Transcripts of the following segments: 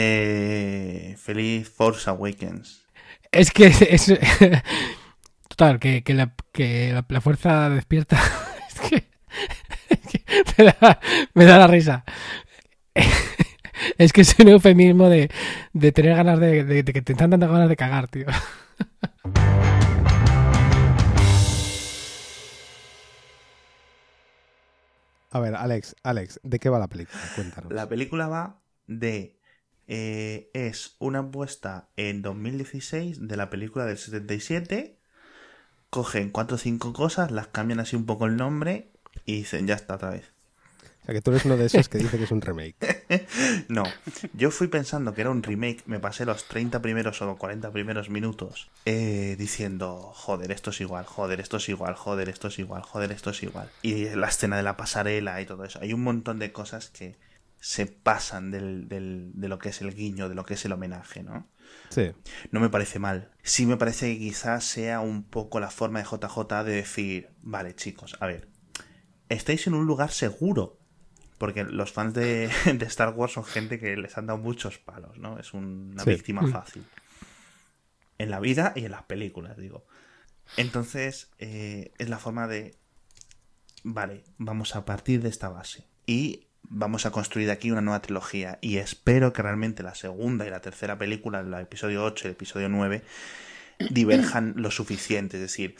Eh, feliz Force Awakens. Es que es. Total, que, que, la, que la, la fuerza despierta. Es que. es que me, da, me da la risa. Es que es un eufemismo de, de tener ganas de, de, de que te están dando ganas de cagar, tío. A ver, Alex, Alex, ¿de qué va la película? Cuéntanos. La película va de. Eh, es una apuesta en 2016 de la película del 77. Cogen cuatro o cinco cosas, las cambian así un poco el nombre y dicen, ya está otra vez. O sea, que tú eres uno de esos que dice que es un remake. No, yo fui pensando que era un remake, me pasé los 30 primeros o 40 primeros minutos eh, diciendo, joder, esto es igual, joder, esto es igual, joder, esto es igual, joder, esto es igual. Y la escena de la pasarela y todo eso. Hay un montón de cosas que se pasan del, del- de lo que es el guiño, de lo que es el homenaje, ¿no? Sí. No me parece mal. Sí me parece que quizás sea un poco la forma de JJ de decir, vale chicos, a ver, estáis en un lugar seguro. Porque los fans de, de Star Wars son gente que les han dado muchos palos, ¿no? Es una Sí. víctima fácil. En la vida y en las películas, digo. Entonces, eh, es la forma de... Vale, vamos a partir de esta base. Y vamos a construir aquí una nueva trilogía. Y espero que realmente la segunda y la tercera película, el episodio 8 y el episodio 9, diverjan lo suficiente. Es decir,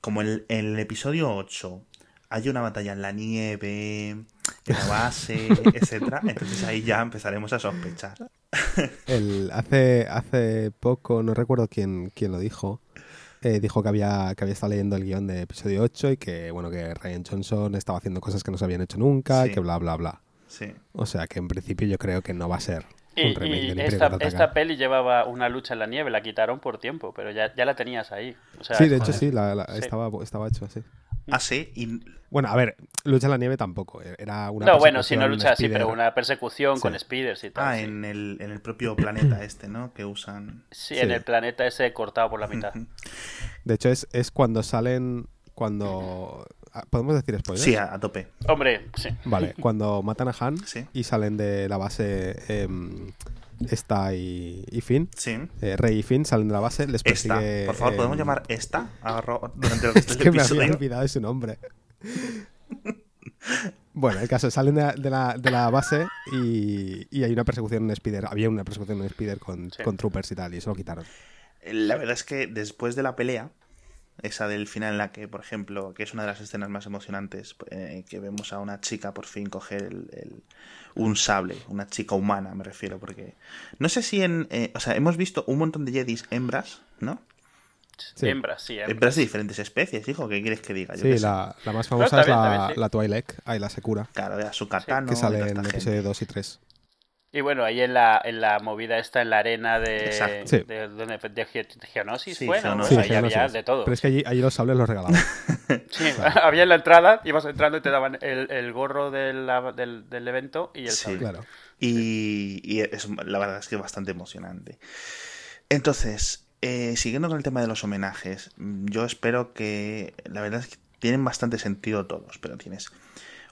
como en en el episodio 8 hay una batalla en la nieve, en la base, etcétera, entonces ahí ya empezaremos a sospechar. El, hace, hace poco, no recuerdo quién, quién lo dijo, eh, dijo que había, que había estado leyendo el guion de episodio 8 y que, bueno, que Ryan Johnson estaba haciendo cosas que no se habían hecho nunca, Sí. y que bla, bla, bla. Sí. O sea, que en principio yo creo que no va a ser Y, y esta, peli llevaba una lucha en la nieve, la quitaron por tiempo, pero ya, ya la tenías ahí. O sea, Sí, de hecho sí, la- la- Sí. Estaba, estaba hecho así. Ah, sí, y Bueno, a ver, lucha en la nieve tampoco. eh, Era una no, bueno, si no lucha así, pero una persecución Sí. con speeders y tal. Ah, sí. en el, en el propio planeta este, ¿no? Que usan. Sí, Sí. en el planeta ese cortado por la mitad. De hecho, es, es cuando salen. Cuando. ah, ¿Podemos decir spoilers? Sí, a, a tope. Hombre, sí. Vale, cuando matan a Han Sí. y salen de la base. em, esta y, y Finn. Sí. eh, Rey y Finn salen de la base, les Esta. persigue. Por favor, ¿podemos em, llamar esta a Ro- durante el resto Es del que me había olvidado de su nombre. Bueno, el caso, salen de la, de la, de la base y, y hay una persecución en Spider. Había una persecución en Spider con, Sí. con troopers y tal, y eso lo quitaron. La verdad es que después de la pelea, esa del final en la que, por ejemplo, que es una de las escenas más emocionantes, eh, que vemos a una chica por fin coger el- el- un sable, una chica humana me refiero, porque no sé si en... eh, o sea, hemos visto un montón de Jedis hembras, ¿no? Sí. Hembras, sí, hembras. Hembras de diferentes especies, hijo, ¿qué quieres que diga? Yo Sí, la, la más famosa también, es la, también, sí. la Twi'lek, ahí la Sekura, Claro, era su katana. que sale en episodio gente. 2 y 3. Y bueno, ahí en la, en la movida esta, en la arena de, Exacto. Sí. de, de, de Ge- Geonosis, Sí, bueno, Geonosis. Sí, ahí había Geonosis. de todo. Pero es que allí, allí los sables los regalaban. Sí, había en la entrada, ibas entrando y te daban el, el gorro de la- del, del evento y el Sí. sable. claro. Y, y es, la verdad es que es bastante emocionante. Entonces, eh, siguiendo con el tema de los homenajes, yo espero que. La verdad es que tienen bastante sentido todos, pero tienes.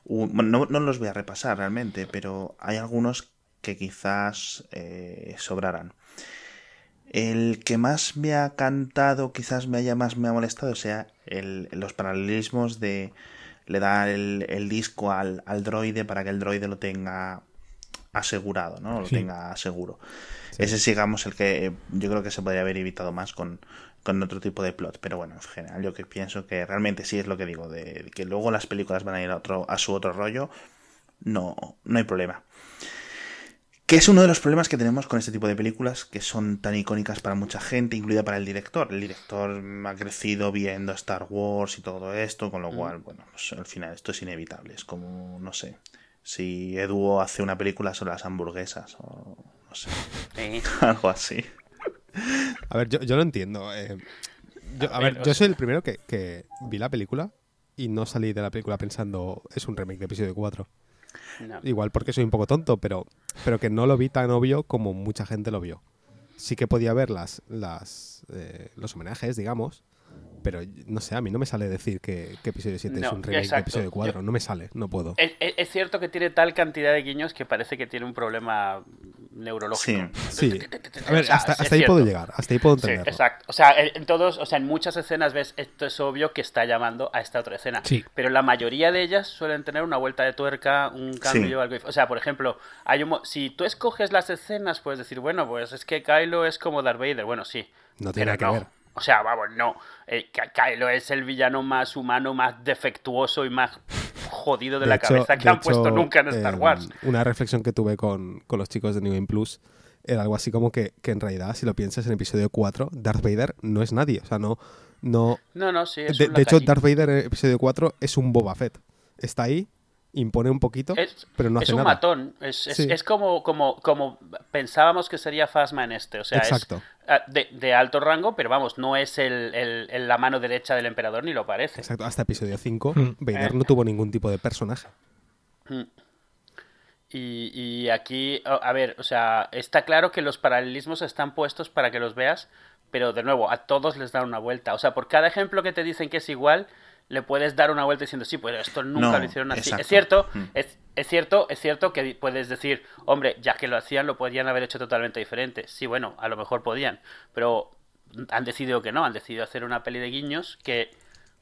un- no, no los voy a repasar realmente, pero hay algunos que quizás eh, sobraran. El que más me ha cantado, quizás me haya más me ha molestado, sea el, los paralelismos de le dar el, el disco al, al droide para que el droide lo tenga asegurado, ¿no? Lo Sí. tenga seguro. Sí. Ese es, digamos, el que eh, yo creo que se podría haber evitado más con, con otro tipo de plot. Pero bueno, en general, yo que pienso que realmente sí es lo que digo, de, de que luego las películas van a ir a, otro, a su otro rollo, no, no hay problema. Que es uno de los problemas que tenemos con este tipo de películas que son tan icónicas para mucha gente, incluida para el director. El director ha crecido viendo Star Wars y todo esto, con lo cual, bueno, pues al final esto es inevitable. Es como, no sé, si Edu hace una película sobre las hamburguesas o no sé, Sí. algo así. A ver, yo, yo lo entiendo. eh, yo- a A ver, yo sea- soy el primero que, que vi la película y no salí de la película pensando es un remake de episodio 4. Igual porque soy un poco tonto, pero, pero que no lo vi tan obvio como mucha gente lo vio. Sí que podía ver las, las, eh, los homenajes, digamos, pero no sé, a mí no me sale decir que, que episodio 7 es No, un remake exacto. de episodio 4. Yo- No me sale, no puedo. Es, es- es cierto que tiene tal cantidad de guiños que parece que tiene un problema neurológico. Sí. A ver, O sea, hasta, es hasta ahí puedo llegar, hasta ahí puedo Sí, entenderlo. exacto. O sea, en todos, o sea, en muchas escenas ves esto es obvio que está llamando a esta otra escena. Sí. Pero la mayoría de ellas suelen tener una vuelta de tuerca, un cambio, Sí. algo. O sea, por ejemplo, hay un mo- si tú escoges las escenas, puedes decir, bueno, pues es que Kylo es como Darth Vader. Bueno, sí. No tiene nada que ver. O sea, vamos, no. Eh, Ky- Kylo es el villano más humano, más defectuoso y más jodido de, la hecho- cabeza que han puesto nunca en Star Wars. Una reflexión que tuve con, con los chicos de New Game Plus era algo así como que, que en realidad, si lo piensas en episodio 4, Darth Vader no es nadie. O sea, no. no No, no, sí. Es de, un de hecho. Darth Vader en episodio 4 es un Boba Fett. Está ahí, impone un poquito, Es, pero no es hace un nada. matón. Es, es- Sí. es como, como, como pensábamos que sería Phasma en este. O sea, es Exacto. ah, de, de alto rango, pero vamos, no es el, el- el- la mano derecha del emperador ni lo parece. Exacto, hasta episodio 5, Mm. Vader Eh. no tuvo ningún tipo de personaje. Y, y aquí, a a ver, o sea, está claro que los paralelismos están puestos para que los veas, pero de nuevo, a todos les dan una vuelta. O sea, por cada ejemplo que te dicen que es igual, le puedes dar una vuelta diciendo, sí, pues esto nunca No, lo hicieron así. exacto. Es cierto, Mm. es, es cierto, es cierto que puedes decir, hombre, ya que lo hacían, lo podrían haber hecho totalmente diferente. Sí, bueno, a lo mejor podían, pero han decidido que no, han decidido hacer una peli de guiños que,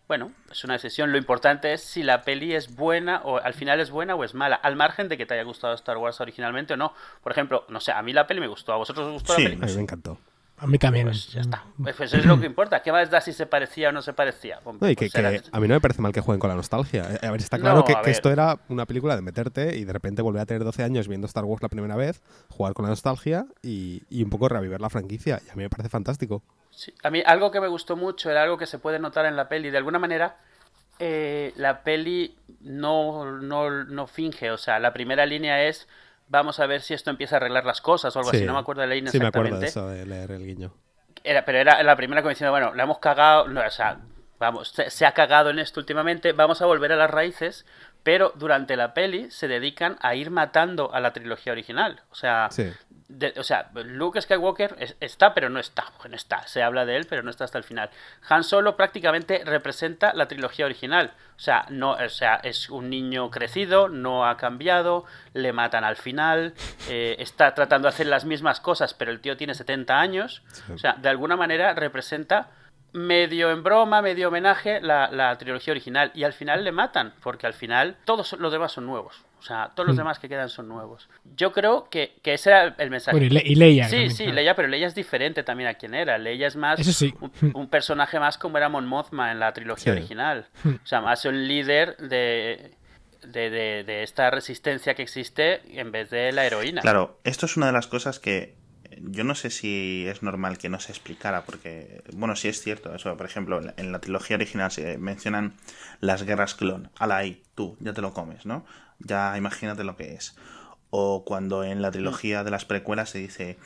bueno, es una decisión. Lo importante es si la peli es buena o al final es buena o es mala, al margen de que te haya gustado Star Wars originalmente o no. Por ejemplo, no sé, a mí la peli me gustó, ¿a vosotros os gustó Sí. la peli? A mí me encantó. A mí también. Pues ya está. Pues eso es lo que importa. ¿Qué más da si se parecía o no se parecía? Pues No, y que, será- que a mí no me parece mal que jueguen con la nostalgia. Eh, A ver, está No, claro que, esto era una película de meterte y de repente volver a tener 12 años viendo Star Wars la primera vez, jugar con la nostalgia y, y un poco reviver la franquicia. Y a mí me parece fantástico. Sí, a mí algo que me gustó mucho era algo que se puede notar en la peli. De alguna manera, eh, la peli no, no, no finge. O sea, la primera línea es vamos a ver si esto empieza a arreglar las cosas o algo Sí. así. No me acuerdo de la línea Sí, me exactamente. acuerdo de eso, de leer el guiño. Era, pero era la primera como diciendo, bueno, la hemos cagado, no, o sea, vamos, se, se ha cagado en esto últimamente, vamos a volver a las raíces, pero durante la peli se dedican a ir matando a la trilogía original. O sea, Sí. de- o sea, Luke Skywalker es- está, pero no está. Bueno, está. Se habla de él, pero no está hasta el final. Han Solo prácticamente representa la trilogía original. O sea, no, o sea, es un niño crecido, no ha cambiado, le matan al final, eh, está tratando de hacer las mismas cosas, pero el tío tiene 70 años. O sea, de alguna manera representa medio en broma, medio homenaje la, la trilogía original. Y al final le matan, porque al final todos los demás son nuevos. O sea, todos los Mm. demás que quedan son nuevos. Yo creo que, que ese era el mensaje. Bueno, y, Le- y Leia. Sí, también, sí, claro. Leia, pero Leia es diferente también a quien era. Leia es más Eso sí. un, un personaje más como era Mon Mothma en la trilogía Sí. original. O sea, más un líder de, de, de- de esta resistencia que existe en vez de la heroína. Claro, esto es una de las cosas que yo no sé si es normal que no se explicara, porque, bueno, sí es cierto eso. Por ejemplo, en la, la trilogía original se mencionan las guerras clon. Ala ahí, tú, ya te lo comes, ¿no? Ya imagínate lo que es. O cuando en la trilogía de las precuelas se dice,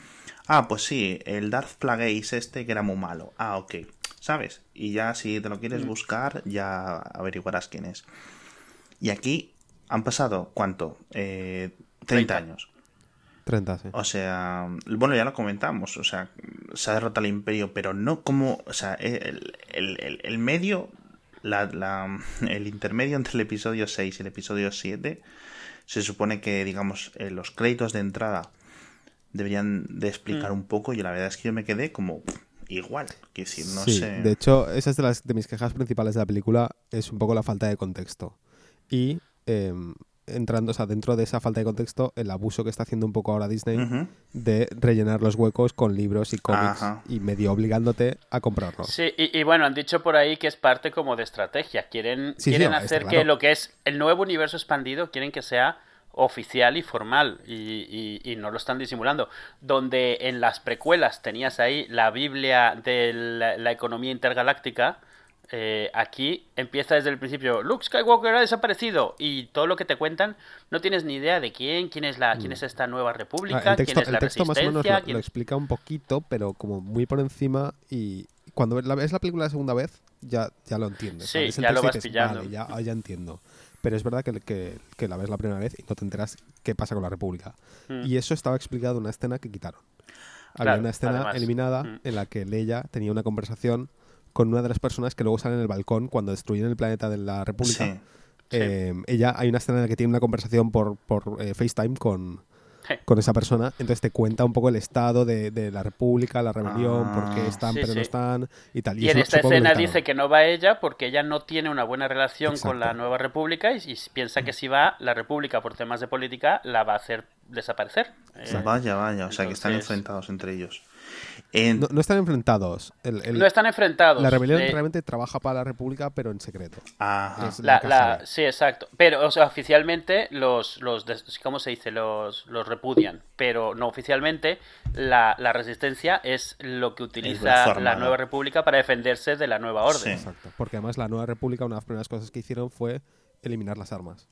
ah, pues sí, el Darth Plagueis este que era muy malo. Ah, ok, ¿sabes? Y ya si te lo quieres buscar, ya averiguarás quién es. Y aquí han pasado, ¿cuánto? Eh, 30 30. años. 30, sí. O sea, bueno, ya lo comentamos, o sea, se ha derrotado el imperio, pero no como, o sea, el, el- el- el medio, la, la- el intermedio entre el episodio 6 y el episodio 7, se supone que, digamos, eh, los créditos de entrada deberían de explicar un poco y la verdad es que yo me quedé como igual, quiero decir, no sí, sé. de hecho, esa es de, las, de mis quejas principales de la película, es un poco la falta de contexto. Y em, entrando, o sea, dentro de esa falta de contexto, el abuso que está haciendo un poco ahora Disney de rellenar los huecos con libros y cómics Ajá. y medio obligándote a comprarlos. Sí, y, y bueno, han dicho por ahí que es parte como de estrategia. Quieren, Sí, sí, quieren hacer claro. que lo que es el nuevo universo expandido, quieren que sea oficial y formal y, y- y no lo están disimulando. Donde en las precuelas tenías ahí la Biblia de la, la economía intergaláctica, eh, aquí empieza desde el principio, Luke Skywalker ha desaparecido y todo lo que te cuentan no tienes ni idea de quién, quién es la, quién es esta nueva Ah, república, el texto, quién es el la texto más o menos lo, explica un poquito, pero como muy por encima y cuando ves la, ves la película la segunda vez ya, ya lo entiendes. Sí, ya lo vas dices, pillando. "Vale, ya, ah, ya entiendo. Pero es verdad que, que- que la ves la primera vez y no te enteras qué pasa con la República. Mm. Y eso estaba explicado en una escena que quitaron. Había Claro, una escena además. eliminada Mm. en la que Leia tenía una conversación con una de las personas que luego salen en el balcón cuando destruyen el planeta de la República. Sí. Sí. Eh, ella hay una escena en la que tiene una conversación por, por eh, FaceTime con, con esa persona, entonces te cuenta un poco el estado de, de la república, la rebelión, Ah. por qué están Sí, pero sí. no están y tal. Y, en eso esta escena dice que no va ella porque ella no tiene una buena relación con la nueva república y, y piensa que si va, la república por temas de política la va a hacer desaparecer. Eh, Vaya, vaya, o sea que están enfrentados entre ellos. En- No, no están enfrentados. El- el- no están enfrentados. la rebelión Eh, realmente trabaja para la república, pero en secreto. Ajá. Es La, la la- KGB. sí, exacto. Pero, o sea, oficialmente los, los ¿cómo se dice? Los, los repudian. Pero no oficialmente la, la resistencia es lo que utiliza la nueva república para defenderse de la nueva orden. Sí. Exacto. Porque además la nueva república, una de las primeras cosas que hicieron fue eliminar las armas.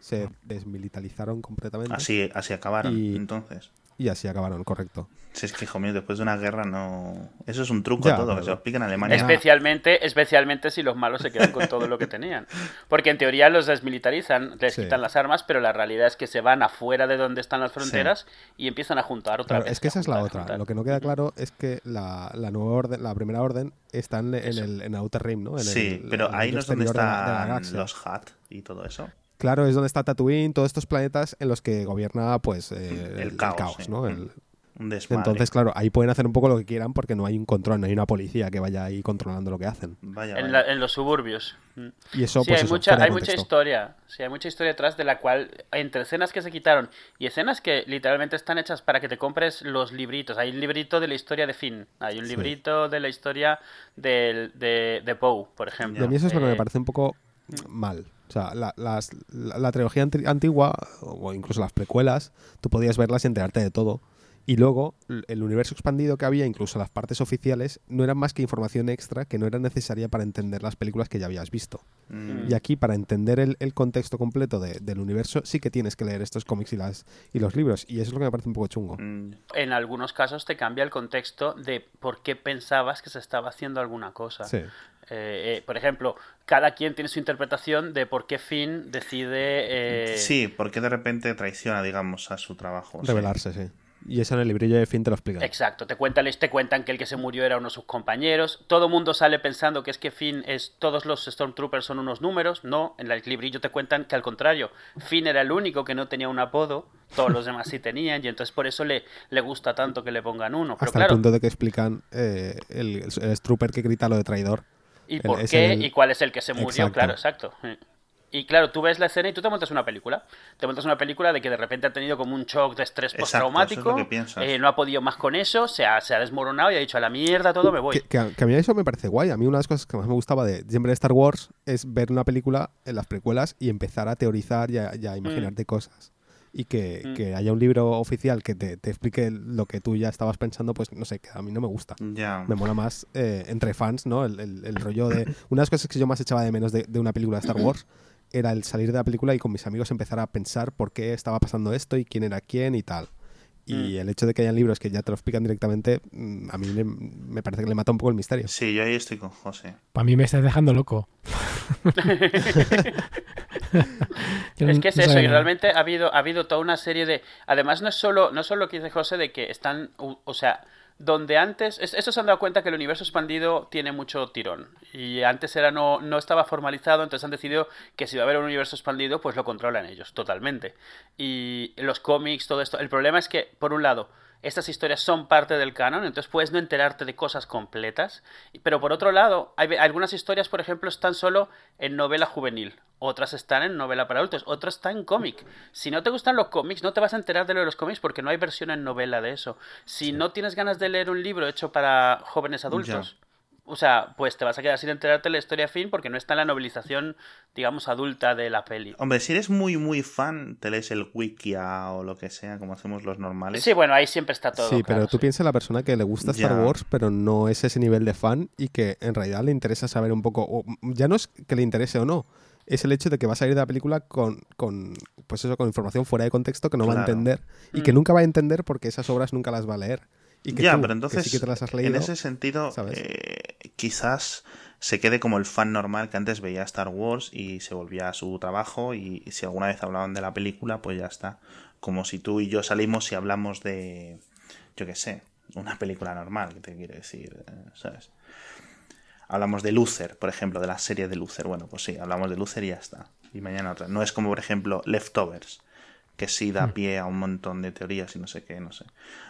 Se desmilitarizaron completamente Así, así acabaron, Y- entonces. Y así acabaron, correcto. Si es que, hijo mío, después de una guerra no... Eso es un truco Ya, todo, que pero- se lo explica en Alemania. Especialmente, especialmente si los malos se quedan con todo lo que tenían. Porque en teoría los desmilitarizan, les Sí. quitan las armas, pero la realidad es que se van afuera de donde están las fronteras y empiezan a juntar otra Claro, vez. es que esa es la otra. juntar. Lo que no queda claro es que la, la nueva orden, la primera orden, está en, el en Outer Rim, ¿no? En sí, el- pero el ahí no es donde están los Hat y todo eso. Claro, es donde está Tatooine, todos estos planetas en los que gobierna, pues, eh, El caos, sí. ¿no? El- Un desmadre. Entonces, claro, ahí pueden hacer un poco lo que quieran porque no hay un control, no hay una policía que vaya ahí controlando lo que hacen. Vaya, En, la- en los suburbios. Mm. Y eso, sí, pues, hay, eso, mucha, de hay mucha historia. Sí, hay mucha historia detrás de la cual, entre escenas que se quitaron y escenas que literalmente están hechas para que te compres los libritos. Hay un librito de la historia de Finn, hay un Sí. librito de la historia del- de, de Poe, por ejemplo. Y a mí eso es lo que me Eh, parece un poco mal. O sea, la, las- la- la trilogía anti- antigua, o incluso las precuelas, tú podías verlas y enterarte de todo. Y luego, el universo expandido que había, incluso las partes oficiales, no eran más que información extra que no era necesaria para entender las películas que ya habías visto. Mm, Y aquí, para entender el, el contexto completo de- del universo, sí que tienes que leer estos cómics y, las, y los libros. Y eso es lo que me parece un poco chungo. mm, En algunos casos te cambia el contexto de por qué pensabas que se estaba haciendo alguna cosa. Sí. Eh, eh, por ejemplo, cada quien tiene su interpretación de por qué Finn decide... eh, Sí, porque de repente traiciona, digamos, a su trabajo. sí. Revelarse, sí. Y eso en el librillo de fin te lo explican. Exacto, te cuentan, te cuentan que el que se murió era uno de sus compañeros. Todo mundo sale pensando que es que Finn es. Todos los Stormtroopers son unos números. No, en el librillo te cuentan que al contrario, Finn era el único que no tenía un apodo. Todos los demás sí tenían, y entonces por eso le, le gusta tanto que le pongan uno. Pero Hasta claro, el punto de que explican eh, el, el Strooper que grita lo de traidor. ¿y el- por qué? ¿Y cuál es el que se murió? Exacto. Claro, exacto. Y claro, tú ves la escena y tú te montas una película. Te montas una película de que de repente ha tenido como un shock de estrés postraumático. es eh, no ha podido más con eso, se ha, se ha desmoronado y ha dicho a la mierda todo, me voy. Que, que a, que a mí eso me parece guay. A mí una de las cosas que más me gustaba de siempre de Star Wars es ver una película en las precuelas y empezar a teorizar y a, y a imaginarte cosas. Y que, Mm. que haya un libro oficial que te, te explique lo que tú ya estabas pensando, pues no sé, que a mí no me gusta. Ya. Me mola más eh, entre fans, ¿no? El, el- el rollo de... Una de las cosas que yo más echaba de menos de, de una película de Star Wars era el salir de la película y con mis amigos empezar a pensar por qué estaba pasando esto y quién era quién y tal. Y el hecho de que hayan libros que ya te lo explican directamente, mm, a mí le- me parece que le mata un poco el misterio. Sí, yo ahí estoy con José. Para mí me estás dejando loco. Es que es no eso, y realmente ha habido, ha habido toda una serie de... Además, no es solo, no solo lo que dice José de que están... O sea, donde antes... es- Estos se han dado cuenta que el universo expandido tiene mucho tirón. Y antes era no, no estaba formalizado, entonces han decidido que si va a haber un universo expandido, pues lo controlan ellos, totalmente. Y los cómics, todo esto... El problema es que, por un lado... Estas historias son parte del canon, entonces puedes no enterarte de cosas completas. Pero por otro lado, hay algunas historias, por ejemplo, están solo en novela juvenil. Otras están en novela para adultos, otras están en cómic. Si no te gustan los cómics, no te vas a enterar de lo de los cómics porque no hay versión en novela de eso. Si no tienes ganas de leer un libro hecho para jóvenes adultos, o sea, pues te vas a quedar sin enterarte de la historia fin porque no está en la novelización, digamos, adulta de la peli. Hombre, si eres muy, muy fan, te lees el Wikia o lo que sea, como hacemos los normales. Sí, bueno, ahí siempre está todo. sí, pero tú sí. piensas en la persona que le gusta Star Ya. Wars, pero no es ese nivel de fan y que en realidad le interesa saber un poco, o ya no es que le interese o no, es el hecho de que va a salir de la película con, con pues eso, con información fuera de contexto que no va a entender y Mm. que nunca va a entender porque esas obras nunca las va a leer. Y que ya, tú, pero que entonces, sí que te las has leído, en ese sentido, eh, quizás se quede como el fan normal que antes veía Star Wars y se volvía a su trabajo y, si alguna vez hablaban de la película, pues ya está. Como si tú y yo salimos y hablamos de, yo qué sé, una película normal, que te quiere decir, eh, ¿sabes? Hablamos de Luther, por ejemplo, de la serie de Luther. Bueno, pues sí, hablamos de Luther y ya está. Y mañana otra. No es como, por ejemplo, Leftovers, que sí da pie a un montón de teorías y no sé qué, no sé.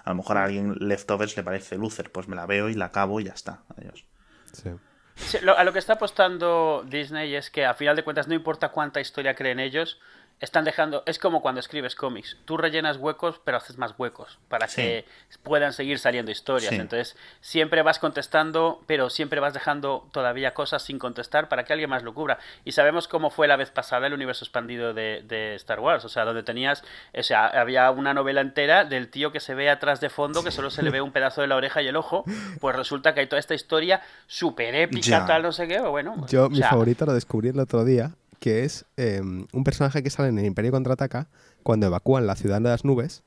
A lo mejor a alguien Leftovers le parece Luther, pues me la veo y la acabo y ya está. Adiós. Sí. Sí, lo- a lo que está apostando Disney es que a final de cuentas no importa cuánta historia creen ellos, están dejando, es como cuando escribes cómics, tú rellenas huecos pero haces más huecos para Sí. que puedan seguir saliendo historias, Sí. entonces siempre vas contestando pero siempre vas dejando todavía cosas sin contestar para que alguien más lo cubra y sabemos cómo fue la vez pasada el universo expandido de, de Star Wars, o sea, donde tenías, o sea, había una novela entera del tío que se ve atrás de fondo que solo se le ve un pedazo de la oreja y el ojo, pues resulta que hay toda esta historia súper épica, Ya. tal, no sé qué, bueno. Yo, o mi favorito lo descubrí el otro día, que es eh, un personaje que sale en el Imperio Contraataca cuando evacúan la ciudad de las nubes.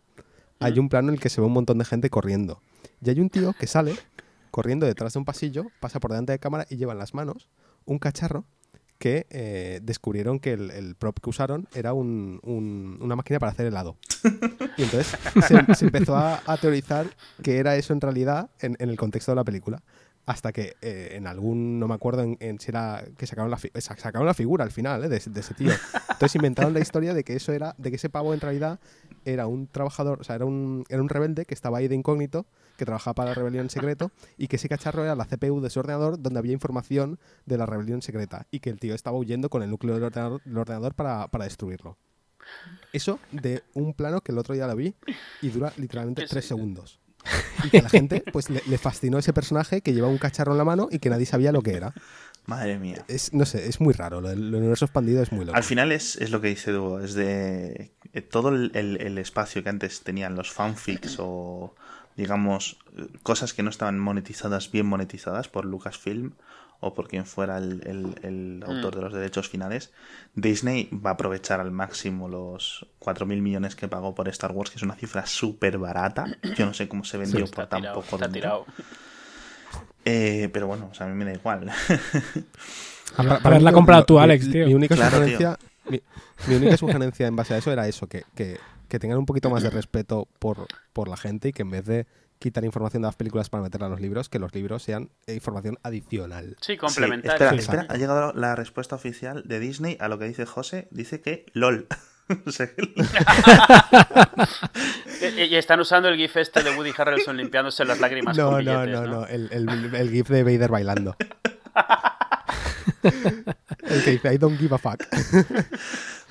Hay un plano en el que se ve un montón de gente corriendo. Y hay un tío que sale corriendo detrás de un pasillo, pasa por delante de cámara y lleva en las manos un cacharro que eh, descubrieron que el, el prop que usaron era un- un- una máquina para hacer helado. Y entonces se, se empezó a, a teorizar que era eso en realidad en, en el contexto de la película. Hasta que eh, en algún, no me acuerdo en, en si era que sacaron la, fi- sa- sacaron la figura al final eh, de, ese- de ese tío. Entonces inventaron la historia de que eso era, de que ese pavo en realidad era un trabajador, o sea, era un, era un rebelde que estaba ahí de incógnito, que trabajaba para la rebelión en secreto, y que ese cacharro era la CPU de su ordenador donde había información de la rebelión secreta, y que el tío estaba huyendo con el núcleo del ordenador, del ordenador para, para destruirlo. Eso de un plano que el otro día lo vi y dura literalmente tres segundos. Y que a la gente pues le, le fascinó ese personaje que llevaba un cacharro en la mano y que nadie sabía lo que era. Madre mía. Es, no sé, es muy raro. Lo del universo expandido es muy loco. Al final es, es lo que dice Duo, es de eh, todo el, el- el espacio que antes tenían los fanfics o digamos cosas que no estaban monetizadas, bien monetizadas por Lucasfilm o por quien fuera el, el- el autor de los derechos finales, Disney va a aprovechar al máximo los 4.000 millones que pagó por Star Wars, que es una cifra súper barata. Yo no sé cómo se vendió por está tan tirado, poco dinero. tirado. Eh, pero bueno, o sea, a mí me da igual. Para- Para haberla comprado tú, Alex, mi- tío. Mi única Claro, sugerencia, mi, mi única sugerencia en base a eso era eso, que, que- que tengan un poquito más de respeto por, por la gente y que en vez de quitar información de las películas para meterla a los libros, que los libros sean eh, información adicional. Sí, Sí, complementario. espera, Sí. espera, ha llegado la respuesta oficial de Disney a lo que dice José. Dice que LOL. Y, y están usando el gif este de Woody Harrelson limpiándose las lágrimas No, con no, billetes, no, ¿no? no, el, el- el gif de Vader bailando. el que dice I don't give a fuck.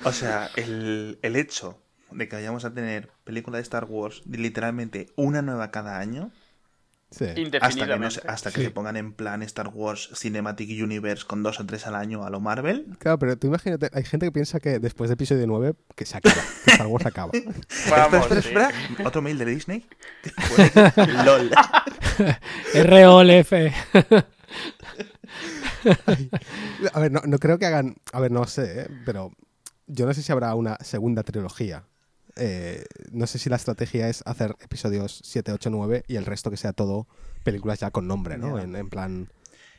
o sea, el, el hecho de que vayamos a tener película de Star Wars literalmente una nueva cada año Sí. hasta que, no se, hasta que Sí. se pongan en plan Star Wars Cinematic Universe con dos o tres al año a lo Marvel. Claro, pero tú imagínate, hay gente que piensa que después de episodio 9 que se acaba, que Star Wars acaba. Vamos, espera, sí. espera, espera. Otro mail de Disney. LOL. ROLF. A ver, no, no creo que hagan. A ver, no sé, ¿eh? pero yo no sé si habrá una segunda trilogía. Eh, no sé si la estrategia es hacer episodios 7, 8, 9 y el resto que sea todo películas ya con nombre, ¿no? En, en plan.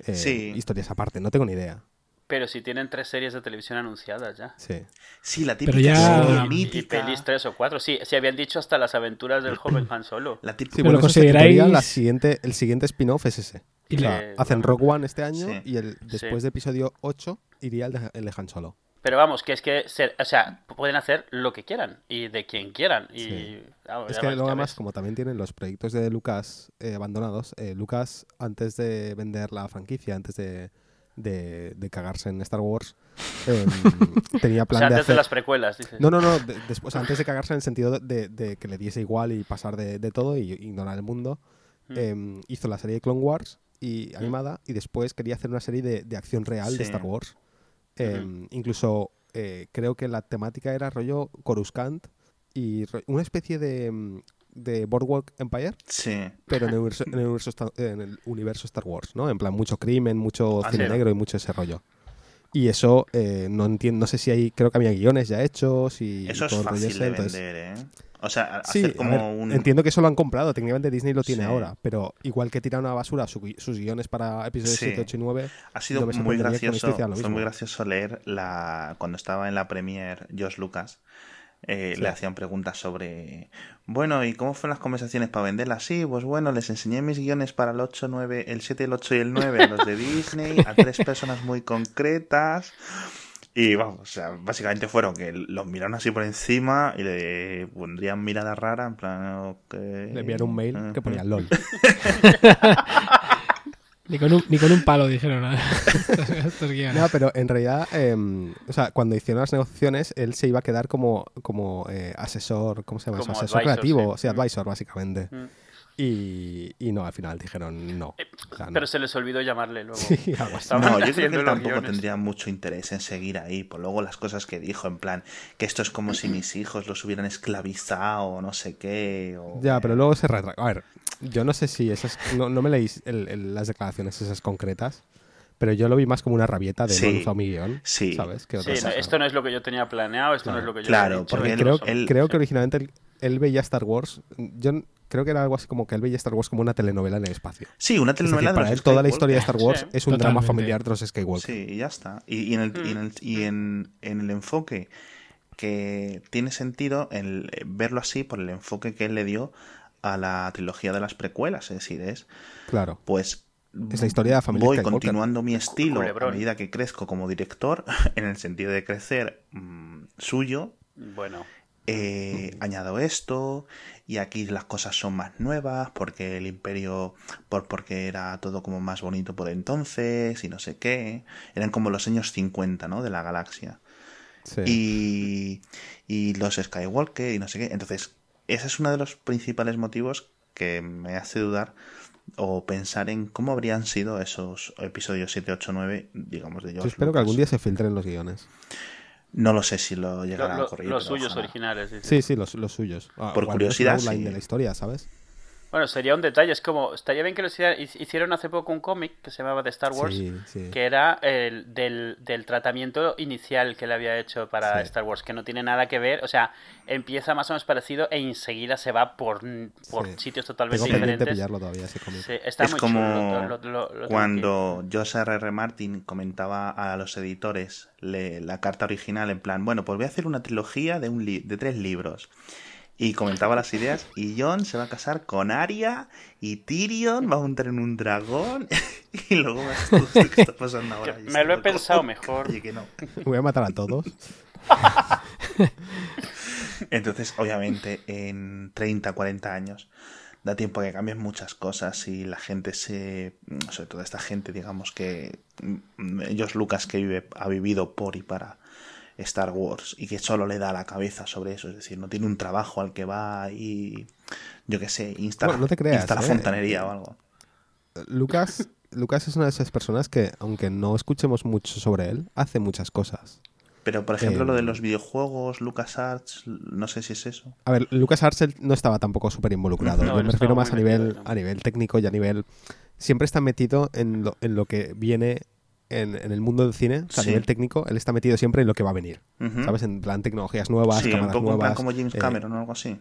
eh, Sí. Historias aparte, no tengo ni idea. Pero si tienen tres series de televisión anunciadas ya. Sí. Sí, la Pero típica ya- serie Y mítica. pelis tres o cuatro. Sí, se habían dicho hasta las aventuras del joven Han Solo. La típica Sí, bueno, consideráis- la siguiente, el siguiente spin-off es ese. Y O sea, le- hacen Rock One este año Sí. y el, después de episodio 8 iría el de, el de Han Solo. Pero vamos, que es que, se- o sea, pueden hacer lo que quieran y de quien quieran. Y, Sí. vamos, Es que luego además, como también tienen los proyectos de Lucas eh, abandonados, eh, Lucas, antes de vender la franquicia, antes de, de- de cagarse en Star Wars, em, tenía O plan de antes hacer... de las precuelas, dices. No, no, no, de- después, antes de cagarse en el sentido de, que le diese igual y pasar de, todo y ignorar el mundo, Mm. em, hizo la serie de Clone Wars y animada y después quería hacer una serie de, de acción real de. Star Wars. Em, Incluso eh, creo que la temática era rollo Coruscant y una especie de, em, de Boardwalk Empire, Sí. pero en el, universo, en, el universo esta- en el universo Star Wars, ¿no? En plan, mucho crimen, mucho Ah, cine negro y mucho ese rollo. Y eso, eh, no entiendo, no sé si hay, creo que había guiones ya hechos y Eso es todo fácil ese, de entonces- vender, ¿eh? O sea, hacer como ver, un... entiendo que eso lo han comprado, técnicamente Disney lo tiene Sí. ahora, pero igual que tiran a basura su- sus guiones para episodios Sí. 7, 8 y 9, Ha sido no muy gracioso, fue muy gracioso leer la cuando estaba en la premier Josh Lucas. Eh, Sí. Le hacían preguntas sobre, bueno, ¿y cómo fueron las conversaciones para venderlas? Sí, pues bueno, les enseñé mis guiones para el 8, 9, el 7, el 8 y el 9 a los de Disney, a tres personas muy concretas. Y vamos, o sea, básicamente fueron que los miraron así por encima y le pondrían mirada rara, en plan. Le enviaron un mail que ponía LOL. Ni con, un, ni con un palo dijeron nada. no, pero en realidad, em, o sea, cuando hicieron las negociaciones, él se iba a quedar como, como eh, asesor, ¿cómo se llama eso? Asesor creativo, o sea, mm. advisor, básicamente. Mm. Y, y, no, al final dijeron no, eh, Pero se les olvidó llamarle luego. No, yo creo que él tampoco tendría mucho interés en seguir ahí. Por luego las cosas que dijo, en plan, que esto es como si mis hijos los hubieran esclavizado o no sé qué. ya, pero luego se retractó. A ver, yo no sé si esas. No, no me leís las declaraciones esas concretas. Pero yo lo vi más como una rabieta de sí, no mi guion, sí. ¿sabes? sí, esto no es lo que yo tenía planeado, esto no es lo que yo Claro, porque creo, creo que originalmente él, veía Star Wars. Yo creo que era algo así como que él veía Star Wars como una telenovela en el espacio. Sí, una telenovela para él toda la historia de Star Wars es un drama familiar de los Skywalker. Sí, y ya está. Y, en, el, y, en, el, y en, en, el, enfoque que tiene sentido el verlo así por el enfoque que él le dio a la trilogía de las precuelas, es decir, es claro. pues es la historia de la familia voy continuando mi estilo a medida que crezco como director, en el sentido de crecer mm, suyo. Bueno. Eh, añado esto y aquí las cosas son más nuevas porque el imperio por porque era todo como más bonito por entonces y no sé qué eran como los años 50 ¿no? de la galaxia sí. y, y los Skywalker y no sé qué entonces ese es uno de los principales motivos que me hace dudar o pensar en cómo habrían sido esos episodios 7, 8, 9, digamos, de George Yo espero que algún día se filtren los guiones. No lo sé si lo llegará a corregir. Los suyos originales. Sí, sí, los, los suyos. Ah, Por curiosidad. Sí. de la historia, ¿sabes? Bueno, sería un detalle, es como, estaría bien que lo hicieron hace poco un cómic que se llamaba The Star Wars, que era el del, del, tratamiento inicial que le había hecho para Star Wars, que no tiene nada que ver, o sea, empieza más o menos parecido e enseguida se va por, por sitios totalmente Tengo diferentes. pillarlo todavía, ese cómic. está es muy como chulo, lo, lo, cuando George R. R. Martin comentaba a los editores le, la carta original en plan, bueno, pues voy a hacer una trilogía de, un li de tres libros y comentaba las ideas y John se va a casar con Arya y Tyrion va a montar en un dragón y luego ¿qué está pasando ahora? me lo he pensado mejor. Oye, que no. Voy a matar a todos. Entonces, obviamente, en 30, 40 años da tiempo a que cambien muchas cosas y la gente se... sobre todo esta gente, digamos que ellos Lucas que vive, ha vivido por y para Star Wars y que solo le da la cabeza sobre eso, es decir, no tiene un trabajo al que va y yo que sé, instala, no te creas, instala ¿eh? fontanería o algo. Lucas, Lucas es una de esas personas que, aunque no escuchemos mucho sobre él, hace muchas cosas. Pero, por ejemplo, Eh, lo de los videojuegos, LucasArts, no sé si es eso. A ver, Lucas Arts no estaba tampoco súper involucrado. No, Yo me refiero más a nivel, a nivel técnico y a nivel... Siempre está metido en lo, en lo que viene en, en el mundo del cine. O sea, Sí. a nivel técnico, él está metido siempre en lo que va a venir. ¿Sabes? En plan tecnologías nuevas, Sí, un cámaras poco en plan nuevas. como James eh, Cameron o algo así.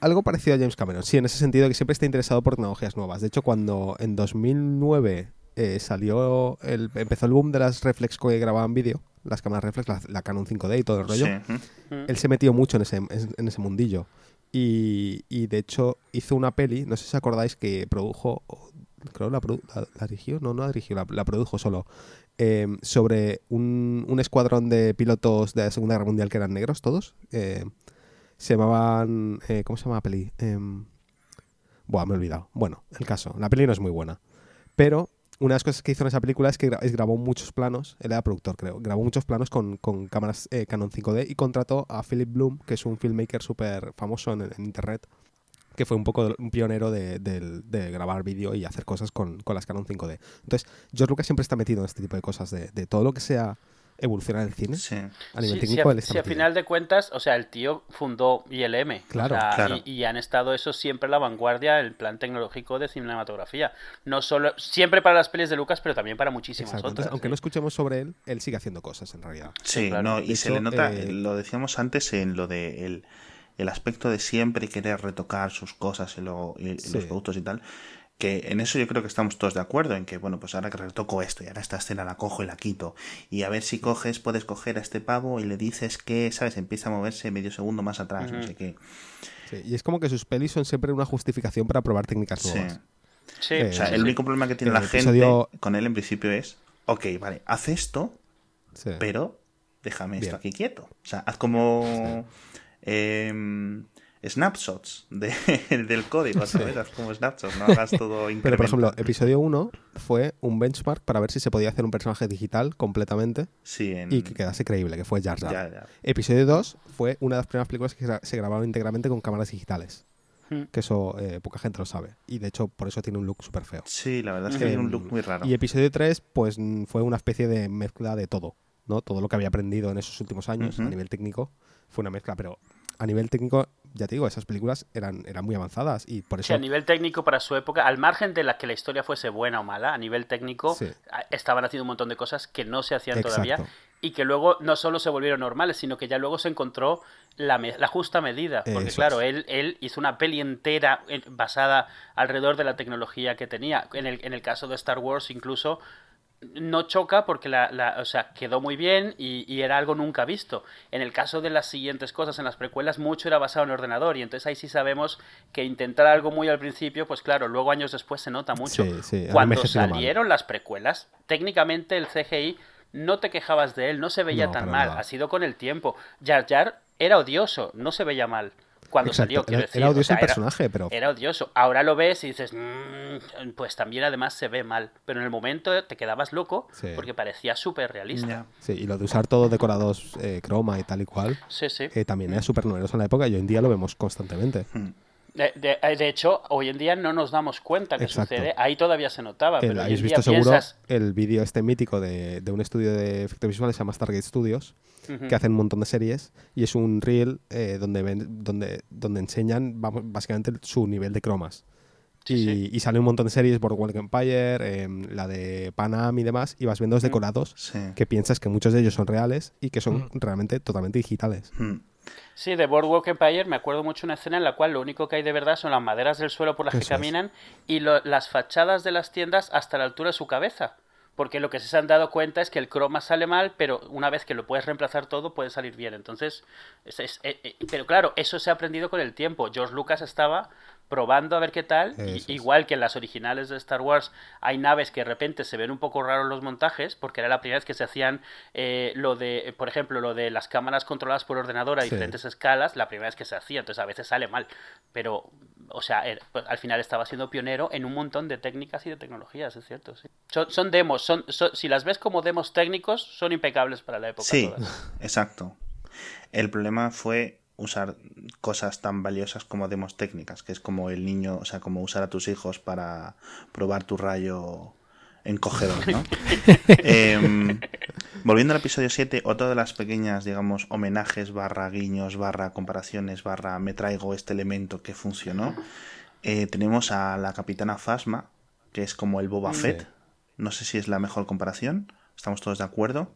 algo parecido a James Cameron. Sí, en ese sentido que siempre está interesado por tecnologías nuevas. De hecho, cuando en 2009 eh, salió el, empezó el boom de las reflex que grababan vídeo, las cámaras reflex, la, la Canon 5D y todo el rollo, Sí, él se metió mucho en ese, en ese mundillo. Y, y, de hecho hizo una peli, no sé si os acordáis, que produjo, creo la, la, dirigió, no, no la dirigió, la, produjo solo, eh, sobre un, un escuadrón de pilotos de la Segunda Guerra Mundial que eran negros todos. eh, se llamaban, eh, ¿cómo se llama la peli? Em, buah, me he olvidado. Bueno, el caso, la peli no es muy buena. Pero una de las cosas que hizo en esa película es que grabó muchos planos, él era productor creo, grabó muchos planos con, con cámaras eh, Canon 5D y contrató a Philip Bloom, que es un filmmaker súper famoso en internet, que fue un poco un pionero de, grabar vídeo y hacer cosas con, con las Canon 5D. Entonces, George Lucas siempre está metido en este tipo de cosas, de, de todo lo que sea evolucionar el cine. Sí. A nivel Sí, si técnico, a, él está si a metido. final de cuentas, o sea, el tío fundó ILM. Claro, o sea, claro. Y, y han estado eso siempre a la vanguardia del plan tecnológico de cinematografía. No solo, siempre para las pelis de Lucas, pero también para muchísimas Exacto. Entonces, otras. aunque sí. no escuchemos sobre él, él sigue haciendo cosas en realidad. Sí, claro. no, y De se hecho, le nota, eh, lo decíamos antes en lo de el, el aspecto de siempre querer retocar sus cosas y, lo- y- y Sí. los productos y tal, que en eso yo creo que estamos todos de acuerdo, en que, bueno, pues ahora que retoco esto y ahora esta escena la cojo y la quito, y a ver si coges, puedes coger a este pavo y le dices que, ¿sabes? Empieza a moverse medio segundo más atrás, no sé qué. Sí, y es como que sus pelis son siempre una justificación para probar técnicas nuevas. Sí, Eh, O sea, el único problema que tiene la gente episodio- con él en principio es, ok, vale, haz esto, Sí. pero déjame Bien. esto aquí quieto. O sea, haz como em, snapshots de- del código, ¿sabes? Haz como snapshots, no hagas todo. Pero, por ejemplo, episodio 1 fue un benchmark para ver si se podía hacer un personaje digital completamente Sí, en... y que quedase creíble, que fue Jar Jar. Ya, ya. Episodio 2 fue una de las primeras películas que se grabaron íntegramente con cámaras digitales. Hmm. Que eso eh, poca gente lo sabe. Y de hecho, por eso tiene un look súper feo. Sí, la verdad es que tiene un look muy raro. Y episodio 3, pues fue una especie de mezcla de todo. ¿no? Todo lo que había aprendido en esos últimos años a nivel técnico fue una mezcla. Pero a nivel técnico, ya te digo, esas películas eran, eran muy avanzadas. Y por Sí, eso. a nivel técnico para su época, al margen de la que la historia fuese buena o mala, a nivel técnico Sí. estaban haciendo un montón de cosas que no se hacían Exacto. todavía y que luego no solo se volvieron normales, sino que ya luego se encontró la, me- la justa medida. Porque Eso claro, él, él hizo una peli entera eh, basada alrededor de la tecnología que tenía. En el, en el caso de Star Wars incluso no choca porque la, la- o sea, quedó muy bien y, y era algo nunca visto. En el caso de las siguientes cosas, en las precuelas, mucho era basado en ordenador y entonces ahí sí sabemos que intentar algo muy al principio, pues claro, luego años después se nota mucho. Sí, sí, ha Cuando mal. salieron las precuelas, técnicamente el CGI no te quejabas de él, no se veía No, tan mal, nada. ha sido con el tiempo. Jar Jar era odioso, no se veía mal. Cuando Exacto, salió, quiero era, decir, era o odioso sea, el era- personaje, pero era odioso. Ahora lo ves y dices, "Mm", pues también además se ve mal. Pero en el momento te quedabas loco Sí. porque parecía súper realista. Sí, y lo de usar todo decorados eh, croma y tal y cual, Sí, sí. eh, también era súper novedoso en la época y hoy en día lo vemos constantemente. Hmm. De, de- eh, de hecho, hoy en día no nos damos cuenta que Exacto. sucede. Ahí todavía se notaba. El- pero hoy habéis día visto seguro piensas, el vídeo este mítico de, de un estudio de efectos visuales, se llama Stargate Studios, Ujú. que hacen un montón de series y es un reel eh, donde, ven- donde, donde enseñan vamos, básicamente su nivel de cromas. Sí, y, sí. y sale un montón de series, Boardwalk Empire, em, la de Panam y demás, y vas viendo los Mm. decorados Sí. que piensas que muchos de ellos son reales y que son Mm. realmente totalmente digitales. Hmm. Sí, de Boardwalk Empire me acuerdo mucho una escena en la cual lo único que hay de verdad son las maderas del suelo por las que es. caminan y lo- las fachadas de las tiendas hasta la altura de su cabeza. Porque lo que se han dado cuenta es que el croma sale mal, pero una vez que lo puedes reemplazar todo, puede salir bien. Entonces, es- es- eh, eh, pero claro, eso se ha aprendido con el tiempo. George Lucas estaba probando a ver qué tal. y- igual que en las originales de Star Wars, hay naves que de repente se ven un poco raros los montajes, porque era la primera vez que se hacían eh, lo de, por ejemplo, lo de las cámaras controladas por ordenador a Sí. diferentes escalas, la primera vez que se hacía, entonces a veces sale mal. Pero, o sea, er- pues, al final estaba siendo pionero en un montón de técnicas y de tecnologías, es cierto, sí. Son, son demos, son, son- si las ves como demos técnicos, son impecables para la época. Sí, todas. exacto. El problema fue usar cosas tan valiosas como demos técnicas, que es como el niño, o sea, como usar a tus hijos para probar tu rayo encogedor, ¿no? Em, volviendo al episodio 7, otra de las pequeñas, digamos, homenajes, barra guiños, barra comparaciones, barra me traigo este elemento que funcionó, eh, tenemos a la capitana Phasma, que es como el Boba Sí. Fett. No sé si es la mejor comparación, estamos todos de acuerdo.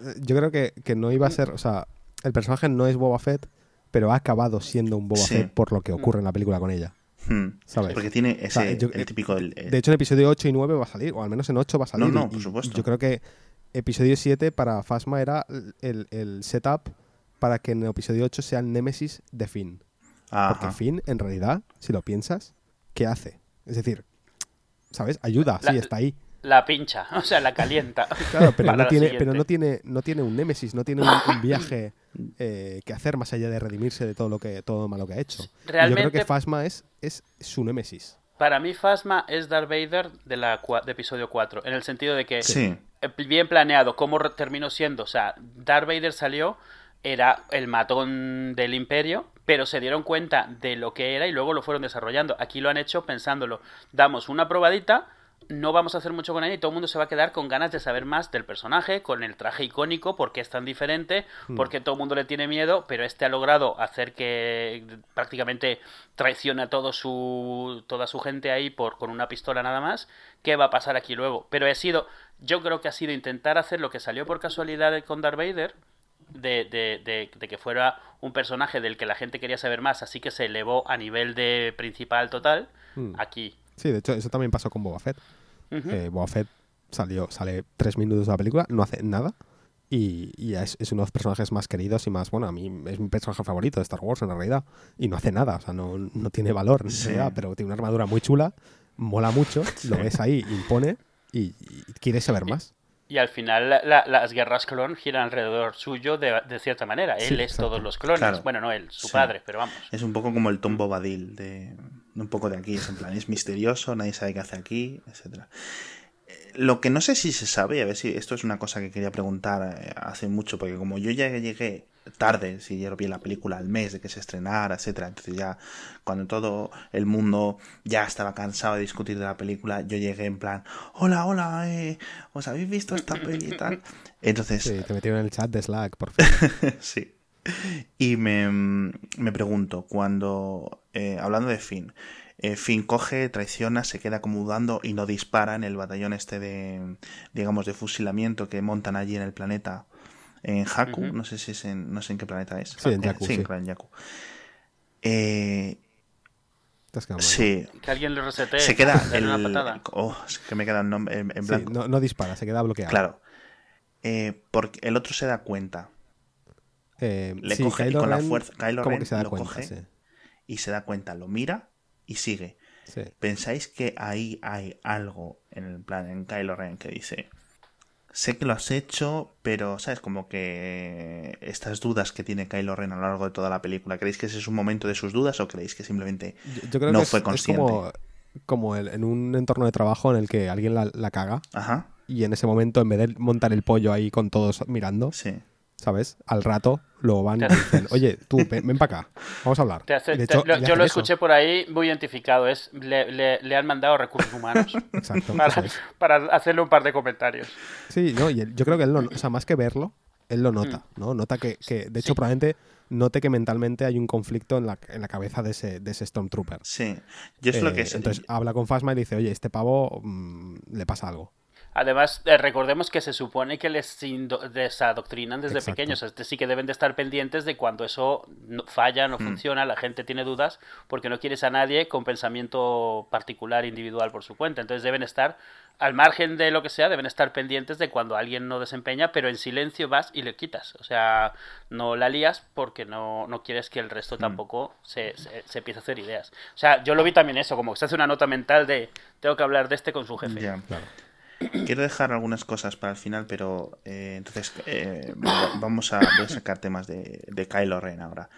Eh, Yo creo que, que no iba a ser, o sea, el personaje no es Boba Fett, pero ha acabado siendo un Boba Sí. Fett por lo que ocurre en la película con ella. Hmm. ¿Sabes? Porque tiene ese, sea, yo- el típico... el- el- De hecho, en episodio 8 y 9 va a salir, o al menos en 8 va a salir. No, no, y- por supuesto. Yo creo que episodio 7 para Phasma era el, el setup para que en el episodio 8 sea el némesis de Finn. Porque. Finn, en realidad, si lo piensas, ¿qué hace? Es decir, ¿sabes? Ayuda, La- sí, está ahí. La pincha, o sea, la calienta. Claro, pero, no tiene, pero no tiene, no tiene un némesis, no tiene un, un viaje eh, que hacer más allá de redimirse de todo lo que todo lo malo que ha hecho. Y yo creo Realmente- que Phasma es, es su némesis. Para mí, Phasma es Darth Vader de, la, de episodio 4, en el sentido de que Sí, eh, bien planeado, cómo terminó siendo. O sea, Darth Vader salió, era el matón del imperio, pero se dieron cuenta de lo que era y luego lo fueron desarrollando. Aquí lo han hecho pensándolo. Damos una probadita, no vamos a hacer mucho con ella y todo el mundo se va a quedar con ganas de saber más del personaje, con el traje icónico, por qué es tan diferente, porque todo el mundo le tiene miedo, pero este ha logrado hacer que prácticamente traicione a todo su, toda su gente ahí por, con una pistola nada más. ¿Qué va a pasar aquí luego? Pero he sido, yo creo que ha sido intentar hacer lo que salió por casualidad con Darth Vader, de, de, de, de que fuera un personaje del que la gente quería saber más, así que se elevó a nivel de principal total. Mm. Aquí. Sí, de hecho, eso también pasó con Boba Fett. Eh, Boba Fett salió, sale tres minutos de la película, no hace nada. Y, y es, es uno de los personajes más queridos y más, bueno, a mí es mi personaje favorito de Star Wars en realidad. Y no hace nada, o sea, no, no tiene valor, Sí. pero tiene una armadura muy chula, mola mucho, lo ves ahí, impone y, y quieres saber más. Y al final la- la- las guerras clon giran alrededor suyo de, de cierta manera. Él Sí, es exacto. todos los clones. Claro. Bueno, no él, su Sí. padre, pero vamos. Es un poco como el Tom Bobadil, de un poco de aquí, es en plan, es misterioso, nadie sabe qué hace aquí, etcétera. Eh, Lo que no sé si se sabe, y a ver si esto es una cosa que quería preguntar eh, hace mucho, porque como yo ya llegué tarde, si yo vi la película al mes de que se estrenara, etcétera, entonces ya cuando todo el mundo ya estaba cansado de discutir de la película, yo llegué en plan, hola, hola, eh, ¿os habéis visto esta peli y tal? Entonces, Sí, te metieron en el chat de Slack, por fin. sí. Y me, me pregunto, cuando, eh, hablando de Finn, eh, Finn coge, traiciona, se queda como dudando y no dispara en el batallón este de, digamos, de fusilamiento que montan allí en el planeta, en Haku, no sé si es en, no sé en qué planeta es. Sí, en Eh, Jakku, sí, sí. claro, en. Eh, mal. sí, Que alguien le resete. se queda el... una patada. Oh, es que me queda en, en Sí, blanco. no, no dispara, se queda bloqueado. Claro. Eh, porque el otro se da cuenta Eh, Le sí, coge y con la fuerza- Kylo Ren que se da lo cuenta, coge. Y se da cuenta, lo mira y sigue. Sí. ¿Pensáis que ahí hay algo en el plan, en Kylo Ren, que dice, sé que lo has hecho, pero, ¿sabes? Como que estas dudas que tiene Kylo Ren a lo largo de toda la película, ¿creéis que ese es un momento de sus dudas o creéis que simplemente... Yo, yo creo No que es- fue es, consciente. como, como el- en un entorno de trabajo en el que alguien la, la caga Ajá, y en ese momento, en vez de montar el pollo ahí con todos mirando, sí. ¿sabes? Al rato lo van y dicen, oye, tú, ven, ven para acá, vamos a hablar. Te hace- Y de te- hecho, lo- le yo lo eso. escuché por ahí muy identificado. Es le, le- le han mandado recursos humanos Exacto. para, es. hacerle un par de comentarios. Sí, no, y él- yo creo que él lo, o sea, más que verlo, él lo nota, Mm. ¿no? Nota que, que de hecho, Sí. probablemente note que mentalmente hay un conflicto en la, en la cabeza de ese, de ese Stormtrooper. Sí, yo es lo Eh, que... Entonces habla con Fasma y dice, oye, este pavo mm, le pasa algo. Además, eh, recordemos que se supone que les desadoctrinan desde Exacto. pequeños. Sí que deben de estar pendientes de cuando eso no- falla, no funciona, la gente tiene dudas, porque no quieres a nadie con pensamiento particular, individual por su cuenta. Entonces deben estar, al margen de lo que sea, deben estar pendientes de cuando alguien no desempeña, pero en silencio vas y le quitas. O sea, no la lías porque no, no quieres que el resto tampoco se, se, se empiece a hacer ideas. O sea, yo lo vi también eso, como que se hace una nota mental de tengo que hablar de este con su jefe. Ya. Claro. Quiero dejar algunas cosas para el final, pero eh, entonces eh, va- vamos a, voy a sacar temas de, de Kylo Ren ahora.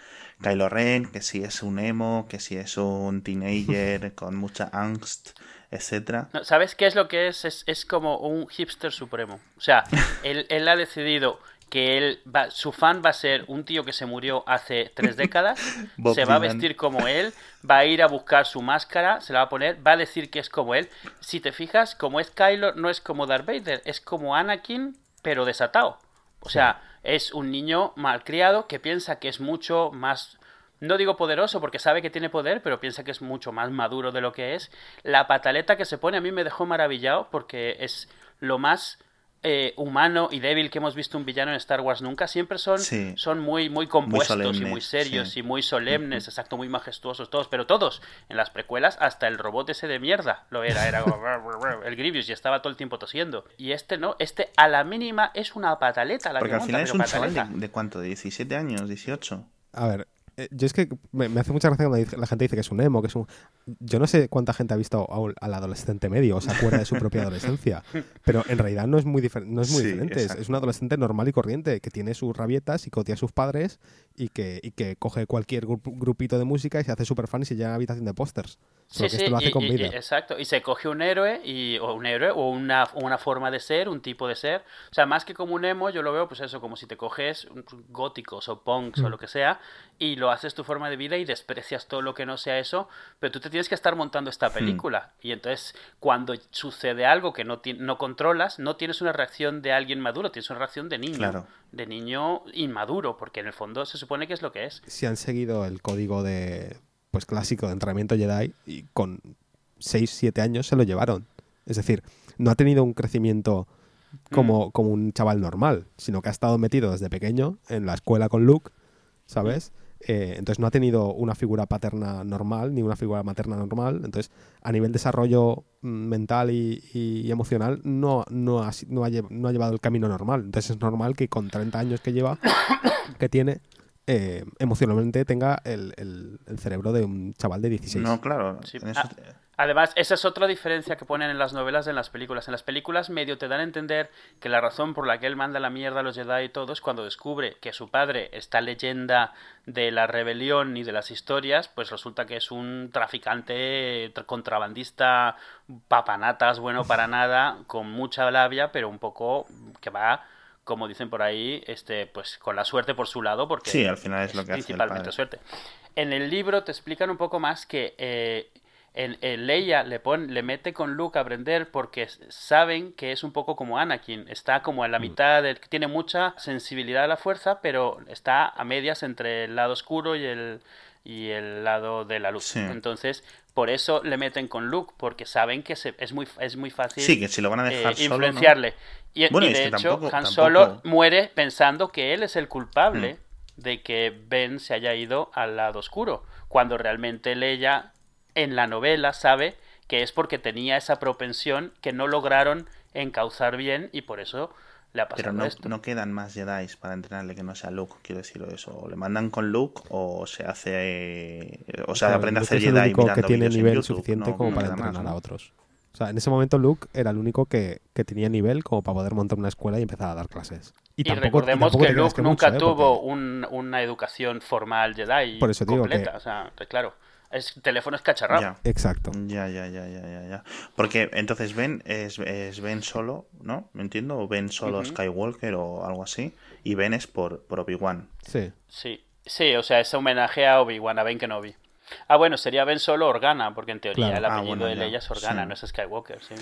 Kylo Ren, que si es un emo, que si es un teenager con mucha angst, etcétera. No, ¿Sabes qué es lo que es? Es, es como un hipster supremo. O sea, él, él ha decidido que él va, su fan va a ser un tío que se murió hace tres décadas, Bob se va a vestir como él, va a ir a buscar su máscara, se la va a poner, va a decir que es como él. Si te fijas, como es Kylo, no es como Darth Vader, es como Anakin, pero desatado. O sea, es un niño malcriado que piensa que es mucho más no digo poderoso porque sabe que tiene poder, pero piensa que es mucho más maduro de lo que es. La pataleta que se pone a mí me dejó maravillado porque es lo más eh, humano y débil que hemos visto un villano en Star Wars nunca. Siempre son, Sí. son muy, muy compuestos y solemnes, muy serios sí. y muy solemnes, exacto, muy majestuosos todos, pero todos. En las precuelas hasta el robot ese de mierda lo era, era como el Grievous y estaba todo el tiempo tosiendo. Y este no, este a la mínima es una pataleta la Porque que al monta, final es un chaval de, pataleta. de cuánto, de 17 años, 18. A ver, eh, yo es que me, me hace mucha gracia cuando la gente dice que es un emo, que es un... Yo no sé cuánta gente ha visto a un- al adolescente medio o se acuerda de su propia adolescencia, pero en realidad no es muy, difer- no es muy Sí, diferente. Es, exacto. es un adolescente normal y corriente que tiene sus rabietas y cotea a sus padres y que, y que coge cualquier grup- grupito de música y se hace super fan y se llena a habitación de pósters. Solo que esto lo hace y- con exacto. Y se coge un héroe, y, o un héroe, o una, una forma de ser, un tipo de ser. O sea, más que como un emo, yo lo veo, pues eso, como si te coges góticos o punks Mm. o lo que sea, y lo haces tu forma de vida y desprecias todo lo que no sea eso, pero tú te tienes que estar montando esta Hmm. película. Y entonces, cuando sucede algo que no, no controlas, no tienes una reacción de alguien maduro, tienes una reacción de niño. Claro. De niño inmaduro, porque en el fondo se supone que es lo que es. Si han seguido el código de pues clásico de entrenamiento Jedi y con 6, 7 años se lo llevaron. Es decir, no ha tenido un crecimiento como, como un chaval normal, sino que ha estado metido desde pequeño en la escuela con Luke, ¿sabes? Eh, entonces no ha tenido una figura paterna normal ni una figura materna normal. Entonces, a nivel desarrollo mm, mental y, y emocional, no, no, ha, no ha llevado el camino normal. Entonces es normal que con 30 años que lleva, que tiene, eh, emocionalmente tenga el, el- el cerebro de un chaval de 16. No, claro. Sí. en eso- Además, esa es otra diferencia que ponen en las novelas de en las películas. En las películas medio te dan a entender que la razón por la que él manda la mierda a los Jedi y todo es cuando descubre que su padre, esta leyenda de la rebelión y de las historias, pues resulta que es un traficante contrabandista papanatas, bueno para nada, con mucha labia, pero un poco que va como dicen por ahí, este, pues con la suerte por su lado, porque sí, al final es lo que principalmente hace suerte. En el libro te explican un poco más que eh, el, Leia le, pone, le mete con Luke a aprender porque saben que es un poco como Anakin. Está como en la mm. mitad, de, tiene mucha sensibilidad a la fuerza, pero está a medias entre el lado oscuro y el, y el lado de la luz. Entonces, por eso le meten con Luke, porque saben que es, muy, es muy fácil sí, que si lo van a dejar eh, influenciarle. Y, de hecho, Han Solo muere pensando que él es el culpable mm. de que Ben se haya ido al lado oscuro, cuando realmente Leia en la novela sabe que es porque tenía esa propensión que no lograron encauzar bien y por eso le ha pasado Pero no, esto. no quedan más Jedi para entrenarle que no sea Luke, quiero decirlo eso. O le mandan con Luke o se hace. O sea, aprende a hacer Jedi. Es el único que tiene nivel suficiente como para entrenar a otros. O sea, en ese momento Luke era el único que, que, tenía nivel como para poder montar una escuela y empezar a dar clases. Y, recordemos que Luke nunca ¿eh? tuvo un, una educación formal Jedi por eso completa. Que... O sea, pues claro. Es, teléfono es cacharrado. Exacto. Ya, ya, ya, ya, ya, ya. Porque entonces Ben es, es Ben solo, ¿no? ¿Me entiendo? O Ben solo Skywalker o algo así. Y Ben es por, por Obi-Wan. Sí. Sí. Sí, o sea, es homenaje a Obi-Wan, a Ben Kenobi. Ah, bueno, sería Ben solo Organa, porque en teoría el ah, apellido de Leia es Organa, no es Skywalker, sí.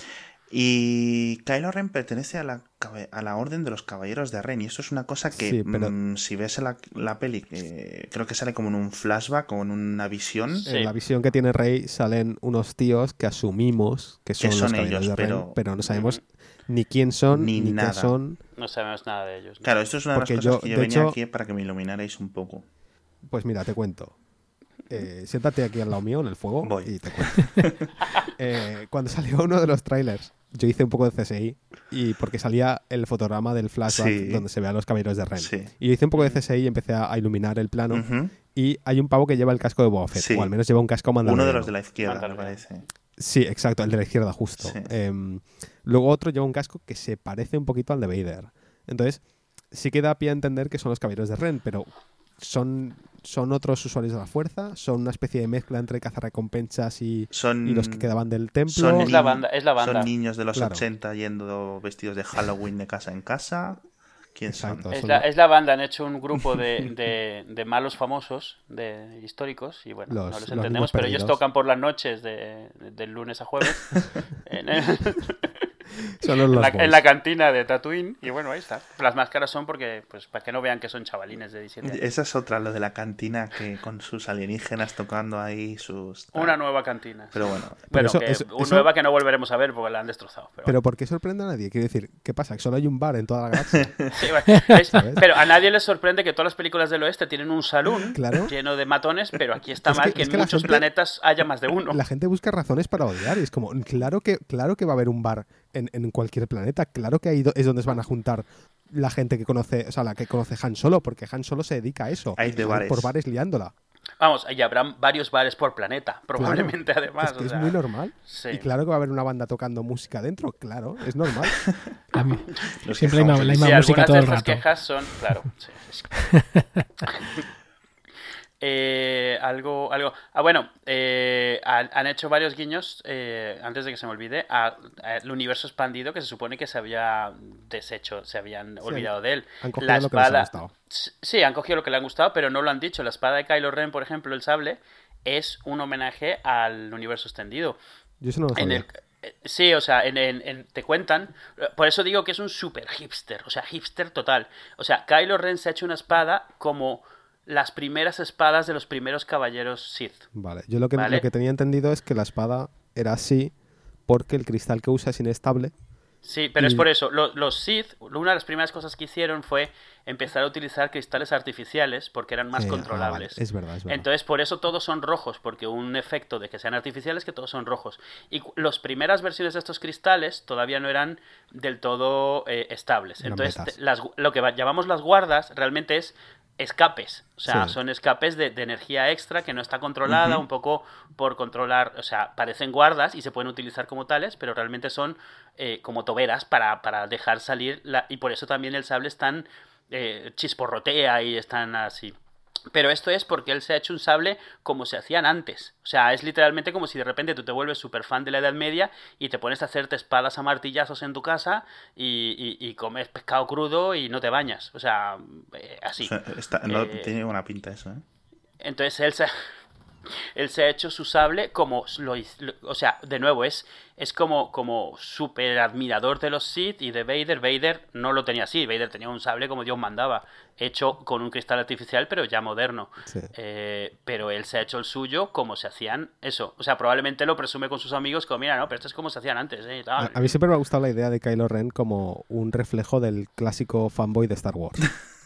Y Kylo Ren pertenece a la, a la Orden de los Caballeros de Ren. Y esto es una cosa que, mm, si ves la, la peli, creo que sale como en un flashback, como en una visión. En la visión que tiene Rey salen unos tíos que asumimos que son, los Caballeros de Ren, pero... no sabemos ni quién son, ni, nada. qué son. No sabemos nada de ellos. Claro, esto es una de las cosas que yo venía aquí para que me iluminarais un poco. Pues mira, te cuento. Eh, siéntate aquí al lado mío en el fuego y te cuento. Eh, cuando salió uno de los trailers yo hice un poco de CSI y porque salía el fotograma del flashback donde se ve a los caballeros de Ren. Y yo hice un poco de CSI y empecé a, iluminar el plano. Y hay un pavo que lleva el casco de Boba o al menos lleva un casco mandaloriano. Uno de los de la izquierda, me parece. Sí, exacto, el de la izquierda, justo. Em, luego otro lleva un casco que se parece un poquito al de Vader. Entonces, sí que da pie a entender que son los caballeros de Ren, pero son, son otros usuarios de la fuerza, son una especie de mezcla entre cazarrecompensas y, son, y los que quedaban del templo. Son, es, la banda, es la banda. Son niños de los 80 yendo vestidos de Halloween de casa en casa. ¿Quién son? Es, la, es la banda, han hecho un grupo de, de, malos famosos, de históricos, y bueno, no los entendemos, pero ellos tocan por las noches de, del lunes a jueves. en el en, la, cantina de Tatooine. Y bueno, ahí está. Las máscaras son porque, pues, para que no vean que son chavalines de 17 Esa es otra, lo de la cantina que con sus alienígenas tocando ahí sus. Una nueva cantina. Pero bueno. Pero una nueva que no volveremos a ver porque la han destrozado. Pero, ¿por qué sorprende a nadie? Quiero decir, ¿qué pasa? Que solo hay un bar en toda la galaxia. pero a nadie le sorprende que todas las películas del oeste tienen un salón lleno de matones, pero aquí está mal que, en muchos planetas haya más de uno. La gente busca razones para odiar y es como, claro que, claro que va a haber un bar en, cualquier planeta. Claro que ahí es donde se van a juntar la gente que conoce, o sea, la que conoce Han Solo, porque Han Solo se dedica a eso. Hay de bares. Por bares liándola. Vamos, y habrán varios bares por planeta, probablemente además. Es, muy normal. Y claro que va a haber una banda tocando música dentro, claro, es normal. siempre hay la misma música todo el rato. quejas son, claro. Eh, algo, algo. Ah, bueno, eh, han, hecho varios guiños, eh, antes de que se me olvide, al universo expandido que se supone que se había deshecho, se habían olvidado de él. Han cogido lo que les ha gustado. Sí, han cogido lo que le han gustado, pero no lo han dicho. La espada de Kylo Ren, por ejemplo, el sable, es un homenaje al universo extendido. Yo eso no lo sabía. Sí, o sea, en, te cuentan. Por eso digo que es un super hipster, o sea, hipster total. O sea, Kylo Ren se ha hecho una espada como las primeras espadas de los primeros caballeros Sith. Vale, yo lo que, lo que tenía entendido es que la espada era así porque el cristal que usa es inestable Sí, pero es por eso. Los, Sith, una de las primeras cosas que hicieron fue empezar a utilizar cristales artificiales porque eran más ah, controlables. es, verdad, es verdad, Entonces, por eso todos son rojos, porque un efecto de que sean artificiales es que todos son rojos. Y las primeras versiones de estos cristales todavía no eran del todo eh, estables. Entonces, las, lo que llamamos las guardas realmente es escapes. O sea, Sí. son escapes de, de energía extra que no está controlada, un poco por controlar, o sea, parecen guardas y se pueden utilizar como tales, pero realmente son eh, como toberas para, para dejar salir, la, y por eso también el sable es tan eh, chisporrotea y están así. Pero esto es porque él se ha hecho un sable como se hacían antes. O sea, es literalmente como si de repente tú te vuelves súper fan de la Edad Media y te pones a hacerte espadas a martillazos en tu casa y, y- y comes pescado crudo y no te bañas. O sea, eh, así. O sea, está- no, Eh, tiene buena pinta eso, ¿eh? Entonces él se, él se ha hecho su sable como lo, lo- o sea, de nuevo es es como como súper admirador de los Sith y de Vader. Vader no lo tenía así, Vader tenía un sable como Dios mandaba, hecho con un cristal artificial pero ya moderno. Sí. Eh, pero él se ha hecho el suyo como se hacían eso. O sea, probablemente lo presume con sus amigos como, mira, no, pero esto es como se hacían antes, ¿eh? y tal". A, a mí siempre me ha gustado la idea de Kylo Ren como un reflejo del clásico fanboy de Star Wars.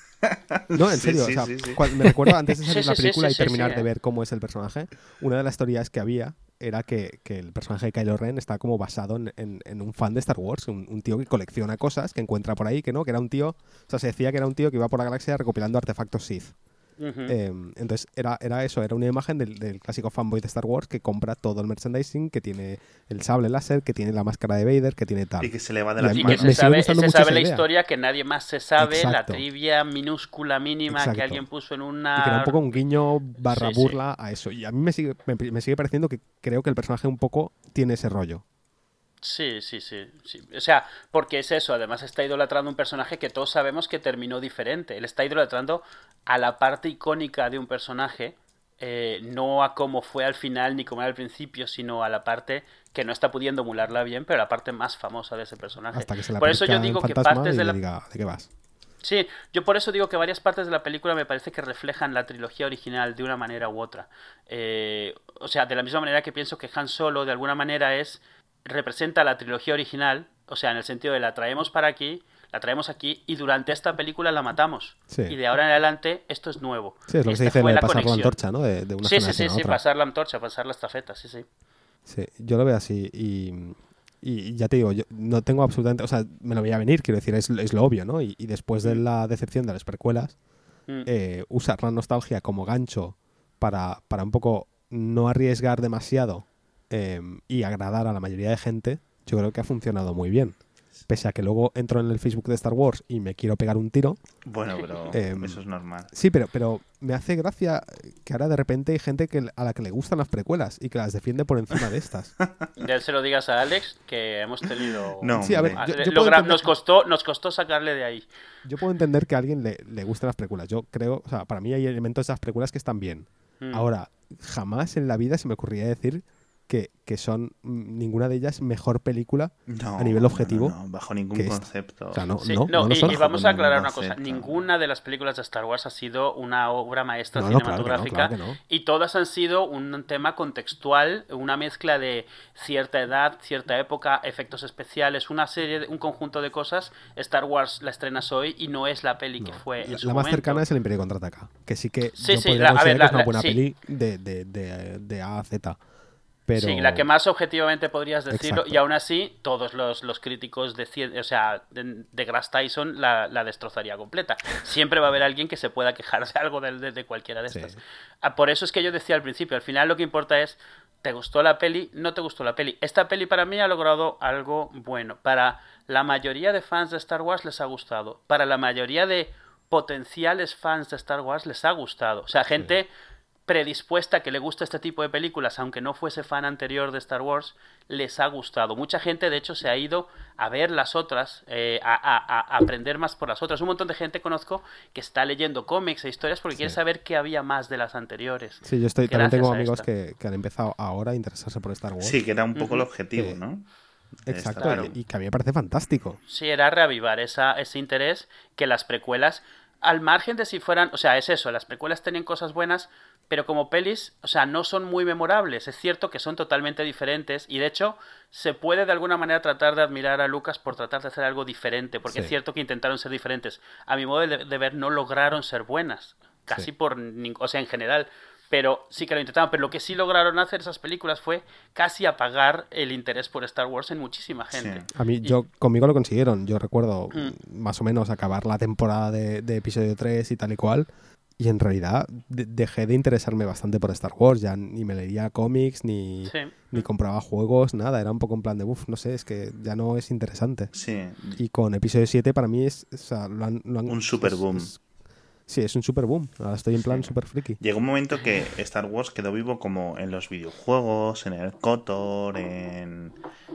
No, en serio, sí, o sea, sí, sí. cuan- me recuerdo antes de salir sí, la película sí, y terminar sí, de ver cómo es el personaje, una de las teorías que había era que, que el personaje de Kylo Ren está como basado en, en- en un fan de Star Wars, un, un tío que colecciona cosas, que encuentra por ahí, que no, que era un tío, o sea, se decía que era un tío que iba por la galaxia recopilando artefactos Sith. Eh, entonces era, era eso, era una imagen del, del clásico fanboy de Star Wars que compra todo el merchandising, que tiene el sable láser, que tiene la máscara de Vader, que tiene tal. Y que se le va de Y las a mí Y que manos. se sabe, se la idea. historia que nadie más se sabe, la trivia minúscula mínima Exacto. que alguien puso en una... Y que era un poco un guiño barra Sí, sí. burla a eso. Y a mí me sigue, me, me sigue pareciendo que creo que el personaje un poco tiene ese rollo. Sí, sí, sí, sí. O sea, porque es eso. Además está idolatrando un personaje que todos sabemos que terminó diferente. Él está idolatrando a la parte icónica de un personaje, eh, no a cómo fue al final ni cómo era al principio, sino a la parte que no está pudiendo emularla bien, pero la parte más famosa de ese personaje. Hasta que se la Por eso yo digo que partes de la diga, ¿de qué vas? Sí, yo por eso digo que varias partes de la película me parece que reflejan la trilogía original de una manera u otra. Eh, o sea, de la misma manera que pienso que Han Solo de alguna manera es representa la trilogía original, o sea, en el sentido de la traemos para aquí, la traemos aquí y durante esta película la matamos. Sí. Y de ahora en adelante esto es nuevo. Sí, es lo que se Esta dice fue de la pasar la conexión. antorcha, ¿no? De, de una Sí, sí, sí, sí, pasar la antorcha, pasar la estafeta, sí, sí. Sí, yo lo veo así y, y ya te digo, yo no tengo absolutamente, o sea, me lo veía venir, quiero decir, es, es lo obvio, ¿no? Y, y después de la decepción de las precuelas, Mm. eh, usar la nostalgia como gancho para, para un poco no arriesgar demasiado eh, y agradar a la mayoría de gente, yo creo que ha funcionado muy bien. Pese a que luego entro en el Facebook de Star Wars y me quiero pegar un tiro. Bueno, pero Em, eso es normal. Sí, pero, pero me hace gracia que ahora de repente hay gente que, a la que le gustan las precuelas y que las defiende por encima de estas. Ya se lo digas a Alex que hemos tenido... No, Sí, a ver, yo- Ah, yo puedo logra- entender- nos, costó, nos costó sacarle de ahí. Yo puedo entender que a alguien le, le gusten las precuelas. Yo creo, o sea, para mí hay elementos de las precuelas que están bien. Mm. Ahora, jamás en la vida se me ocurriría decir que, que son mm, ninguna de ellas mejor película. No, a nivel objetivo, no, no, bajo ningún concepto. O sea, no, Sí, no, no, no lo y, vamos a aclarar una cosa. Ninguna de las películas de Star Wars ha sido una obra maestra No, no, claro que no, cinematográfica. claro que no. Y todas han sido un tema contextual, una mezcla de cierta edad, cierta época, efectos especiales, una serie, de- un conjunto de cosas. Star Wars la estrenas hoy y no es la peli que fue en La, su la más momento. cercana es el Imperio Contraataca, que sí que Sí, yo sí, la- a ver, que la- es una la- buena sí. peli de, de, de, de A a Z. Pero... Sí, la que más objetivamente podrías decirlo, Exacto. y aún así, todos los, los críticos de, cien- o sea, de, de Grass Tyson la, la destrozaría completa. Siempre va a haber alguien que se pueda quejar de algo de, de- cualquiera de estas. Ah, Por eso es que yo decía al principio, al final lo que importa es, ¿te gustó la peli? ¿No te gustó la peli? Esta peli para mí ha logrado algo bueno. Para la mayoría de fans de Star Wars les ha gustado. Para la mayoría de potenciales fans de Star Wars les ha gustado. O sea, gente predispuesta que le gusta este tipo de películas, aunque no fuese fan anterior de Star Wars, les ha gustado. Mucha gente, de hecho, se ha ido a ver las otras, eh, a, a- a aprender más por las otras. Un montón de gente conozco que está leyendo cómics e historias porque quiere saber qué había más de las anteriores. Sí, yo estoy, también tengo amigos que, que han empezado ahora a interesarse por Star Wars. Sí, que era un poco el objetivo, Sí. ¿no? Exacto, y- que a mí me parece fantástico. Sí, era reavivar esa, ese interés que las precuelas, al margen de si fueran, o sea, es eso, las precuelas tenían cosas buenas, pero como pelis, o sea, no son muy memorables. Es cierto que son totalmente diferentes y de hecho se puede de alguna manera tratar de admirar a Lucas por tratar de hacer algo diferente, porque Sí. es cierto que intentaron ser diferentes. A mi modo de, de ver, no lograron ser buenas, casi Sí. por, o sea, en general. Pero sí que lo intentaron. Pero lo que sí lograron hacer esas películas fue casi apagar el interés por Star Wars en muchísima gente. Sí. A mí, Y- yo, conmigo lo consiguieron. Yo recuerdo Mm. más o menos acabar la temporada de, de episodio 3 y tal y cual. Y en realidad de- dejé de interesarme bastante por Star Wars. Ya ni me leía cómics, ni, Sí. ni compraba juegos, nada. Era un poco en plan de, uff, no sé, es que ya no es interesante. Sí, Y con episodio 7 para mí es... o sea, lo han- lo han- Un super es- boom. es- sí, es un super boom. Ahora estoy en plan Sí. super friki. Llegó un momento que Star Wars quedó vivo como en los videojuegos, en el KOTOR, en,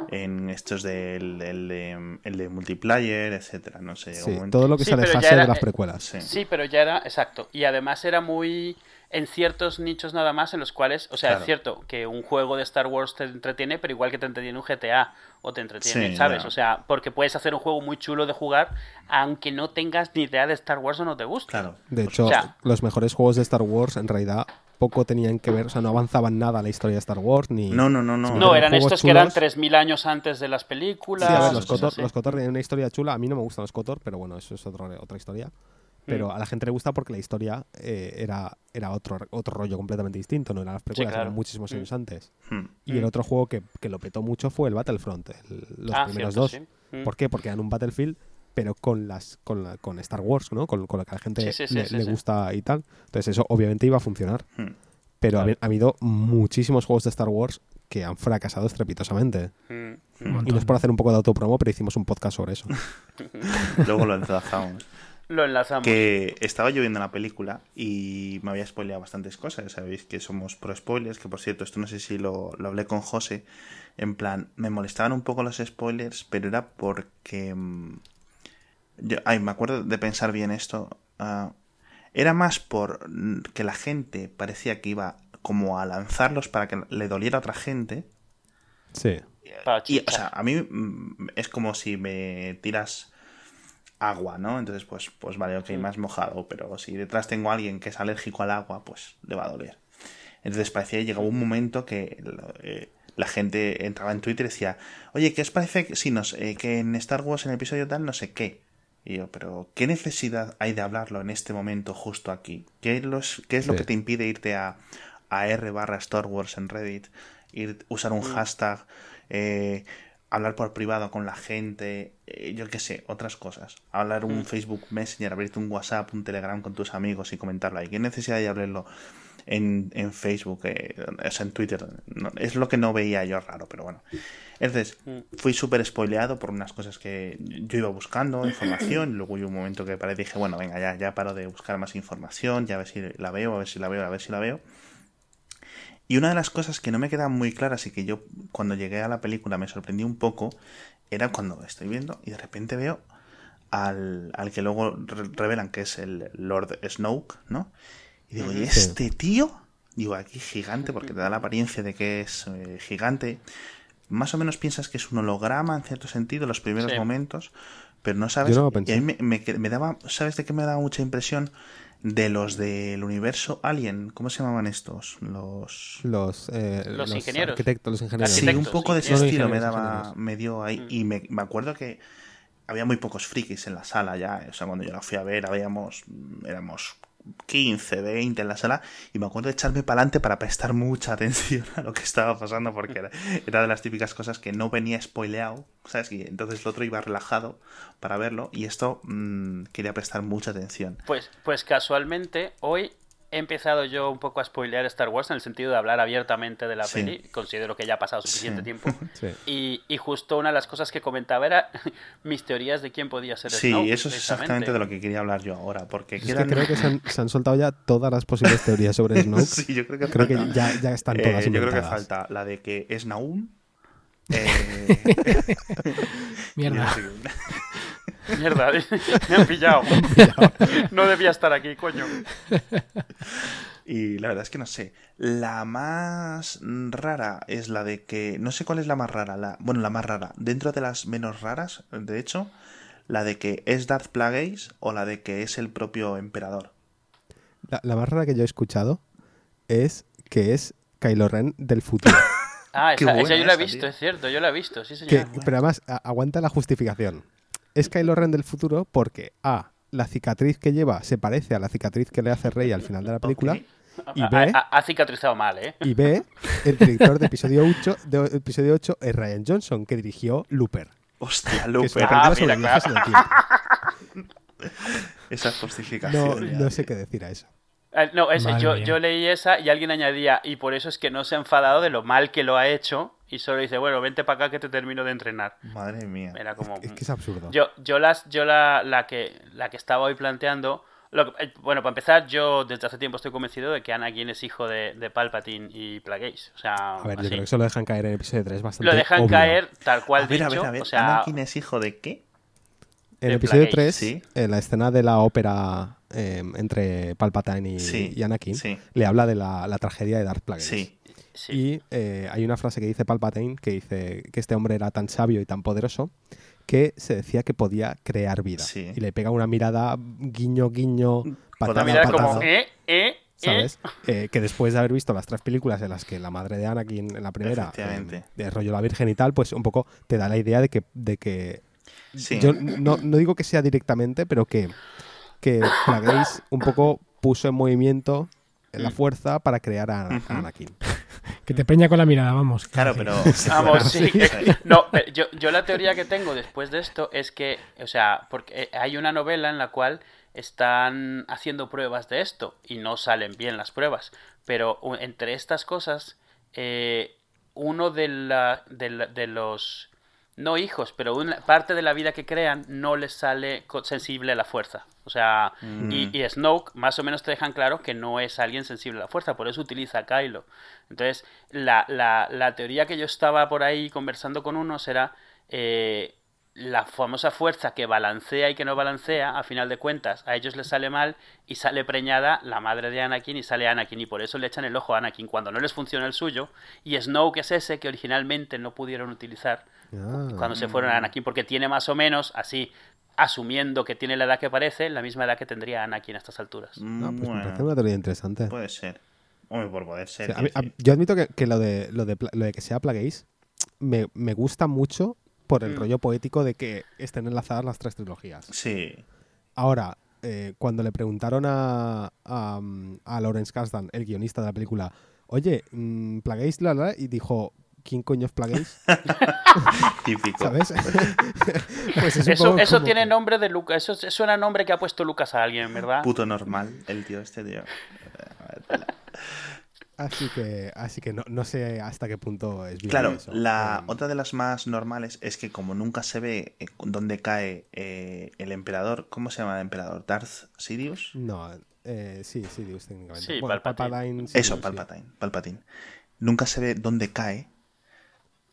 en estos del el de, el de multiplayer, etcétera. No sé, llegó Sí, un momento. todo lo que Sí, se alejase era- de las eh, precuelas. Sí. Sí, pero ya era, exacto. Y además era muy en ciertos nichos nada más en los cuales, o sea, Claro. es cierto que un juego de Star Wars te entretiene, pero igual que te entretiene un GTA o te entretiene, Sí, ¿sabes? O sea, porque puedes hacer un juego muy chulo de jugar, aunque no tengas ni idea de Star Wars o no te guste. Claro. De hecho, o sea- los mejores juegos de Star Wars en realidad poco tenían que ver, o sea, no avanzaban nada a la historia de Star Wars ni... No, no, no, no. No, eran estos que eran chulos. 3.000 años antes de las películas. Sí, a ver, Claro, los sí. los Kotor tienen una historia chula. A mí no me gustan los Kotor, pero bueno, eso es otro, otra historia. Pero Mm. a la gente le gusta porque la historia eh, era, era otro, otro rollo completamente distinto, no eran las precuelas, claro. eran muchísimos Mm. años antes. Hmm. Y el Mm. otro juego que, que lo petó mucho fue el Battlefront, el- los Ah, primeros cierto, dos. sí. Mm. ¿Por qué? Porque eran un Battlefield, pero con las con, la- con Star Wars, ¿no? Con, con lo que a la gente Sí, sí, sí, le, sí, le sí. gusta y tal. Entonces eso obviamente iba a funcionar. Pero ha Claro. habi- ha, habido muchísimos juegos de Star Wars que han fracasado estrepitosamente. Mm. Y no es por hacer un poco de autopromo, pero hicimos un podcast sobre eso. Luego lo enlazamos. Lo enlazamos. Que estaba yo viendo la película y me había spoileado bastantes cosas. Sabéis que somos pro spoilers, que por cierto, esto no sé si lo, lo hablé con José. En plan, me molestaban un poco los spoilers, pero era porque. mm, Yo, ay, me acuerdo de pensar bien esto. ah, era más por mm, que la gente parecía que iba como a lanzarlos para que le doliera a otra gente. Sí. Para Y, o sea, a mí mm, es como si me tiras agua, ¿no? Entonces, pues, pues vale, ok, Mm. más mojado, pero si detrás tengo a alguien que es alérgico al agua, pues le va a doler. Entonces parecía que llegaba un momento que eh, la gente entraba en Twitter y decía, oye, ¿qué os parece que, si nos, eh, que en Star Wars en el episodio tal no sé qué? Y yo, pero ¿qué necesidad hay de hablarlo en este momento justo aquí? ¿Qué es, los- qué es lo Sí. que te impide irte a, a R barra Star Wars en Reddit, ir, usar un hashtag, eh, hablar por privado con la gente, eh, yo qué sé, otras cosas. Hablar un Facebook Messenger, abrirte un WhatsApp, un Telegram con tus amigos y comentarlo ahí. ¿Qué necesidad de abrirlo en, en Facebook, eh, o sea, en Twitter? No, es lo que no veía yo raro, pero bueno. Entonces, fui súper spoileado por unas cosas que yo iba buscando, información, y luego hubo un momento que paré y dije, bueno, venga, ya, ya paro de buscar más información, ya a ver si la veo, a ver si la veo, a ver si la veo. Y una de las cosas que no me quedaban muy claras y que yo cuando llegué a la película me sorprendí un poco era cuando estoy viendo y de repente veo al, al que luego re- revelan que es el Lord Snoke, ¿no? Y digo, ¿y este tío? Digo, aquí gigante, porque te da la apariencia de que es eh, gigante. Más o menos piensas que es un holograma en cierto sentido en los primeros Sí. momentos, pero no sabes. Yo no lo y a mí me, me daba, ¿sabes de qué me daba mucha impresión? De los del universo Alien, ¿cómo se llamaban estos? Los. Los, eh, Los ingenieros. arquitectos, los ingenieros. Sí, un poco de ese estilo me daba, me dio ahí. Mm. Y me, me acuerdo que había muy pocos frikis en la sala ya. O sea, cuando yo la fui a ver, habíamos, éramos 15, 20 en la sala. Y me acuerdo de echarme para adelante para prestar mucha atención a lo que estaba pasando, porque era, de las típicas cosas que no venía spoileado, ¿sabes? Y entonces el otro iba relajado para verlo. Y esto mm, quería prestar mucha atención. Pues, pues casualmente, hoy he empezado yo un poco a spoilear Star Wars en el sentido de hablar abiertamente de la Sí. peli. Considero que ya ha pasado suficiente Sí. tiempo. Sí. Y, y justo una de las cosas que comentaba era mis teorías de quién podía ser Sí, Snoke, eso es exactamente de lo que quería hablar yo ahora, porque Es que creo que se han, se han soltado ya todas las posibles teorías sobre Snoke. sí, yo creo que Creo que falta- ya, ya están Eh, todas yo creo que falta la de que es Naum. Eh, Mierda. Mierda, me han pillado. no debía estar aquí, coño. Y la verdad es que no sé. La más rara es la de que. No sé cuál es la más rara. La, bueno, la más rara. Dentro de las menos raras, de hecho, la de que es Darth Plagueis o la de que es el propio emperador. La, la más rara que yo he escuchado es que es Kylo Ren del futuro. Ah, esa, yo la he visto, tío. es cierto, yo la he visto, sí que, señor. pero además, a- aguanta la justificación. Es Kylo Ren del futuro porque A. La cicatriz que lleva se parece a la cicatriz que le hace Rey al final de la película. Ok. Y Ha- B. ha, ha cicatrizado mal, ¿eh? Y B. El director de episodio 8, de episodio 8 es Ryan Johnson, que dirigió Looper. Hostia, Que Looper. Ah, mira. Esa No, justificación. ya, no sé qué decir a eso. Ah, No, ese, yo, yo leí esa y alguien añadía, y por eso es que no se ha enfadado de lo mal que lo ha hecho, y solo dice, bueno, vente para acá que te termino de entrenar. Madre mía. Era como... Es que es absurdo. Yo, yo, las, yo la, la, que, la que estaba hoy planteando. lo que- eh, bueno, para empezar, yo desde hace tiempo estoy convencido de que Anakin es hijo de, de Palpatine y Plagueis. O sea, A ver, yo creo que eso lo dejan caer en episodio 3 bastante lo dejan obvio. caer tal cual a ver, a dicho. ver, a ver. O sea, ¿Anakin es hijo de qué? En de episodio Plagueis, 3, sí. en la escena de la ópera eh, entre Palpatine y, Sí, y Anakin, sí. le habla de la, la tragedia de Darth Plagueis. Sí. sí. Y eh, hay una frase que dice Palpatine que dice que este hombre era tan sabio y tan poderoso que se decía que podía crear vida. Sí. Y le pega una mirada guiño, guiño, patada, Una Mira, patada. como, eh, eh, eh. ¿Sabes? Eh, que después de haber visto las tres películas en las que la madre de Anakin en la primera, eh, de rollo la Virgen y tal, pues un poco te da la idea de que, de que Sí. yo no, no digo que sea directamente, pero que, que Plagueis un poco puso en movimiento la Mm. fuerza para crear a. Anakin. Que te preña con la mirada, vamos. Claro, pero. Vamos, sí. Sí. No, pero yo, yo la teoría que tengo después de esto es que, o sea, porque eh, hay una novela en la cual están haciendo pruebas de esto y no salen bien las pruebas. Pero entre estas cosas, eh, uno de, la, de, la- de los, no hijos, pero una parte de la vida que crean no les sale sensible a la fuerza. O sea, y, y Snoke más o menos te dejan claro que no es alguien sensible a la fuerza, por eso utiliza a Kylo. Entonces, la, la, la teoría que yo estaba por ahí conversando con unos era eh, la famosa fuerza que balancea y que no balancea, a final de cuentas, a ellos les sale mal y sale preñada la madre de Anakin y sale Anakin y por eso le echan el ojo a Anakin cuando no les funciona el suyo y Snoke es ese que originalmente no pudieron utilizar Ah. cuando se fueron a Anakin porque tiene más o menos así asumiendo que tiene la edad que parece la misma edad que tendría Anakin a estas alturas No, pues me Bueno, parece una teoría interesante. Puede ser. Hombre, por poder ser. a mí- quiero a- decir. yo admito que, que lo, de, lo, de, pla- lo de que sea Plagueis me, me gusta mucho por el Mm. rollo poético de que estén enlazadas las tres trilogías. Sí. Ahora, eh, cuando le preguntaron a, a, a Lawrence Kasdan, el guionista de la película, oye, mm, Plagueis, la, la, y dijo, ¿quién coño es Plagueis? Típico. ¿Sabes? pues es eso poco eso como tiene nombre de Lucas eso es- suena a nombre que ha puesto Lucas a alguien verdad Puto normal, el tío este, tío. Así que, así que no, no sé hasta qué punto es bien Claro, eso. la otra de las más normales es que como nunca se ve eh, dónde cae eh, el emperador, ¿cómo se llama el emperador? ¿Darth Sirius? No, eh, sí, Dios, técnicamente. Sí, Bueno, Palpatine. Eso, sí. Palpatine, Palpatine. Nunca se ve dónde cae.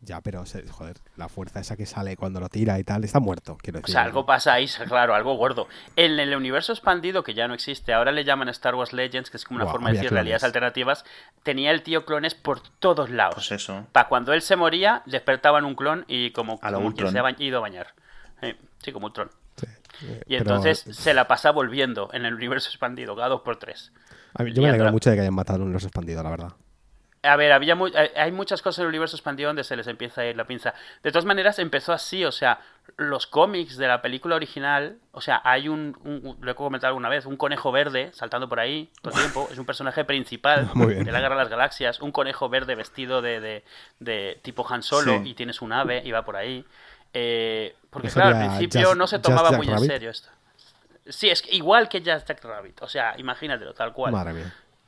Ya, pero, joder, la fuerza esa que sale cuando lo tira y tal, está muerto, quiero O decir. sea, algo pasa ahí, claro, algo gordo. En el universo expandido, que ya no existe, ahora le llaman Star Wars Legends, que es como una forma de decir clones. realidades alternativas, tenía el tío clones por todos lados. Pues eso. Para cuando él se moría, despertaban un clon y como, A lo como quien se ha ido a bañar. Eh, sí, como Ultron. Sí, eh, Y pero- entonces se la pasa volviendo en el universo expandido, cada dos por tres. a mí- yo me alegro mucho de que hayan matado el universo expandido, la verdad. A ver, había mu- hay muchas cosas en el universo expandido donde se les empieza a ir la pinza. De todas maneras, empezó así, o sea, los cómics de la película original, o sea, hay un, un- un- lo he comentado alguna vez, un conejo verde saltando por ahí todo el tiempo, es un personaje principal de la Guerra de las Galaxias, un conejo verde vestido de, de, de tipo Han Solo Sí. y tiene su nave y va por ahí. Eh, porque ¿No claro, al principio Just- no se tomaba muy en serio esto. Sí, es igual que Just Jack Rabbit, o sea, imagínatelo, tal cual.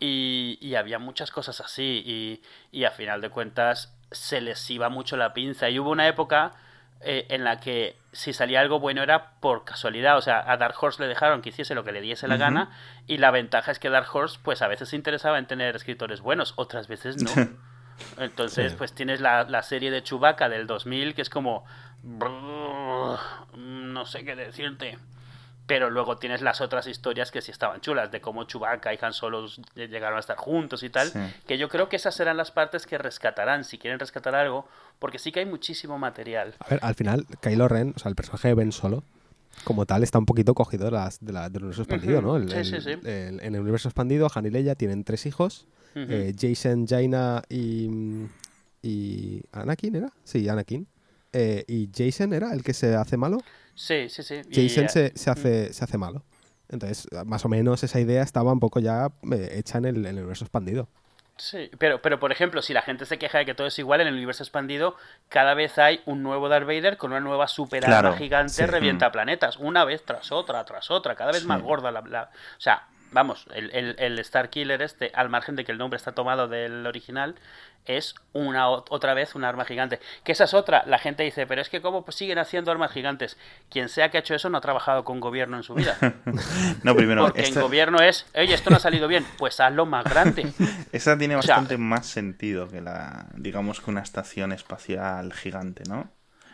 Y, y había muchas cosas así y, y a final de cuentas se les iba mucho la pinza y hubo una época eh, en la que si salía algo bueno era por casualidad, o sea, a Dark Horse le dejaron que hiciese lo que le diese la gana y la ventaja es que Dark Horse pues a veces se interesaba en tener escritores buenos, otras veces no. Entonces Sí. pues tienes la, la serie de Chewbacca del 2000 que es como... brrr, No sé qué decirte. Pero luego tienes las otras historias que sí estaban chulas, de cómo Chewbacca y Han Solo llegaron a estar juntos y tal. Sí. Que yo creo que esas serán las partes que rescatarán, si quieren rescatar algo, porque sí que hay muchísimo material. A ver, al final, Kylo Ren, o sea, el personaje de Ben Solo, como tal, está un poquito cogido de las, de la- del universo expandido. ¿no? El- Sí, el- sí, sí. el- en el universo expandido, Han y Leia tienen tres hijos. Eh, Jason, Jaina y, y... ¿Anakin era? Sí, Anakin. Eh, y Jason era el que se hace malo. sí, sí, sí. Jason eh, se, se hace, se hace malo. Entonces, más o menos esa idea estaba un poco ya eh, hecha en el, en el universo expandido. Sí, pero, pero por ejemplo, si la gente se queja de que todo es igual en el universo expandido, cada vez hay un nuevo Darth Vader con una nueva super Claro, gigante sí. revienta planetas, una vez tras otra, tras otra, cada vez Sí. más gorda la, la- O sea, vamos, el, el, el Star Killer este, al margen de que el nombre está tomado del original, es una otra vez un arma gigante. Que esa es otra. La gente dice, pero es que cómo pues, siguen haciendo armas gigantes. Quien sea que ha hecho eso no ha trabajado con gobierno en su vida. no, primero. Porque en gobierno es, oye, esto no ha salido bien, pues hazlo más grande. Esa tiene bastante más sentido que la, digamos que una estación espacial gigante, ¿no?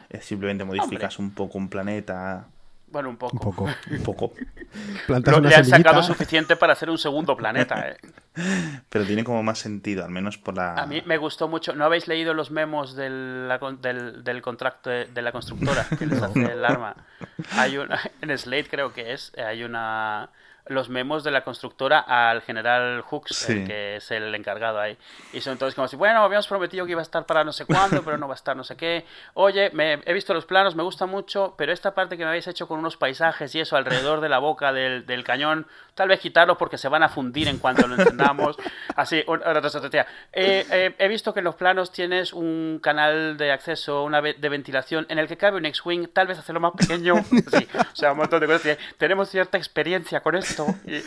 Es simplemente modificas un poco un planeta bueno, un poco. Un poco. un poco. Lo, le han sacado suficiente para hacer un segundo planeta, ¿eh? Pero tiene como más sentido, al menos por la... A mí me gustó mucho. ¿No habéis leído los memos del, del, del contrato de, la constructora que les hace el arma? Hay una, en Slate creo que es, hay una los memos de la constructora al general Hooks, que es el encargado ahí. Y son todos como si, bueno, habíamos prometido que iba a estar para no sé cuándo, pero no va a estar no sé qué. Oye, me, he visto los planos, me gusta mucho, pero esta parte que me habéis hecho con unos paisajes y eso alrededor de la boca del, del cañón, tal vez quitarlos porque se van a fundir en cuanto lo encendamos. Así, eh, eh, he visto que en los planos tienes un canal de acceso, una de ventilación en el que cabe un X-Wing, tal vez hacerlo más pequeño. Sí, o sea, un montón de cosas. Tenemos cierta experiencia con esto y,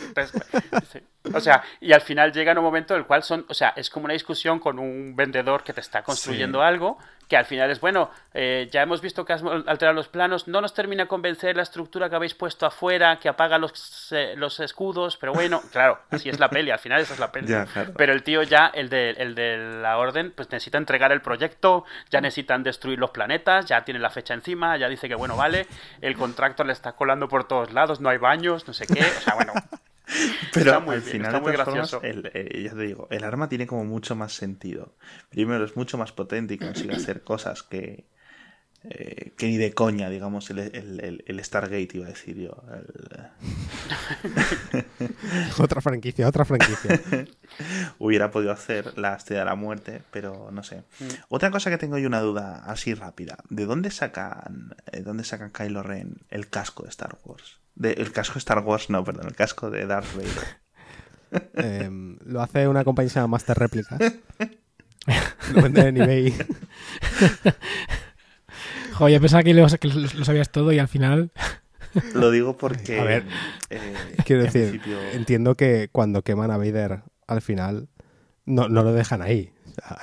O sea, y al final llega un momento en el cual son, o sea, es como una discusión con un vendedor que te está construyendo algo, que al final es, bueno, eh, ya hemos visto que has alterado los planos, no nos termina convencer la estructura que habéis puesto afuera, que apaga los, eh, los escudos, pero bueno, claro, así es la peli, al final esa es la peli. Pero el tío ya, el de, el de la orden, pues necesita entregar el proyecto, ya necesitan destruir los planetas, ya tiene la fecha encima, ya dice que bueno, vale, el contrato le está colando por todos lados, no hay baños, no sé qué, o sea, bueno, Pero al final, está muy gracioso. el, eh, ya te digo, el arma tiene como mucho más sentido. Primero, es mucho más potente y consigue hacer cosas que, eh, que ni de coña, digamos, el, el, el, Stargate iba a decir yo. otra franquicia, otra franquicia. Hubiera podido hacer la Estrella de la Muerte, pero no sé. Mm. Otra cosa que tengo yo una duda así rápida. ¿De dónde sacan, de dónde sacan Kylo Ren el casco de Star Wars? El casco de Star Wars, no, perdón, el casco de Darth Vader. Em, lo hace una compañía que se llama Master Réplicas. lo vende en eBay. Joder, pensaba que lo, sabías todo y al final... Lo digo porque... A ver, eh, quiero decir, entiendo que cuando queman a Vader al final no, no lo dejan ahí.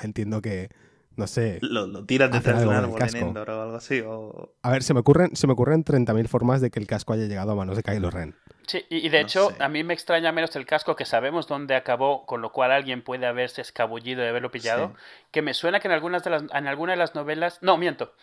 entiendo que no sé. Lo, lo tiras detrás de un árbol en Endor o algo así. O... A ver, se me ocurren, se me ocurren 30.000 formas de que el casco haya llegado a manos de Kylo Ren. Sí, y de hecho, a mí me extraña menos el casco que sabemos dónde acabó, con lo cual alguien puede haberse escabullido y haberlo pillado. Que me suena que en algunas de las, en alguna de las novelas. No, miento.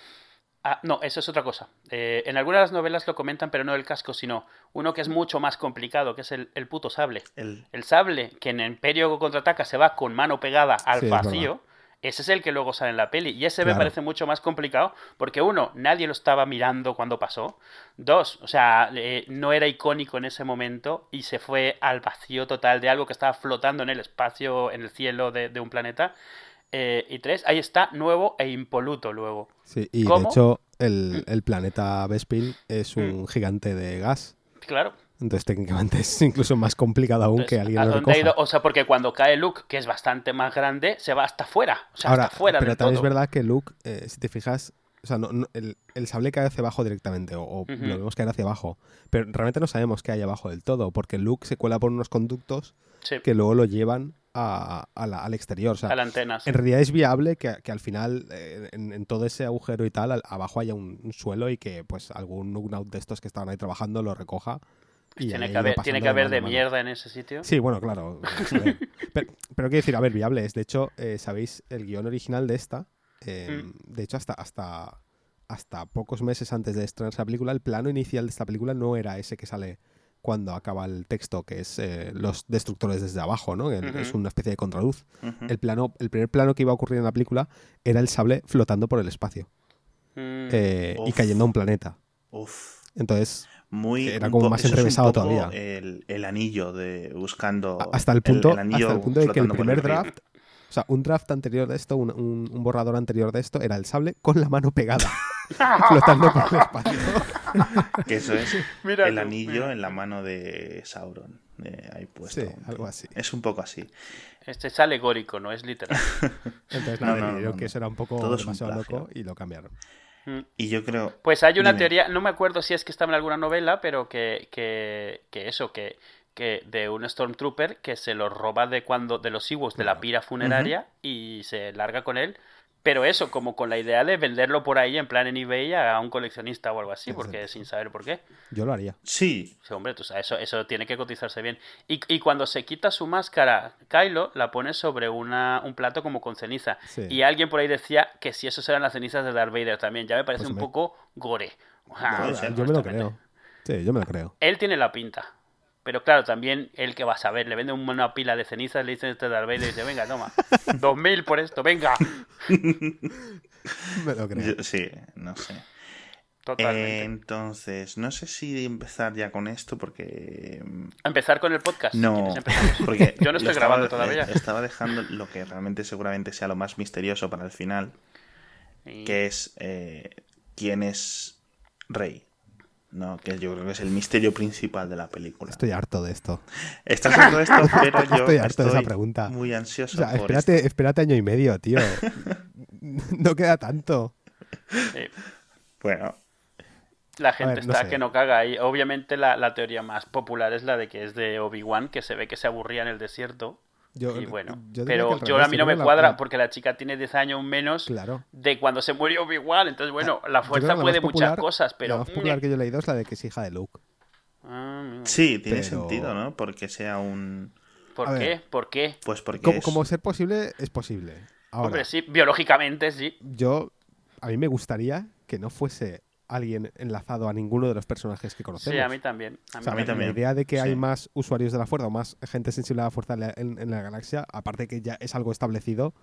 Ah, no, eso es otra cosa. Eh, en algunas de las novelas lo comentan, pero no el casco, sino uno que es mucho más complicado, que es el, puto sable. El... sable, que en Imperio contraataca se va con mano pegada al vacío ese es el que luego sale en la peli. Y ese me parece mucho más complicado porque, uno, nadie lo estaba mirando cuando pasó. Dos, o sea, no era icónico en ese momento y se fue al vacío total de algo que estaba flotando en el espacio, en el cielo de, un planeta. Eh, y tres, ahí está, nuevo e impoluto luego. Sí, y de hecho, el, el planeta Bespin es un mm. gigante de gas. Claro. Entonces técnicamente es incluso más complicado aún que alguien lo recoja. o sea, porque cuando cae Luke, que es bastante más grande, se va hasta afuera. O sea, hasta fuera Pero también es verdad que Luke, eh, si te fijas, o sea, el, el, sable cae hacia abajo directamente, o, lo vemos caer hacia abajo. Pero realmente no sabemos qué hay abajo del todo, porque Luke se cuela por unos conductos que luego lo llevan a, al exterior. O sea, a la antena. En realidad es viable que, que al final, eh, en, todo ese agujero y tal, abajo haya un, suelo y que pues algún Nugnaut de estos que estaban ahí trabajando lo recoja tiene, que haber, tiene que haber de, mierda en ese sitio. Sí, bueno, claro. pero, quiero decir, a ver, viable es. De hecho, eh, ¿sabéis? El guion original de esta, em, mm. de hecho, hasta, hasta, hasta pocos meses antes de estrenar esa película, el plano inicial de esta película no era ese que sale cuando acaba el texto, que es eh, los destructores desde abajo, ¿no? Es una especie de contraluz. el, plano, el primer plano que iba a ocurrir en la película era el sable flotando por el espacio mm. eh, y cayendo a un planeta. Uf. Entonces, muy era como más enrevesado todavía. El, anillo de buscando hasta el punto, hasta el punto de que el primer draft, o sea, un draft anterior de esto, un, borrador anterior de esto, era el sable con la mano pegada, flotando por el espacio. que eso es el anillo en la mano de Sauron. ahí puesto. Sí, algo así. Es un poco así. Este es alegórico, no es literal. Entonces, nada, creo que eso era un poco demasiado loco y lo cambiaron. Y yo creo. Pues hay una teoría, no me acuerdo si es que estaba en alguna novela, pero que, que, que eso, que, que de un Stormtrooper que se lo roba de cuando de los Ewoks de la pira funeraria y se larga con él. Pero eso, como con la idea de venderlo por ahí en plan en eBay a un coleccionista o algo así, porque sin saber por qué. Yo lo haría. Sí. Sí, hombre, tú sabes, eso, eso tiene que cotizarse bien. Y, y cuando se quita su máscara, Kylo la pone sobre una, un plato como con ceniza. Sí. Y alguien por ahí decía que si esos eran las cenizas de Darth Vader también. Ya me parece Pues un me- poco gore. Yo me lo creo. Sí, yo me lo creo. Él tiene la pinta. Pero claro, también él que va a saber, le vende una pila de cenizas, le dice este Darth Vader y dice, venga, toma, dos mil por esto, venga. Me lo creo. Yo- sí, no sé. Totalmente. Eh, entonces, no sé si empezar ya con esto porque... mm, Empezar con el podcast. si No, porque Yo no estoy estaba- grabando todavía. eh, Estaba dejando lo que realmente seguramente sea lo más misterioso para el final, Y- que es eh, quién es Rey. No, que yo creo que es el misterio principal de la película. Estoy harto de esto. Estás haciendo esto, pero yo Estoy harto de esa estoy pregunta. muy O ansioso sea, por espérate, esto. espérate año y medio, tío. no queda tanto. sí. Bueno, La gente ver, no está sé. que no caga y obviamente la, la teoría más popular es la de que es de Obi-Wan, que se ve que se aburría en el desierto. Yo, y bueno, yo pero yo a mí no me cuadra la- porque la chica tiene 10 años menos Claro. de cuando se murió Obi-Wan. Entonces, bueno, la fuerza puede muchas cosas, pero... La más popular que yo he leído es la de que es hija de Luke. Ah, sí, tiene Pero- sentido, ¿no? Porque sea un... ¿Por A qué? ver. ¿Por qué? Pues porque Como, es... como ser posible, es posible. Ahora, Hombre, sí, biológicamente sí. yo, a mí me gustaría que no fuese alguien enlazado a ninguno de los personajes que conocemos. Sí, a mí también. A mí, O sea, A mí la- también, La idea de que hay más usuarios de la fuerza o más gente sensible a la fuerza en la, en- en la galaxia, aparte que ya es algo establecido,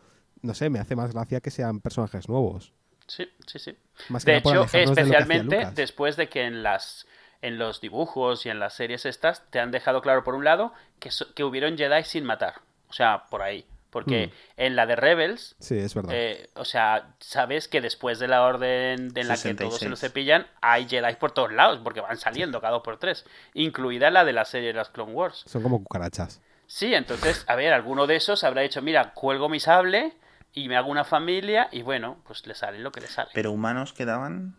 no sé, me hace más gracia que sean personajes nuevos. Sí, sí, sí. Más que De hecho, de especialmente después de que en las en los dibujos y en las series estas te han dejado claro por un lado que, so- que hubieron Jedi sin matar, o sea, por ahí, porque Mm. en la de Rebels, Sí, es verdad. eh, o sea, sabes que después de la orden de en la que todos se lo 66. cepillan, hay Jedi por todos lados, porque van saliendo cada dos por tres, incluida la de la serie de las Clone Wars. Son como cucarachas. Sí, entonces, a ver, alguno de esos habrá dicho, mira, cuelgo mi sable y me hago una familia y bueno, pues le sale lo que le sale. Pero humanos quedaban...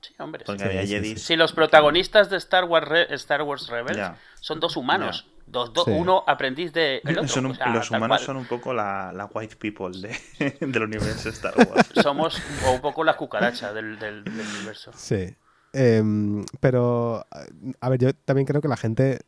Sí, hombre. Porque Sí, había sí, Jedis... Si los protagonistas de Star Wars, Re- Star Wars Rebels Ya. son dos humanos, dos, dos- Sí. uno aprendiz de el otro, Son un- o sea, los humanos cual. son un poco la, la white people de, del universo Star Wars. Somos un poco la cucaracha del, del- del universo. Sí. Em, pero, a ver, yo también creo que la gente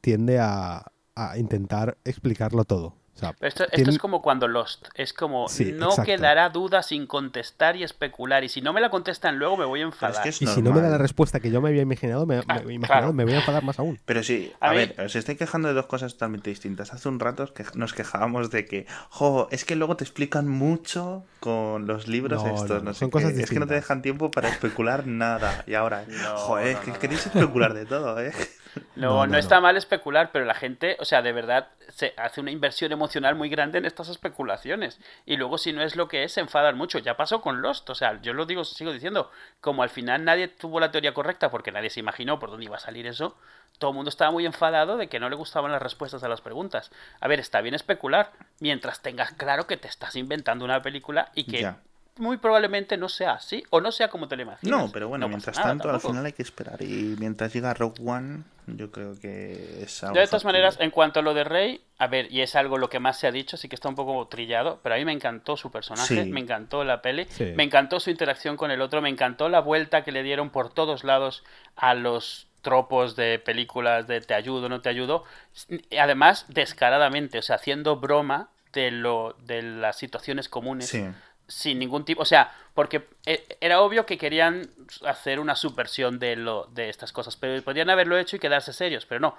tiende a, a intentar explicarlo todo. O sea, Pero esto, esto es como cuando Lost, es como Sí, no exacto. quedará duda sin contestar y especular y si no me la contestan luego me voy a es enfadar. que es y si no me da la respuesta que yo me había imaginado, me, Ah, me- imaginado, claro. me voy a enfadar más aún. Pero sí, A a, mí- ver, os estoy quejando de dos cosas totalmente distintas. Hace un rato nos quejábamos de que, jo, es que luego te explican mucho con los libros No, estos, no, no, no, sé son qué. cosas Es que no te distintas. dejan tiempo para especular nada. Y ahora, No, joder, no, que no, queréis especular de todo, ¿eh? No, No, no, no, está mal especular, pero la gente, o sea, de verdad, se hace una inversión emocional muy grande en estas especulaciones. Y luego, si no es lo que es, se enfadan mucho. Ya pasó con Lost, o sea, yo lo digo, sigo diciendo, como al final nadie tuvo la teoría correcta porque nadie se imaginó por dónde iba a salir eso, todo el mundo estaba muy enfadado de que no le gustaban las respuestas a las preguntas. A ver, está bien especular, mientras tengas claro que te estás inventando una película y que Ya. muy probablemente no sea así, o no sea como te lo imaginas. No, pero bueno, No mientras nada tanto, al tampoco. final hay que esperar. Y mientras llega Rogue One, yo creo que es algo De todas factible. maneras, en cuanto a lo de Rey, a ver, y es algo lo que más se ha dicho, sí que está un poco trillado, pero a mí me encantó su personaje, Sí. me encantó la peli, Sí. me encantó su interacción con el otro, me encantó la vuelta que le dieron por todos lados a los tropos de películas de te ayudo, no te ayudo, además descaradamente, o sea, haciendo broma de lo de las situaciones comunes Sí. Sin ningún tipo, o sea, porque eh, era obvio que querían hacer una subversión de lo de estas cosas, pero podrían haberlo hecho y quedarse serios, pero no.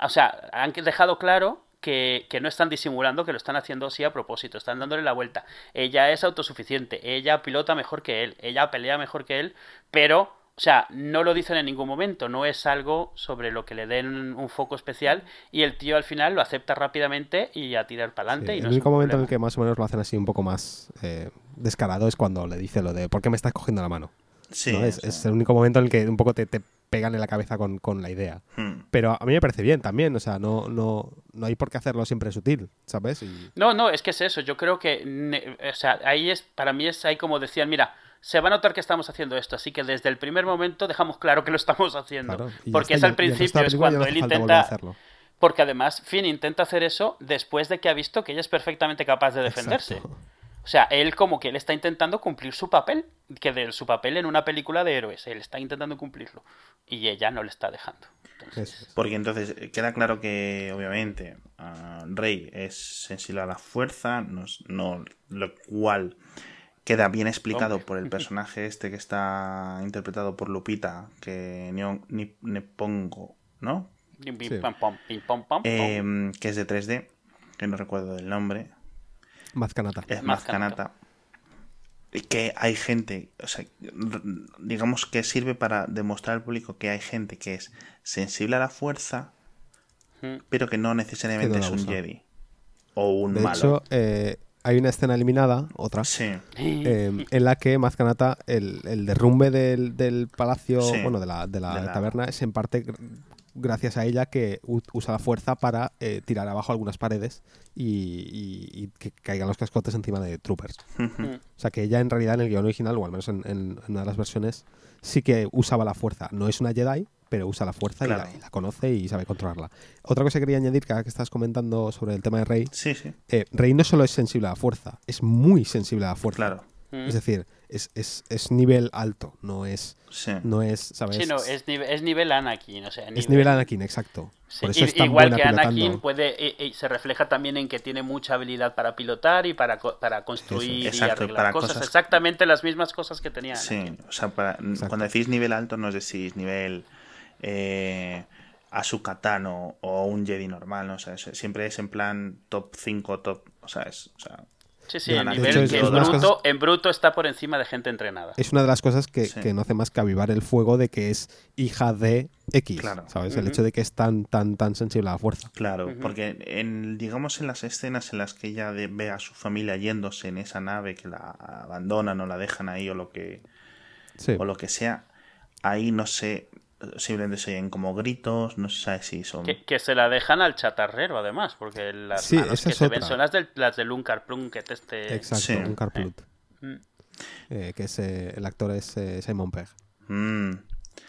O sea, han dejado claro que, que no están disimulando, que lo están haciendo así a propósito, están dándole la vuelta. Ella es autosuficiente, ella pilota mejor que él, ella pelea mejor que él, pero o sea, no lo dicen en ningún momento, no es algo sobre lo que le den un foco especial y el tío al final lo acepta rápidamente y a tirar para adelante. Sí, el único momento en el que más o menos lo hacen así un poco más eh, descarado es cuando le dice lo de ¿por qué me estás cogiendo la mano? Sí, ¿no? es, el único momento en el que un poco te, te pegan en la cabeza con, con la idea. hmm. Pero a mí me parece bien también, o sea, no, no, no hay por qué hacerlo siempre sutil, ¿sabes? Y, No, no, es que es eso. Yo creo que, o sea, ahí es, para mí es ahí como decían, mira, se va a notar que estamos haciendo esto, así que desde el primer momento dejamos claro que lo estamos haciendo. claro, Porque está, es al principio, es cuando él intenta, hacerlo. Porque además Finn intenta hacer eso después de que ha visto que ella es perfectamente capaz de defenderse. Exacto. O sea, él como que él está intentando cumplir su papel, que de su papel en una película de héroes, él está intentando cumplirlo y ella no le está dejando. Entonces. Porque entonces eh, queda claro que, obviamente, ah, Rey es sensible a la fuerza, no, es- no- lo cual queda bien explicado Hombre. por el personaje este que está interpretado por Lupita, que Nepongo, ¿no? Sí. Em, que es de 3D, que no recuerdo del nombre, Mazcanata. es Mazcanata. Que hay gente, o sea, digamos que sirve para demostrar al público que hay gente que es sensible a la fuerza, pero que no necesariamente es un usa. Jedi. O un De malo. hecho, eh, hay una escena eliminada, otra, sí. eh, en la que Mazcanata, el, el derrumbe del, del palacio, Sí. bueno, de la, de la De la- taberna, es en parte gr- gracias a ella que usa la fuerza para eh, tirar abajo algunas paredes y, y- y que caigan los cascotes encima de troopers. O sea que ella en realidad en el guion original, o al menos en, en- en una de las versiones, sí que usaba la fuerza. No es una Jedi, pero usa la fuerza y la- Claro. y, la, conoce y sabe controlarla. Otra cosa que quería añadir, que ahora que estás comentando sobre el tema de Rey, Sí, sí, eh, Rey no solo es sensible a la fuerza, es muy sensible a la fuerza. claro. Mm. Es decir, es, es- es nivel alto, no es, Sí. no es, ¿sabes? Sí, no, es nivel, es nivel Anakin, o sea, Es nivel Anakin, exacto. Sí, Por eso i- es tan igual buena que Anakin puede y- y se refleja también en que tiene mucha habilidad para pilotar y para, co- para construir exacto, y arreglar para cosas, cosas- exactamente las mismas cosas que tenía Sí, Anakin. o sea, para- cuando decís nivel alto no es decir nivel eh, Asukatano o un Jedi normal, ¿no? O sea, es- siempre es en plan top 5, top, o sea, es, o sea, Sí, sí, De el hecho, nivel es- que es en una de las bruto, cosas- en bruto está por encima de gente entrenada. Es una de las cosas que, Sí. que no hace más que avivar el fuego de que es hija de X. Claro. ¿Sabes? El hecho de que es tan, tan, tan sensible a la fuerza. Claro, porque en, digamos en las escenas en las que ella de- ve a su familia yéndose en esa nave que la abandonan o la dejan ahí o lo que Sí. o lo que sea, ahí no sé, simplemente se oyen como gritos, no se sabe si son Que, que se la dejan al chatarrero, además, porque las Sí, manos que se ven son las, del, las de Lunkar Plunket, este... Exacto, Sí. un Carplut. Mm, Eh, que es, eh, el actor es eh, Simon Pegg. Mm.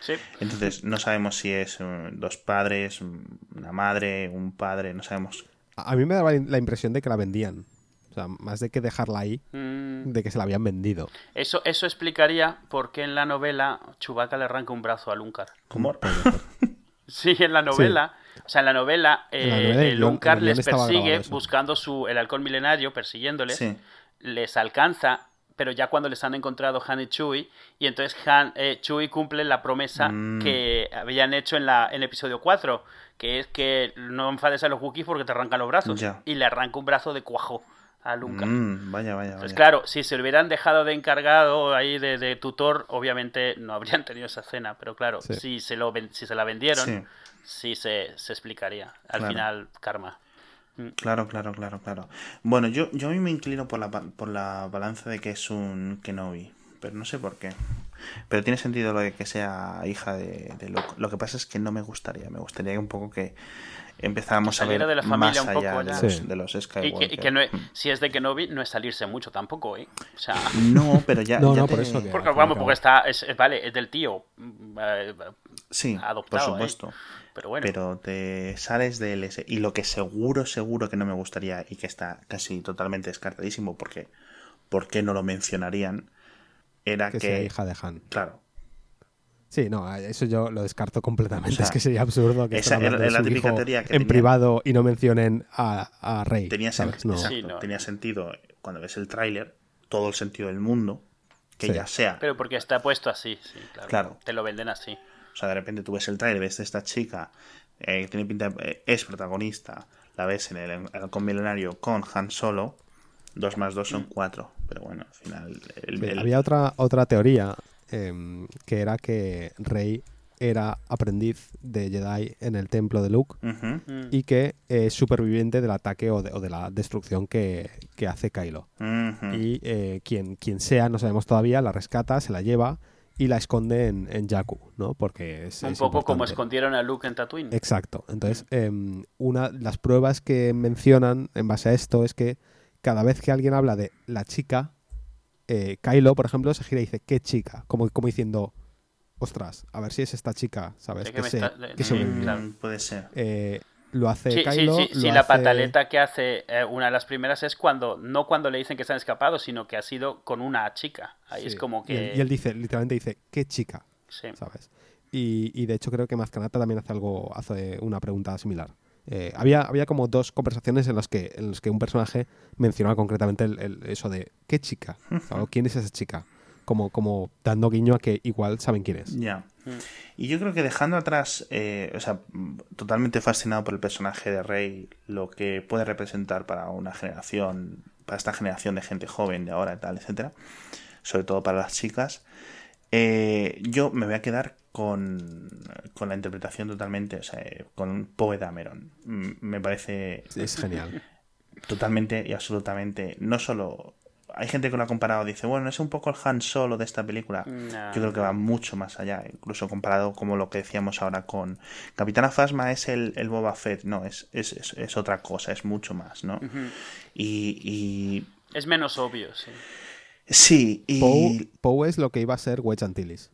Sí. Entonces no sabemos si es eh, dos padres, una madre, un padre, no sabemos. A, a mí me daba la impresión de que la vendían. O sea, más de que dejarla ahí, Mm, de que se la habían vendido. Eso, eso explicaría por qué en la novela Chewbacca le arranca un brazo a Lunkar. ¿Cómo? Sí, en la novela. O sea, en la novela, En la eh, novela el les persigue buscando su, el halcón milenario, persiguiéndoles. Sí. Les alcanza, pero ya cuando les han encontrado Han y Chewie. Y entonces Han, eh, Chewie cumple la promesa Mm. que habían hecho en, la, en el episodio 4. Que es que no enfades a los Wookiees porque te arrancan los brazos. Ya. Y le arranca un brazo de cuajo a. Mm, vaya, vaya, Pues vaya. claro, si se lo hubieran dejado de encargado ahí de, de tutor, obviamente no habrían tenido esa escena, pero claro, Sí. si, se lo, si se la vendieron, Sí. sí, se, se explicaría. Al Claro. final, karma. Claro, claro, claro, claro. Bueno, yo, yo a mí me inclino por la, por la balanza de que es un Kenobi, pero no sé por qué. Pero tiene sentido lo de que sea hija de, de Luke. Lo que pasa es que no me gustaría, me gustaría un poco que empezáramos a ver de la familia más un poco allá de los, Sí. de los Y que, y que no es- si es de Kenobi, no es salirse mucho tampoco, ¿eh? O sea, No, pero ya. No, ya no, te- por eso que- porque, vamos, está, es, es- vale, es del tío, mm, eh, Sí, adoptado, por supuesto. pero bueno. Pero te sales del ese. Y lo que seguro, seguro que no me gustaría y que está casi totalmente descartadísimo porque ¿por qué no lo mencionarían? Era Que que. sea hija de Han. Claro. Sí, no, eso yo lo descarto completamente. O sea, es que sería absurdo que esa era de la su típica hijo teoría que en tenía- privado y no mencionen a, a Rey. Tenía, sen- ¿sabes? No. exacto, Sí, no. tenía sentido cuando ves el tráiler, todo el sentido del mundo, que Sí. ya sea. Pero porque está puesto así, sí, claro. Claro. Te lo venden así. O sea, de repente tú ves el tráiler, ves a esta chica, eh, que tiene pinta, eh, es protagonista, la ves en el halcón milenario con Han Solo, dos más dos son cuatro. Pero bueno, al final. el- Sí, el- Había otra, otra teoría em, que era que Rey era aprendiz de Jedi en el templo de Luke. Mm. y que es superviviente del ataque o de, o de la destrucción que, que hace Kylo. Y eh, quien, quien sea, no sabemos todavía, la rescata, se la lleva y la esconde en, en Jakku, ¿no? Porque es, Un es poco como escondieron a Luke en Tatooine. Exacto. Entonces, em, una, las pruebas que mencionan en base a esto es que cada vez que alguien habla de la chica, eh, Kylo, por ejemplo, se gira y dice, ¿qué chica? Como, como diciendo, ostras, a ver si es esta chica, ¿sabes? Sí, que se- está- que sí, sobrevivió. claro. Mm, Puede ser. Eh, lo hace Sí, Kylo. sí, lo sí, la hace- pataleta que hace eh, una de las primeras es cuando, no cuando le dicen que están escapados, sino que ha sido con una chica. Ahí Sí. es como Y él, que... y él dice, literalmente dice, ¿qué chica? sí. ¿Sabes? Y, y de hecho creo que Mazcanata también hace algo, hace una pregunta similar. Eh, había, había como dos conversaciones en las que, en las que un personaje mencionaba concretamente el- el- eso de ¿qué chica? ¿O ¿Quién es esa chica? Como, como dando guiño a que igual saben quién es. Ya. Mm. Y yo creo que dejando atrás, eh, o sea, totalmente fascinado por el personaje de Rey, lo que puede representar para una generación, para esta generación de gente joven de ahora y tal, etcétera, sobre todo para las chicas, eh, yo me voy a quedar con, con la interpretación totalmente, o sea, con Poe Dameron. Mm, Me parece Es genial. totalmente y absolutamente, no solo... Hay gente que lo ha comparado, dice, bueno, es un poco el Han Solo de esta película. No. Yo creo que va mucho más allá, incluso comparado como lo que decíamos ahora con Capitana Phasma es el, el Boba Fett, no, es, es, es, es otra cosa, es mucho más, ¿no? Y, y Es menos obvio, sí. sí, y Poe, Poe es lo que iba a ser Wedge Antilles.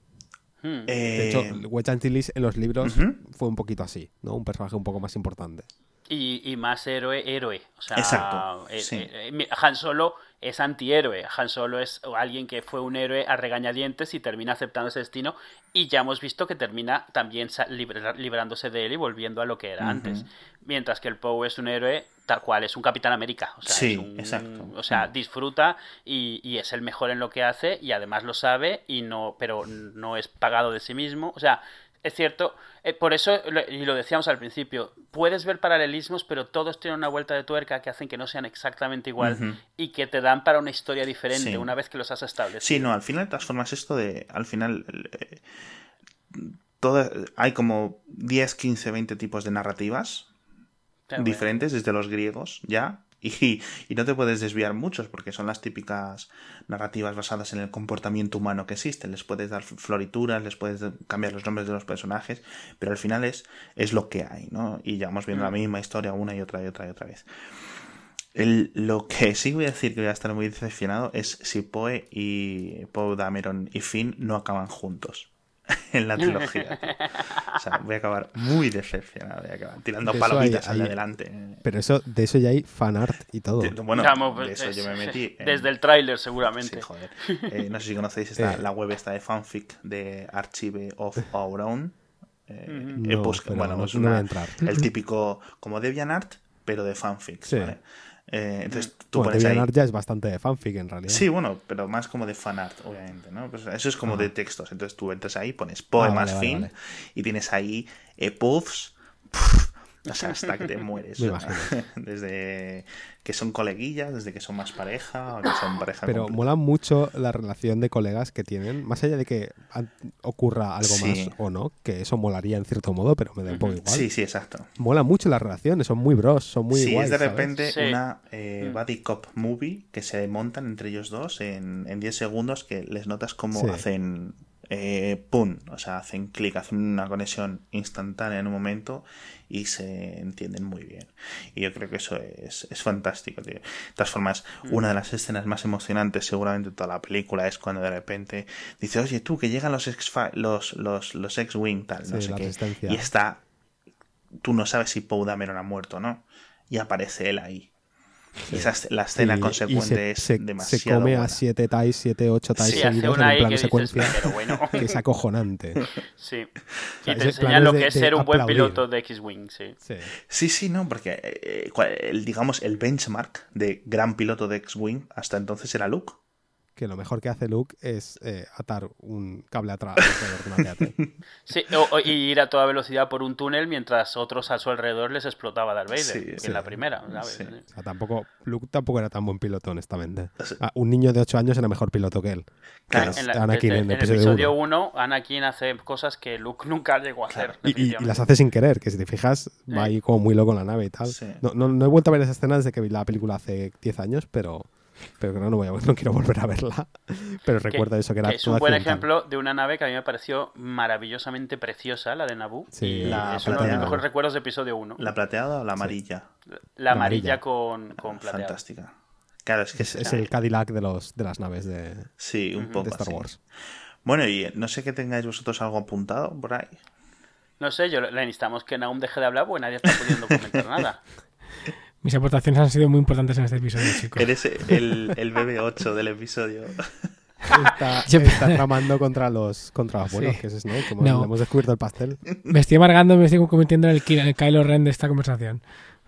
Hmm. De eh, hecho, Wedge Antilles en los libros fue un poquito así, ¿no? Un personaje un poco más importante. Y, y más héroe, héroe. O sea, Exacto, eh, sí. eh, Han Solo es antihéroe. Han Solo es alguien que fue un héroe a regañadientes y termina aceptando ese destino. Y ya hemos visto que termina también librándose de él y volviendo a lo que era antes. Mientras que el Poe es un héroe tal cual, es un Capitán América. O sea, Sí, es un- exacto. O sea, disfruta y, y es el mejor en lo que hace y además lo sabe y no, pero no es pagado de sí mismo. O sea, es cierto, eh, por eso, y lo decíamos al principio, puedes ver paralelismos, pero todos tienen una vuelta de tuerca que hacen que no sean exactamente igual y que te dan para una historia diferente Sí. una vez que los has establecido. Sí, no, al final de todas formas esto de, al final, eh, hay como 10, 15, 20 tipos de narrativas diferentes desde los griegos ya y, y no te puedes desviar muchos porque son las típicas narrativas basadas en el comportamiento humano que existe les puedes dar florituras les puedes cambiar los nombres de los personajes pero al final es, es lo que hay ¿no? y ya vamos viendo la Mm. misma historia una y otra y otra y otra vez El- lo que sí voy a decir que voy a estar muy decepcionado es si Poe y Poe Dameron y Finn no acaban juntos en la trilogía. tío. O sea, voy a acabar muy decepcionado. Voy a acabar tirando palomitas hay- adelante. Pero eso, de eso ya hay fan art y todo. De- Bueno, Vamos, de eso yo me metí. en- Desde el tráiler, seguramente. Sí, joder. Eh, no sé si conocéis esta, Eh. la web esta de fanfic de Archive of Our Own. Eh, No, eh, pero bueno, no- es no voy una- a entrar. el típico como DeviantArt, pero de fanfics. Sí. ¿vale? Eh, entonces tú Bueno, pones ahí. DeviantArt ya es bastante de fanfic en realidad. Sí, bueno, pero más como de fanart, obviamente, ¿no? Pues eso es como Ajá. de textos. Entonces tú entras ahí, pones poemas Ah, vale, fin vale. y tienes ahí eh, puffs. puf, o sea, hasta que te mueres. Me imagino. desde que son coleguillas, desde que son más pareja, o que son pareja Pero completa. mola mucho la relación de colegas que tienen, más allá de que ocurra algo Sí. más o no, que eso molaría en cierto modo, pero me da un poco igual. Sí, sí, exacto. Mola mucho las relaciones, son muy bros, son muy sí, guays, es de repente una eh, Mm. buddy cop movie que se montan entre ellos dos en, en 10 segundos que les notas como Sí. hacen eh, pum, o sea, hacen clic, hacen una conexión instantánea en un momento y se entienden muy bien. Y yo creo que eso es, es fantástico, tío. De todas formas, Mm. una de las escenas más emocionantes seguramente de toda la película es cuando de repente dice, oye, tú, que llegan los ex los, los, los X-Wing, tal, no sé qué. Y está tú no sabes si Poe Dameron ha muerto o no. Y aparece él ahí. Y esa, es- la escena Sí, y consecuente se, es se- demasiado se come buena. a siete ties, siete, ocho ties Sí, seguidos en un ahí plano que dices, secuencia pero bueno. que es acojonante. Sí. sea, Y te plan es lo que es ser un buen aplaudir. piloto de X-Wing, sí. Sí. Sí, sí, no, porque eh, cual- el, digamos el benchmark de gran piloto de X-Wing hasta entonces era Luke. Que lo mejor que hace Luke es eh, atar un cable atrás. Sí, o- o- y ir a toda velocidad por un túnel mientras otros a su alrededor les explotaba Darth Vader, Sí, que sí. en la primera, ¿sabes? Sí. O sea, tampoco, Luke tampoco era tan buen piloto, honestamente. O sea- Ah, un niño de 8 años era mejor piloto que él. Claro. Que es En, la- Anakin desde- en en el episodio episodio 1. 1, Anakin hace cosas que Luke nunca llegó a hacer. Claro. Y, y- y definitivamente. las hace sin querer, que si te fijas, va Sí. ahí como muy loco en la nave y tal. Sí. No, no, no he vuelto a ver esa escena desde que vi la película hace 10 años, pero, pero que no, voy a, no quiero volver a verla. Pero Que- recuerdo eso, que era que es un buen accidental. ejemplo de una nave que a mí me pareció maravillosamente preciosa, la de Naboo. Sí, y la es uno de plateada. mis mejores recuerdos de episodio 1. ¿La plateada o la amarilla? La, La amarilla, amarilla. con, con plateado. Fantástica. Claro, es que Es, es, el Cadillac de, los, de las naves de, Sí, un poco de Star así. Wars. Bueno, y no sé que tengáis vosotros algo apuntado por ahí. No sé, yo le necesitamos que Naum deje de hablar porque nadie está pudiendo comentar nada. Mis aportaciones han sido muy importantes en este episodio, chicos. Eres el, el BB8 del episodio. Está, está tramando contra los, contra los buenos, Sí. que es Snoke, como No. le hemos descubierto el pastel. Me estoy amargando, me estoy convirtiendo en el, Ki- el Kylo Ren de esta conversación.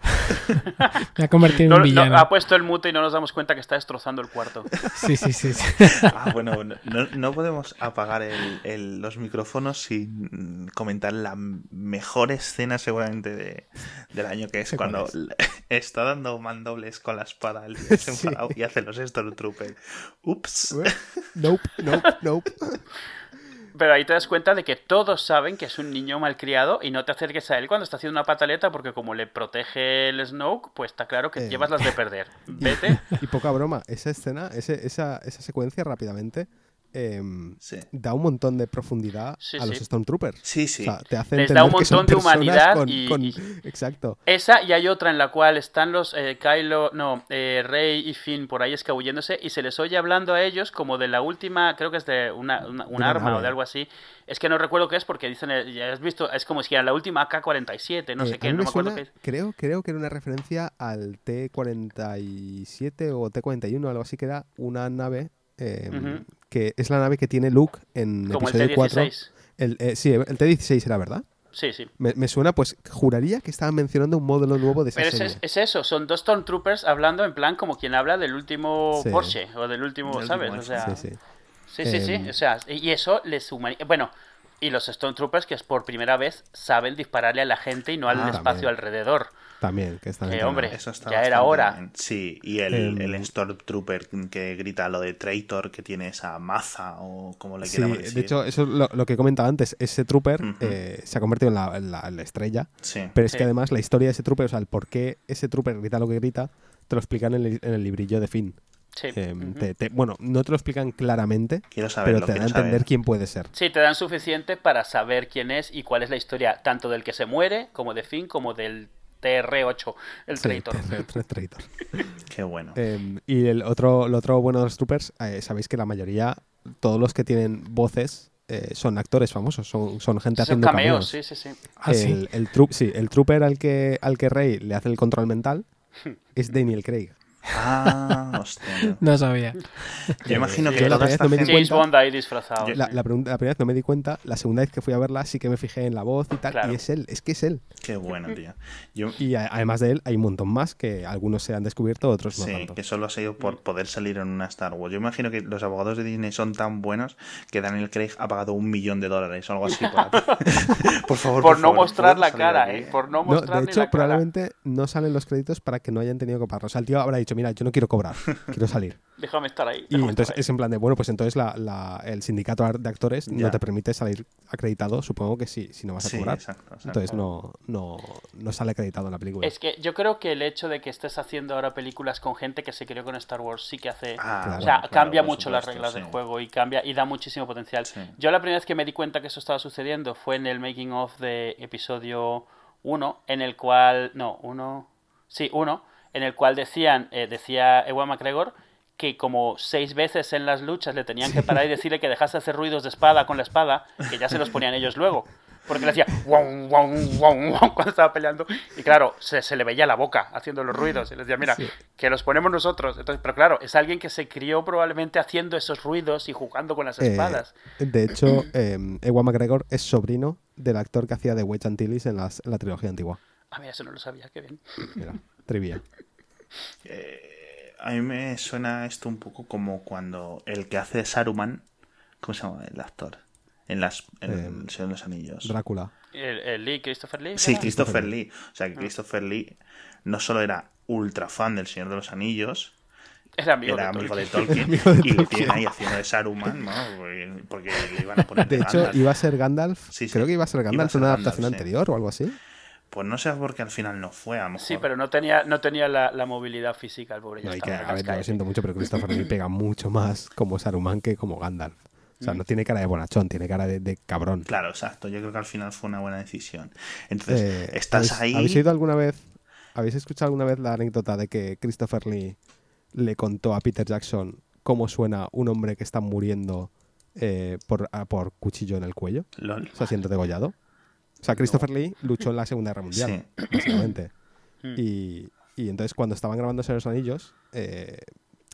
me ha convertido en no, villano. ha puesto el mute y no nos damos cuenta que está destrozando el cuarto. Sí, sí, sí. sí. Ah, bueno, no, no podemos apagar el- el- los micrófonos sin comentar la mejor escena seguramente de- del año, que es ¿Cuál cuando es? está dando mandobles con la espada el desenfadado y hace los Stormtroopers. Ups. Nope, nope, nope. Pero ahí te das cuenta de que todos saben que es un niño malcriado y no te acerques a él cuando está haciendo una pataleta porque como le protege el Snoke, pues está claro que Eh. llevas las de perder. Vete. Y poca broma, esa escena, ese- esa, esa secuencia rápidamente em, Sí. da un montón de profundidad Sí, a los sí. Stormtroopers. Sí, sí. O sea, te hace Les da un montón de humanidad con- y- con- y- Exacto. Esa y hay otra en la cual están los eh, Kylo, no, eh, Rey y Finn por ahí escabulléndose y se les oye hablando a ellos como de la última, creo que es de una, una- un arma nave. o de algo así. Es que no recuerdo qué es porque dicen, eh, ya has visto, es como si era la última AK-47, no Eh, sé qué, no me me acuerdo suena- qué es. Creo, creo que era una referencia al T-47 o T-41, algo así, que era una nave em, que es la nave que tiene Luke en Como el episodio 4. T-16. El, eh, sí, el T-16 era, ¿verdad? Sí, sí. Me, me suena, pues juraría que estaban mencionando un modelo nuevo de esa Pero es, serie. es- es eso, son dos Stormtroopers hablando en plan como quien habla del último Sí. Porsche o del último, Del ¿sabes? último O sea, Sí, sí. Sí, sí, sí. Em, O sea, y eso les humaniza. Bueno, y los Stormtroopers que es por primera vez saben dispararle a la gente y no al Ah, espacio también. alrededor. También, que están entrenados. hombre, Eso está ya era hora. bien. Sí, y el, Em, el Stormtrooper que grita lo de traitor, que tiene esa maza o como le Sí, queramos decir. de hecho, eso es lo, lo que comentaba antes. Ese trooper eh, se ha convertido en la, en la- en la estrella. Sí. Pero es Sí. que además la historia de ese trooper, o sea, el por qué ese trooper grita lo que grita, te lo explican en el, en el librillo de Finn. Sí. Eh, Ujú. te- te- bueno, no te lo explican claramente, Quiero saberlo, pero te da a entender saber. quién puede ser. Sí, te dan suficiente para saber quién es y cuál es la historia, tanto del que se muere, como de Finn, como del TR8, el Sí, traitor. tra- tra- traitor. Qué bueno. Eh, y el otro, lo otro bueno de los troopers, eh, sabéis que la mayoría, todos los que tienen voces, eh, son actores famosos, son, son gente Son haciendo cameos, cameos. sí, sí, sí. Ah, sí. el, el, tru- sí, el trooper al que, al que Rey le hace el control mental es Daniel Craig. Ah, hostia. No sabía. Yo imagino Sí, que la toda primera esta vez no me di gente... James cuenta- Bond ahí disfrazado. Yo- La, sí. la pregunta- la primera vez no me di cuenta, la segunda vez que fui a verla sí que me fijé en la voz y tal, Claro. y es él, es que es él. Qué bueno, tío. Yo, Y a- además de él hay un montón más que algunos se han descubierto, otros no Sí, tanto. que solo ha sido por poder salir en una Star Wars. Yo imagino que los abogados de Disney son tan buenos que Daniel Craig ha pagado un millón de dólares o algo así. Por, por favor, Por no favor, mostrar ¿puedo la cara? ¿eh? Por no No, mostrar de ni hecho, la cara. probablemente no salen los créditos para que no hayan tenido que pagar. O sea, el tío habrá dicho, mira, yo no quiero cobrar, quiero salir. Déjame estar ahí. Y entonces estar ahí. es en plan de, bueno, pues entonces la, la- el sindicato de actores Ya. no te permite salir acreditado, supongo que sí, si no vas a Sí, cobrar. exacto, exacto. Entonces no, no, no sale acreditado en la película. Es que yo creo que el hecho de que estés haciendo ahora películas con gente que se crió con Star Wars sí que hace... Ah, Claro. o sea, claro, cambia mucho las reglas sí. del juego y cambia y da muchísimo potencial. Sí. Yo la primera vez que me di cuenta que eso estaba sucediendo fue en el making of de episodio 1, en el cual... No, uno... Sí, uno, en el cual decían, eh, decía Ewan McGregor que como seis veces en las luchas le tenían que parar y decirle que dejase de hacer ruidos de espada con la espada, que ya se los ponían ellos luego. Porque le hacía wow, wow, wow, wow cuando estaba peleando. Y claro, se, se le veía la boca haciendo los ruidos. Y le decía, mira, Sí. que los ponemos nosotros. Entonces, pero claro, es alguien que se crió probablemente haciendo esos ruidos y jugando con las Eh, espadas. de hecho, eh, Ewan McGregor es sobrino del actor que hacía de Wedge Antilles en, las- en la trilogía antigua. Ah, mira, eso no lo sabía, qué bien. Mira, trivia. Eh, a mí me suena esto un poco como cuando el que hace de Saruman, ¿cómo se llama el actor? En las en Eh, El Señor de los Anillos. Drácula. El, el Lee, Christopher Lee. Sí. Christopher Lee. O sea, Ah. que Christopher Lee no solo era ultra fan del Señor de los Anillos, Era amigo era de amigo de Tolkien. Tolkien, Amigo de y le Tolkien. tiene ahí haciendo de Saruman, ¿no? Porque- le iban a poner De hecho, Gandalf. iba a ser Gandalf. Sí, sí. Creo que iba a ser Gandalf en una Gandalf, adaptación sí. anterior o algo así. Pues no sé por qué al final no fue, a lo mejor. Sí, pero no tenía, no tenía la, la movilidad física, el pobre. Ya No, que, a ver, lo siento mucho, pero Christopher Lee pega mucho más como Saruman que como Gandalf. O Mm. sea, no tiene cara de bonachón, tiene cara de, de cabrón. Claro, exacto. Yo creo que al final fue una buena decisión. Entonces, Eh, estás ¿habéis, ahí. ¿Habéis oído alguna vez, habéis escuchado alguna vez la anécdota de que Christopher Lee le contó a Peter Jackson cómo suena un hombre que está muriendo eh, por, a- por cuchillo en el cuello? Lol. O sea, siendo degollado. O sea, Christopher Lee luchó en la Segunda Guerra Mundial, Sí. básicamente. Mm. Y, y entonces cuando estaban grabando Señor de los Anillos, eh,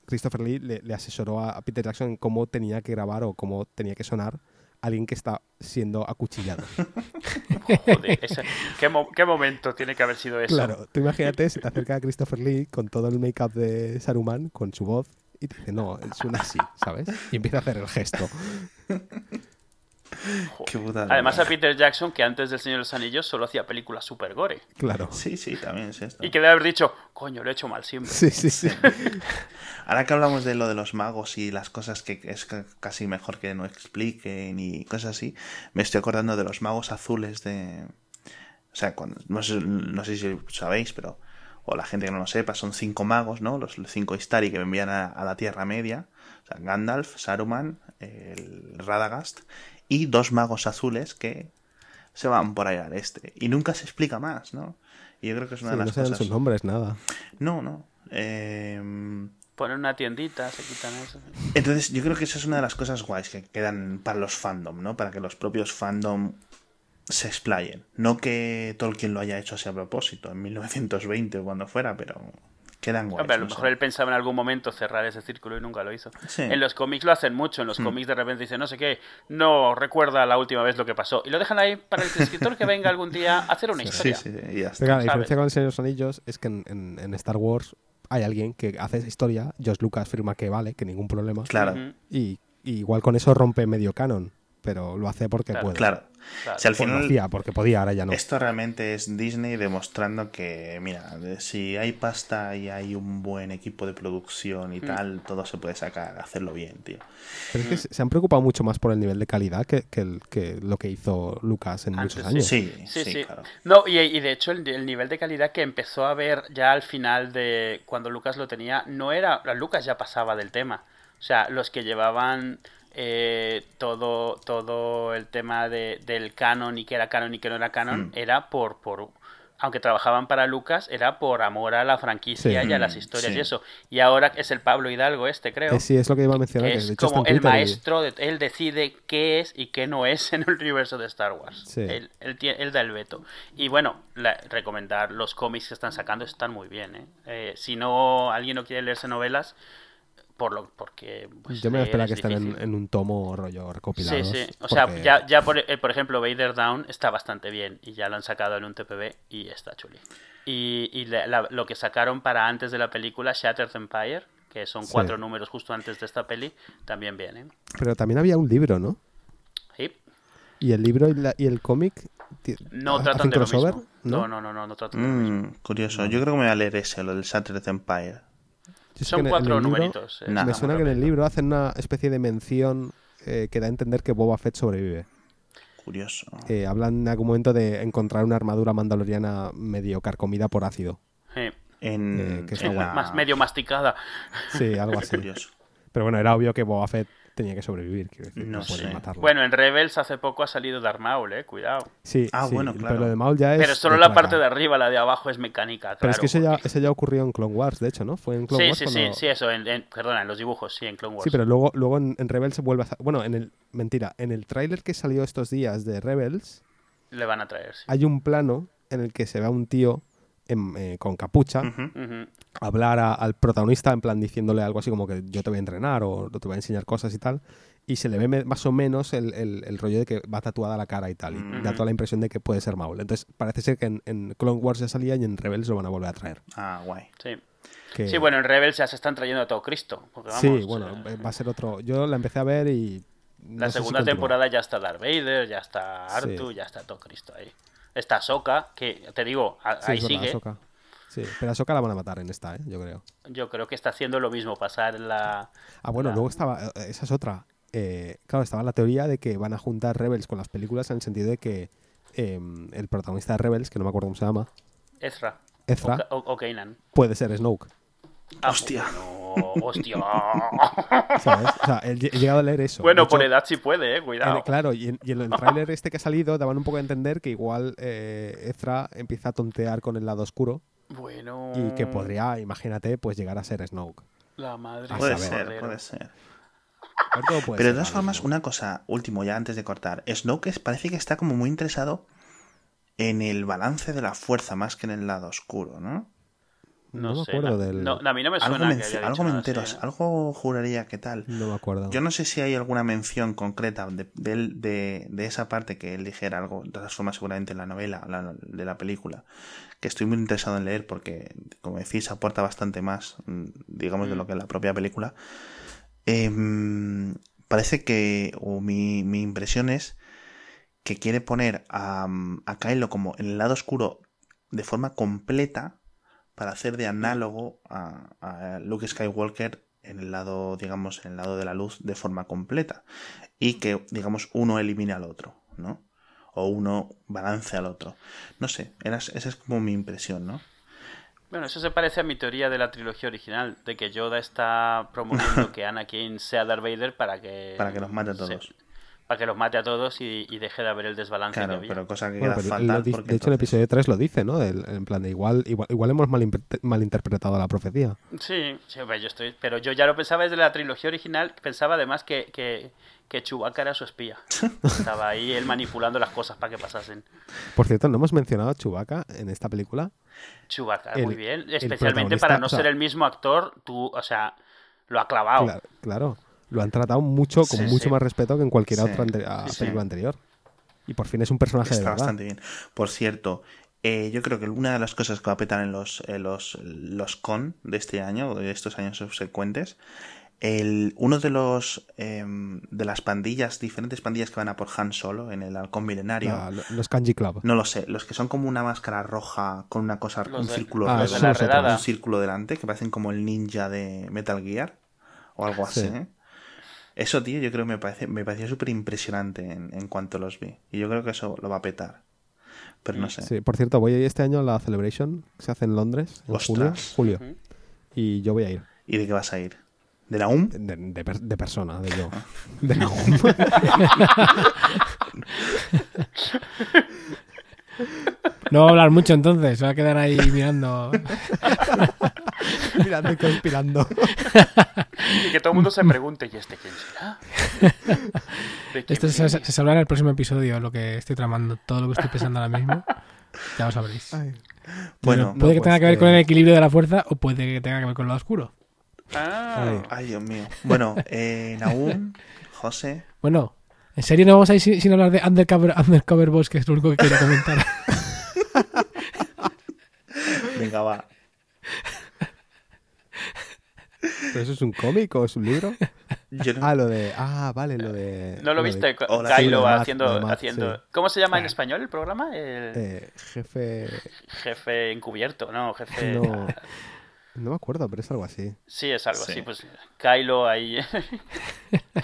Christopher Lee le, le asesoró a, a Peter Jackson en cómo tenía que grabar o cómo tenía que sonar alguien que está siendo acuchillado. Joder, ese- ¿qué, mo- qué momento tiene que haber sido eso? Claro, tú imagínate, se te acerca a Christopher Lee con todo el make-up de Saruman, con su voz, y te dice, no, suena así, ¿sabes? Y empieza a hacer el gesto. Qué. Además a Peter Jackson, que antes del Señor de los Anillos solo hacía películas super gore. Claro. Sí, sí, también es esto. Y que debe haber dicho, coño, lo he hecho mal siempre. Sí, sí, sí. Ahora que hablamos de lo de los magos y las cosas que es ca- casi mejor que no expliquen y cosas así, me estoy acordando de los magos azules de... O sea, cuando, no, sé, no sé si sabéis, pero... O la gente que no lo sepa, son cinco magos, ¿no? Los cinco Istari que envían a, a la Tierra Media. O sea, Gandalf, Saruman, el Radagast y dos magos azules que se van por ahí al este. Y nunca se explica más, ¿no? Y yo creo que es una Sí, de no las se dan cosas... sus nombres, nada. No, no. Eh, Ponen una tiendita, se quitan eso. entonces, yo creo que esa es una de las cosas guays que quedan para los fandom, ¿no? Para que los propios fandom se explayen. No que Tolkien lo haya hecho así a propósito, en 1920 o cuando fuera, pero quedan guays. Hombre, a lo no sé. mejor él pensaba en algún momento cerrar ese círculo y nunca lo hizo. Sí. En los cómics lo hacen mucho. En los Mm. cómics de repente dicen, no sé qué, no recuerda la última vez lo que pasó. Y lo dejan ahí para el escritor que venga algún día a hacer una Sí, historia. sí, sí, y ya está. Pero la diferencia con el Señor de los Anillos es que en, en- en Star Wars hay alguien que hace esa historia, George Lucas firma que vale, que ningún problema, Claro, y igual con eso rompe medio canon, pero lo hace porque Claro, puede. claro. claro. Si al Pues lo final hacía, porque podía, ahora ya no. esto realmente es Disney demostrando que, mira, si hay pasta y hay un buen equipo de producción Mm. y tal, todo se puede sacar, hacerlo bien, tío. Pero es que se se han preocupado mucho más por el nivel de calidad que, que el- que lo que hizo Lucas en Antes, muchos años. Sí, Sí, sí, sí. claro. No, y, y de hecho el, el nivel de calidad que empezó a ver ya al final de cuando Lucas lo tenía, no era, Lucas ya pasaba del tema. O sea, los que llevaban eh, todo, todo el tema de, del canon y que era canon y que no era canon, Mm. era por, por, aunque trabajaban para Lucas, era por amor a la franquicia Sí. y a las historias sí. y eso. Y ahora es el Pablo Hidalgo este, creo. Eh, sí, es lo que iba a mencionar. que que de es hecho como el y- maestro, de, él decide qué es y qué no es en el universo de Star Wars. Sí. Él, él él da el veto. Y bueno, la- recomendar los cómics que están sacando están muy bien. ¿eh? Eh, si no, alguien no quiere leerse novelas, por lo, porque... pues, Yo me voy a leer esperar a que es estén en, un tomo rollo recopilado. Sí, sí. O sea, ya, ya por, eh, por ejemplo, Vader Down está bastante bien y ya lo han sacado en un TPB y está chuli. Y, y la- la- lo que sacaron para antes de la película, Shattered Empire, que son Sí. cuatro números justo antes de esta peli, también vienen. Pero también había un libro, ¿no? Sí. Y el libro y, la- y el cómic. No ¿hacen tratan de lo crossover? mismo. No, no, no, no, no tratan de lo Mm, mismo. curioso. Yo creo que me voy a leer ese, lo del Shattered Empire. Yo sé que Son cuatro libro- numeritos. eh, Nada, me suena que en el libro hacen una especie de mención eh, que da a entender que Boba Fett sobrevive. Curioso. Eh, hablan en algún momento de encontrar una armadura mandaloriana medio carcomida por ácido. Sí. En, eh, que en está la- Más medio masticada. Sí, algo así. Curioso. Pero bueno, era obvio que Boba Fett tenía que sobrevivir. Quiero decir, No no, pueden matarlo. Bueno, en Rebels hace poco ha salido Darth Maul, eh, cuidado. sí, Ah, sí, bueno, claro. Pero lo de Maul ya es. Pero solo la parte de arriba, la de abajo es mecánica, claro. Pero es que eso ya, eso ya ocurrió en Clone Wars, de hecho, ¿no? Fue en Clone Sí, Wars sí, sí, cuando- sí, eso, en, en- perdona, en los dibujos, sí, en Clone Wars. Sí, pero luego, luego en, en Rebels se vuelve a... Bueno, en el... Mentira, en el tráiler que salió estos días de Rebels Le van a traer, sí. hay un plano en el que se ve a un tío en- eh, con capucha hablar a- al protagonista en plan diciéndole algo así como que yo te voy a entrenar o te voy a enseñar cosas y tal. Y se le ve más o menos el, el- el rollo de que va tatuada la cara y tal. Y da toda la impresión de que puede ser Maul. Entonces parece ser que en, en Clone Wars ya salía y en Rebels lo van a volver a traer. Ah, guay. Sí. Que- Sí, bueno, en Rebels ya se están trayendo a todo Cristo. porque sí, bueno, eh, va a ser otro... Yo la empecé a ver y... no la si segunda temporada ya está Darth Vader, ya está Sí. Artu, ya está todo Cristo ahí. Está Ahsoka, que te digo, a- Sí, ahí verdad, sigue. Sí, pero a la van a matar en esta, ¿eh? yo creo. Yo creo que está haciendo lo mismo, pasar la... Ah, bueno, la- luego estaba, eh, esa es otra. Eh, claro, estaba la teoría de que van a juntar Rebels con las películas en el sentido de que eh, el protagonista de Rebels, que no me acuerdo cómo se llama, Ezra. Ezra, o- o Kanan. puede ser Snoke. Ah, Hostia. bueno, hostia. ¿Sabes? O sea, he, llegado a leer eso. bueno, hecho, por edad sí puede, eh, en- cuidado. claro, y en, y en el tráiler este que ha salido daban un poco a entender que igual eh, Ezra empieza a tontear con el lado oscuro Bueno. y que podría, imagínate, pues llegar a ser Snoke. La madre. Puede saber. ser, puede ser. Puede Pero de todas formas, una cosa, último ya antes de cortar. Snoke es- parece que está como muy interesado en el balance de la fuerza más que en el lado oscuro, ¿no? No, me sé, acuerdo del. no, a mí no me Algo suena me, que haya algo dicho me entero, así, ¿eh? algo juraría que tal. No me acuerdo. Yo no sé si hay alguna mención concreta de, de, él- de- de esa parte que él dijera algo, de todas formas seguramente en la novela la- de la película, que estoy muy interesado en leer porque, como decís, aporta bastante más, mm, digamos, de lo que la propia película. Em, parece que, o mi, mi impresión es que quiere poner a, a Kylo como en el lado oscuro de forma completa para hacer de análogo a, a Luke Skywalker en el lado, digamos, en el lado de la luz de forma completa. Y que, digamos, uno elimine al otro, ¿no? O uno balance al otro. No sé, esa es como mi impresión, ¿no? Bueno, eso se parece a mi teoría de la trilogía original, de que Yoda está promoviendo que Anakin sea Darth Vader para que... Para que los mate a todos. Para que los mate a todos y, y deje de haber el desbalance que Claro, había. pero cosa que Bueno, pero fatal porque de hecho, en el entonces- episodio 3 lo dice, ¿no? El- en plan de igual, igual, igual hemos malinter- malinterpretado la profecía. Sí, sí, yo estoy... Pero yo ya lo pensaba desde la trilogía original, pensaba además que, que, que Chewbacca era su espía. Estaba ahí él manipulando las cosas para que pasasen. Por cierto, no hemos mencionado a Chewbacca en esta película. Chewbacca, El- muy bien. Especialmente para no o sea- ser el mismo actor, tú, o sea, lo ha clavado. Claro, claro. Lo han tratado mucho, con Sí, mucho sí. más respeto que en cualquier Sí, otra película anterior. Y por fin es un personaje de Está verdad. bastante bien. Por cierto, eh, yo creo que una de las cosas que va a petar en los, los, los con de este año, o de estos años subsecuentes, el, uno de los em, de las pandillas, diferentes pandillas que van a por Han Solo en el halcón milenario. Lo- los Kanji Club. No lo sé, los que son como una máscara roja con una cosa, Los un de- círculo, Ah, de la un círculo delante, que parecen como el ninja de Metal Gear o algo así. Sí. ¿eh? Eso, tío, yo creo que me parece, me pareció súper impresionante en, en cuanto los vi. Y yo creo que eso lo va a petar. Pero no sé. Sí, por cierto, voy a ir este año a la Celebration que se hace en Londres en julio, Ostras. julio. Ujú. Y yo voy a ir. ¿Y de qué vas a ir? ¿De la UM? De, de per- de persona, de yo. Ah. De la No va a hablar mucho entonces, se va a quedar ahí mirando. mirando y conspirando. Y que todo el mundo se pregunte, ¿y este quién será? ¿De quién Esto se, se sabrá en el próximo episodio, lo que estoy tramando, todo lo que estoy pensando ahora mismo. Ya lo sabréis. Ay. Bueno, puede que no, tenga pues que ver que- con el equilibrio de la fuerza o puede que tenga que ver con lo oscuro. Ah, Ay. Ay, Dios mío. Bueno, eh, Naum, José. Bueno, ¿en serio no vamos a ir sin, sin hablar de Undercover, Undercover Boss, que es lo único que quiero comentar? Venga, va. ¿Pero eso es un cómic o es un libro? Yo no- Ah, lo de. Ah, vale, lo de. ¿No lo de- viste? Kylo lo haciendo... lo Matt, haciendo... sí. ¿Cómo se llama en Ah. español el programa? El Eh, jefe. jefe encubierto, ¿no? Jefe... No. No me acuerdo, pero es algo así. Sí, es algo Sí. así. Pues Kylo ahí...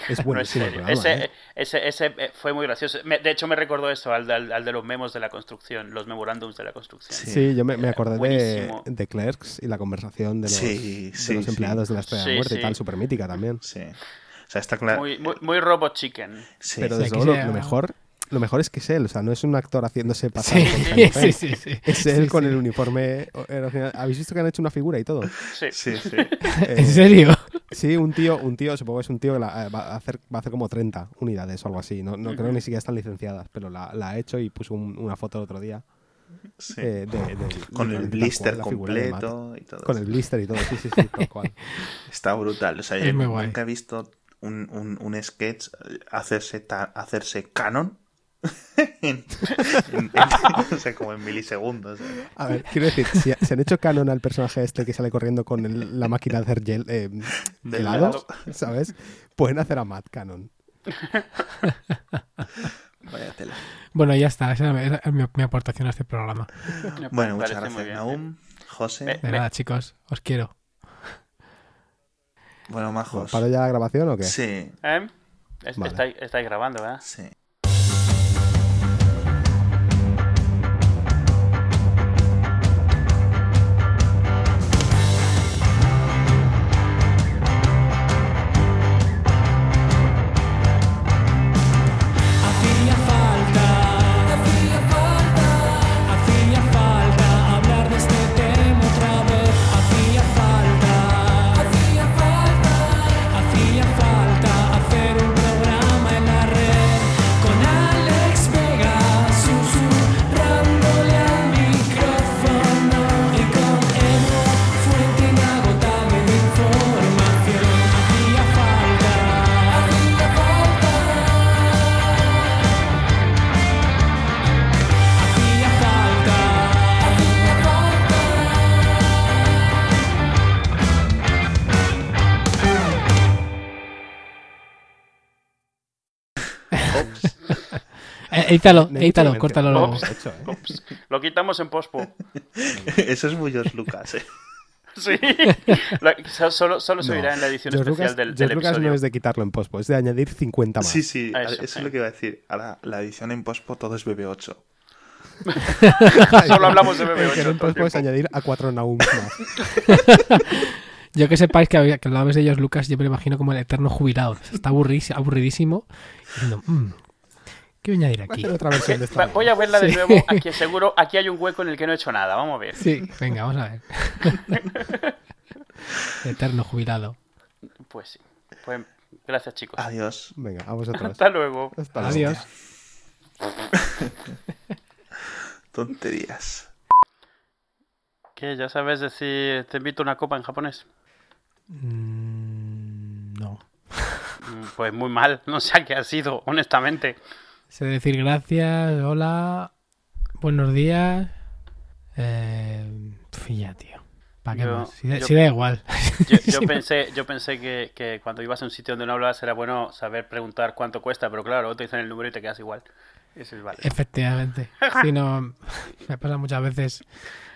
Es no es buenísimo el serio. programa. Ese, ¿eh? ese, ese eh, fue muy gracioso. Me- de hecho, me recordó eso, al, al- al de los memos de la construcción, los memorándums de la construcción. Sí. Sí, yo me, me acordé de, de Clerks y la conversación de los, Sí, de sí, los sí. empleados de la Estrella de la Muerte y tal, súper mítica también. Sí. O sea, está claro. Muy, muy, muy Robot Chicken. Sí. Pero desde luego lo mejor, lo mejor es que es él, o sea, no es un actor haciéndose pasar Sí, sí, sí, sí, sí. Es él Sí, con sí. el uniforme original. ¿Habéis visto que han hecho una figura y todo? Sí. Sí, sí. Eh, ¿En serio? Sí, un tío, un tío, supongo que es un tío que la- eh, va, a hacer, va a hacer como 30 unidades o algo así. No, no creo Ujú. ni siquiera están licenciadas, pero la, la ha hecho y puso un- una foto el otro día. sí. eh, de- de- Con el blister cual, completo y todo. Con el blister y todo, sí, sí, sí, tal cual. Está brutal. O sea, Es yo muy guay. nunca he visto un, un, un sketch eh, hacerse, ta- hacerse canon. en, en- en- o sea, como en milisegundos. ¿eh? A ver, quiero decir, si, si han hecho canon al personaje este que sale corriendo con el- la máquina de hacer gel, eh, De helados, ¿sabes? Pueden hacer a Matt canon. Vaya tela. Bueno, ya está. Esa es mi, mi aportación a este programa. Me Bueno, muchas muy gracias, bien. Naum. José. Me- De nada, chicos. Os quiero. Bueno, majos. ¿Paro ya la grabación o qué? Sí, ¿Eh? Es- Vale. estáis, estáis grabando, ¿verdad? sí. Edítalo, edítalo, córtalo lo luego. hecho, ¿eh? Lo quitamos en pospo. Eso es muy George Lucas, ¿eh? Sí. La- solo solo se No. oirá en la edición George especial Lucas, del, del Lucas episodio. no es de quitarlo en pospo, es de añadir 50 más. Sí, sí, eso, eso, es lo que iba a decir. Ahora, la edición en pospo todo es BB8. Solo hablamos de El que BB8 en pospo es añadir a 4 Naum más. Yo que sepáis que, había- que hablabas de ellos, Lucas, yo me lo imagino como el eterno jubilado. Está aburridísimo. Diciendo, "Mm, ¿qué voy a añadir Voy a aquí? hacer otra versión de esta. Va- Voy a verla de Sí. nuevo. Aquí seguro, aquí hay un hueco en el que no he hecho nada. Vamos a ver. Sí, venga, vamos a ver. eterno jubilado. Pues sí. Pues, gracias, chicos. Adiós. Venga, a vosotros. Hasta luego. Hasta luego. Adiós. Tonterías. ¿Qué? ¿Ya sabes decir te invito a una copa en japonés? Mm, no. Mm, Pues muy mal. No sé a qué ha sido, honestamente. Sé decir gracias, hola, buenos días. Eh, ya, tío. ¿Para qué Yo- más? Si da, yo- si da igual. Yo, pensé, yo pensé que, que cuando ibas a un sitio donde no hablabas era bueno saber preguntar cuánto cuesta, pero claro, luego te dicen el número y te quedas igual. Eso es vale. Efectivamente. Si no, me pasa muchas veces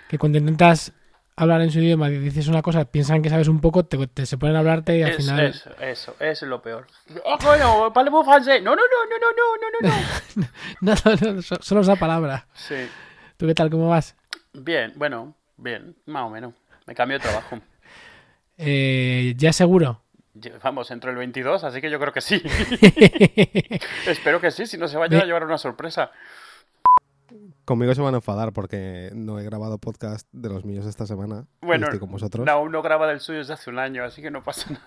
que cuando intentas hablar en su idioma, dices una cosa, piensan que sabes un poco, te, se ponen a hablarte y al final. Eso, eso, eso es lo peor. ¡Oh, coño! ¡Parlemos francés! No, no, no, no, no, no, no, no. no, no, solo esa palabra. Sí. ¿Tú qué tal? ¿Cómo vas? Bien, bueno, bien, más o menos. Me cambio de trabajo. eh, ¿Ya seguro? Vamos, entro el 22, así que yo creo que sí. Espero que sí, si no se vaya a llevar una sorpresa. Conmigo se van a enfadar porque no he grabado podcast de los míos esta semana. Bueno, estoy con vosotros. no, no graba del suyo desde hace un año, así que no pasa nada.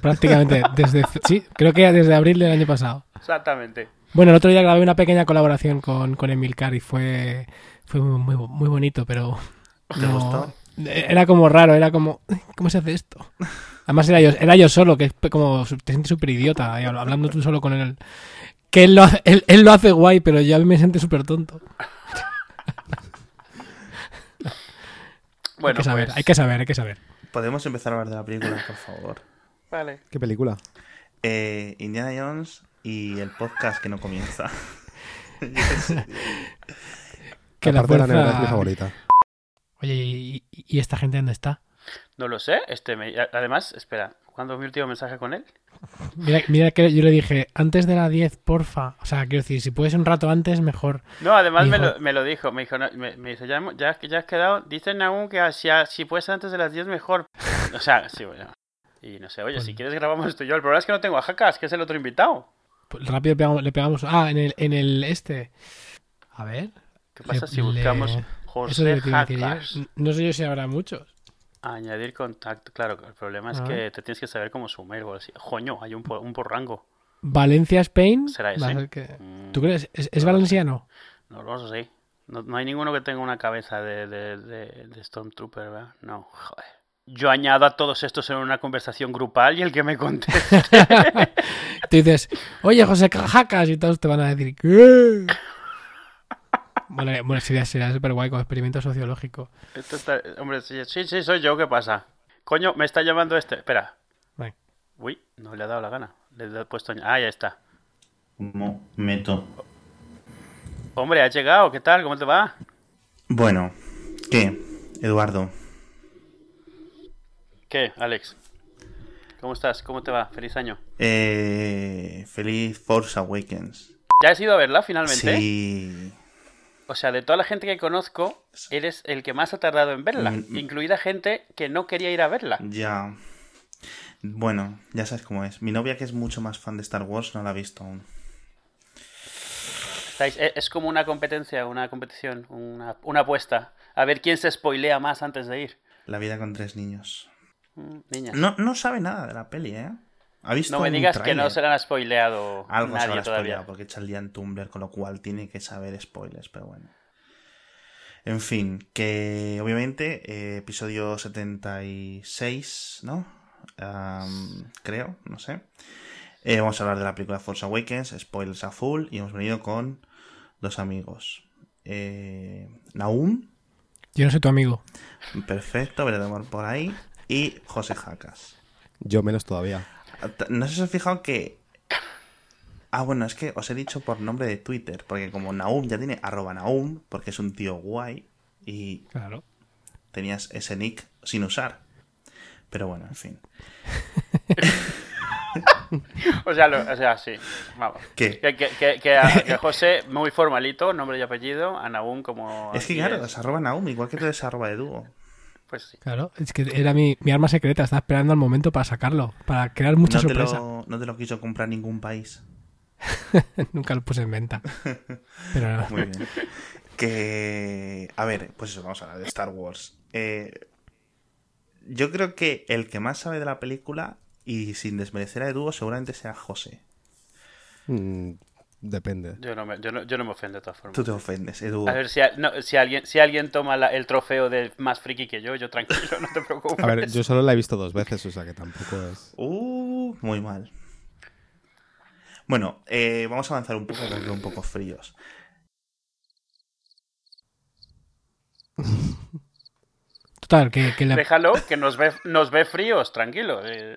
Prácticamente desde... Sí, creo que desde abril del año pasado. Exactamente. Bueno, el otro día grabé una pequeña colaboración con, con Emilcar y fue, fue muy, muy, muy bonito, pero ¿Te no- gustó? era como raro, era como, ¿cómo se hace esto? Además era yo, era yo solo, que es como, te sientes súper idiota, hablando tú solo con él. Que él lo, hace- él, él lo hace guay, pero yo a mí me siento súper tonto. Bueno, hay que saber, pues, hay que saber, hay que saber. ¿Podemos empezar a hablar de la película, por favor? Vale. ¿Qué película? Eh, Indiana Jones y el podcast que no comienza. Que la Aparte de la negra es fuerza- mi favorita. Oye, ¿y, y- y esta gente dónde está? No lo sé. Este me- Además, espera, ¿cuándo es mi último mensaje con él? Mira, mira que yo le dije, antes de las 10, porfa. O sea, quiero decir, si puedes un rato antes, mejor. No, además me Dijo- lo, me lo dijo. Me dijo, no, me, me dice, ya, hemos- ya, ya has quedado. Dicen aún que si, si puede ser antes de las 10 mejor. O sea, sí, bueno. Y no sé, oye, si Pues- quieres grabamos esto yo. El problema es que no tengo a Jacas, que es el otro invitado. Pues rápido pegamos- le pegamos. Ah, en el, en el este. A ver. ¿Qué pasa Le- si buscamos le- Eso José. Jacas? No sé yo si habrá muchos. Añadir contacto. Claro, el problema es A que te tienes que saber cómo su mail o así. Joño, hay un por, un por rango. Valencia, Spain. ¿Será ese? que- Mm, ¿Tú crees? ¿Es, es no valenciano? No lo sé. No, no hay ninguno que tenga una cabeza de, de, de, de Stormtrooper, ¿verdad? No, joder. Yo añado a todos estos en una conversación grupal y el que me conteste. Tú dices, oye, José Jacas, y todos te van a decir, ¿qué? Bueno, bueno sería, sería súper guay como experimento sociológico. Esto está- Hombre, sí, sí, sí, soy yo, ¿qué pasa? Coño, me está llamando este. Espera. Uy, no le ha dado la gana. Le he puesto. Ah, ya está. ¿Cómo meto? Hombre, has llegado, ¿qué tal? ¿Cómo te va? Bueno, ¿qué? Eduardo, ¿Qué, Alex? ¿Cómo estás? ¿Cómo te va? Feliz año. eh, feliz Force Awakens. ¿Ya has ido a verla finalmente? Sí. O sea, de toda la gente que conozco, eres el que más ha tardado en verla, Mm, mm. incluida gente que no quería ir a verla. Ya. Bueno, ya sabes cómo es. Mi novia, que es mucho más fan de Star Wars, no la ha visto aún. Estáis- e- Es como una competencia, una competición, una, una apuesta. A ver quién se spoilea más antes de ir. La vida con tres niños. Mm, Niña. No, no sabe nada de la peli, ¿eh? Ha visto No me digas que no se la han spoileado Algo se habrá todavía. spoileado porque echa el día en Tumblr, con lo cual tiene que saber spoilers, pero bueno. En fin, que obviamente eh, episodio 76, ¿no? Creo, no sé. Eh, vamos a hablar de la película Force Awakens, spoilers a full, y hemos venido con dos amigos. Eh, Naum, Yo no soy tu amigo. perfecto, veré de amor por ahí, y José Jacas. Yo menos todavía. ¿No se os ha fijado que Ah, bueno, es que os he dicho por nombre de Twitter, porque como Naum ya tiene arroba Naum, porque es un tío guay, y Claro. tenías ese nick sin usar. Pero bueno, en fin. O sea, lo- o sea, sí. Vamos. ¿Qué? Que, que, que, que a, que a José, muy formalito, nombre y apellido, a Nahum como... Es que claro, es, es arroba Naum, igual que tú eres arroba de dúo. Pues sí. Claro, es que era mi, mi arma secreta, estaba esperando al momento para sacarlo, para crear mucha No te, sorpresa. lo, no te lo quiso comprar ningún país. Nunca lo puse en venta. Pero no. Muy bien. Que. A ver, pues eso, vamos a hablar de Star Wars. Eh, yo creo que el que más sabe de la película, y sin desmerecer a Edu, seguramente sea José. Depende. Yo no, me, yo, no, yo no me ofendo de todas formas. Tú te ofendes, Edu. A ver, si, a- no, si, alguien, si alguien toma la- el trofeo de más friki que yo, yo tranquilo, no te preocupes. A ver, yo solo la he visto dos veces, o sea que tampoco es. Uh, muy mal. Bueno, eh, vamos a avanzar un poco, porque un poco fríos. Total, que, que la- Déjalo, que nos ve, nos ve fríos, tranquilo. eh.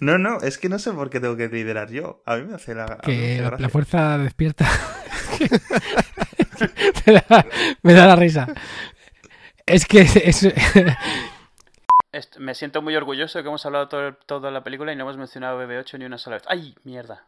No, no, es que no sé por qué tengo que liderar yo. A mí me hace la. me hace la, fuerza despierta. me, da, me da la risa. Es que es, me siento muy orgulloso de que hemos hablado todo, toda la película y no hemos mencionado BB8 ni una sola vez. ¡Ay, mierda!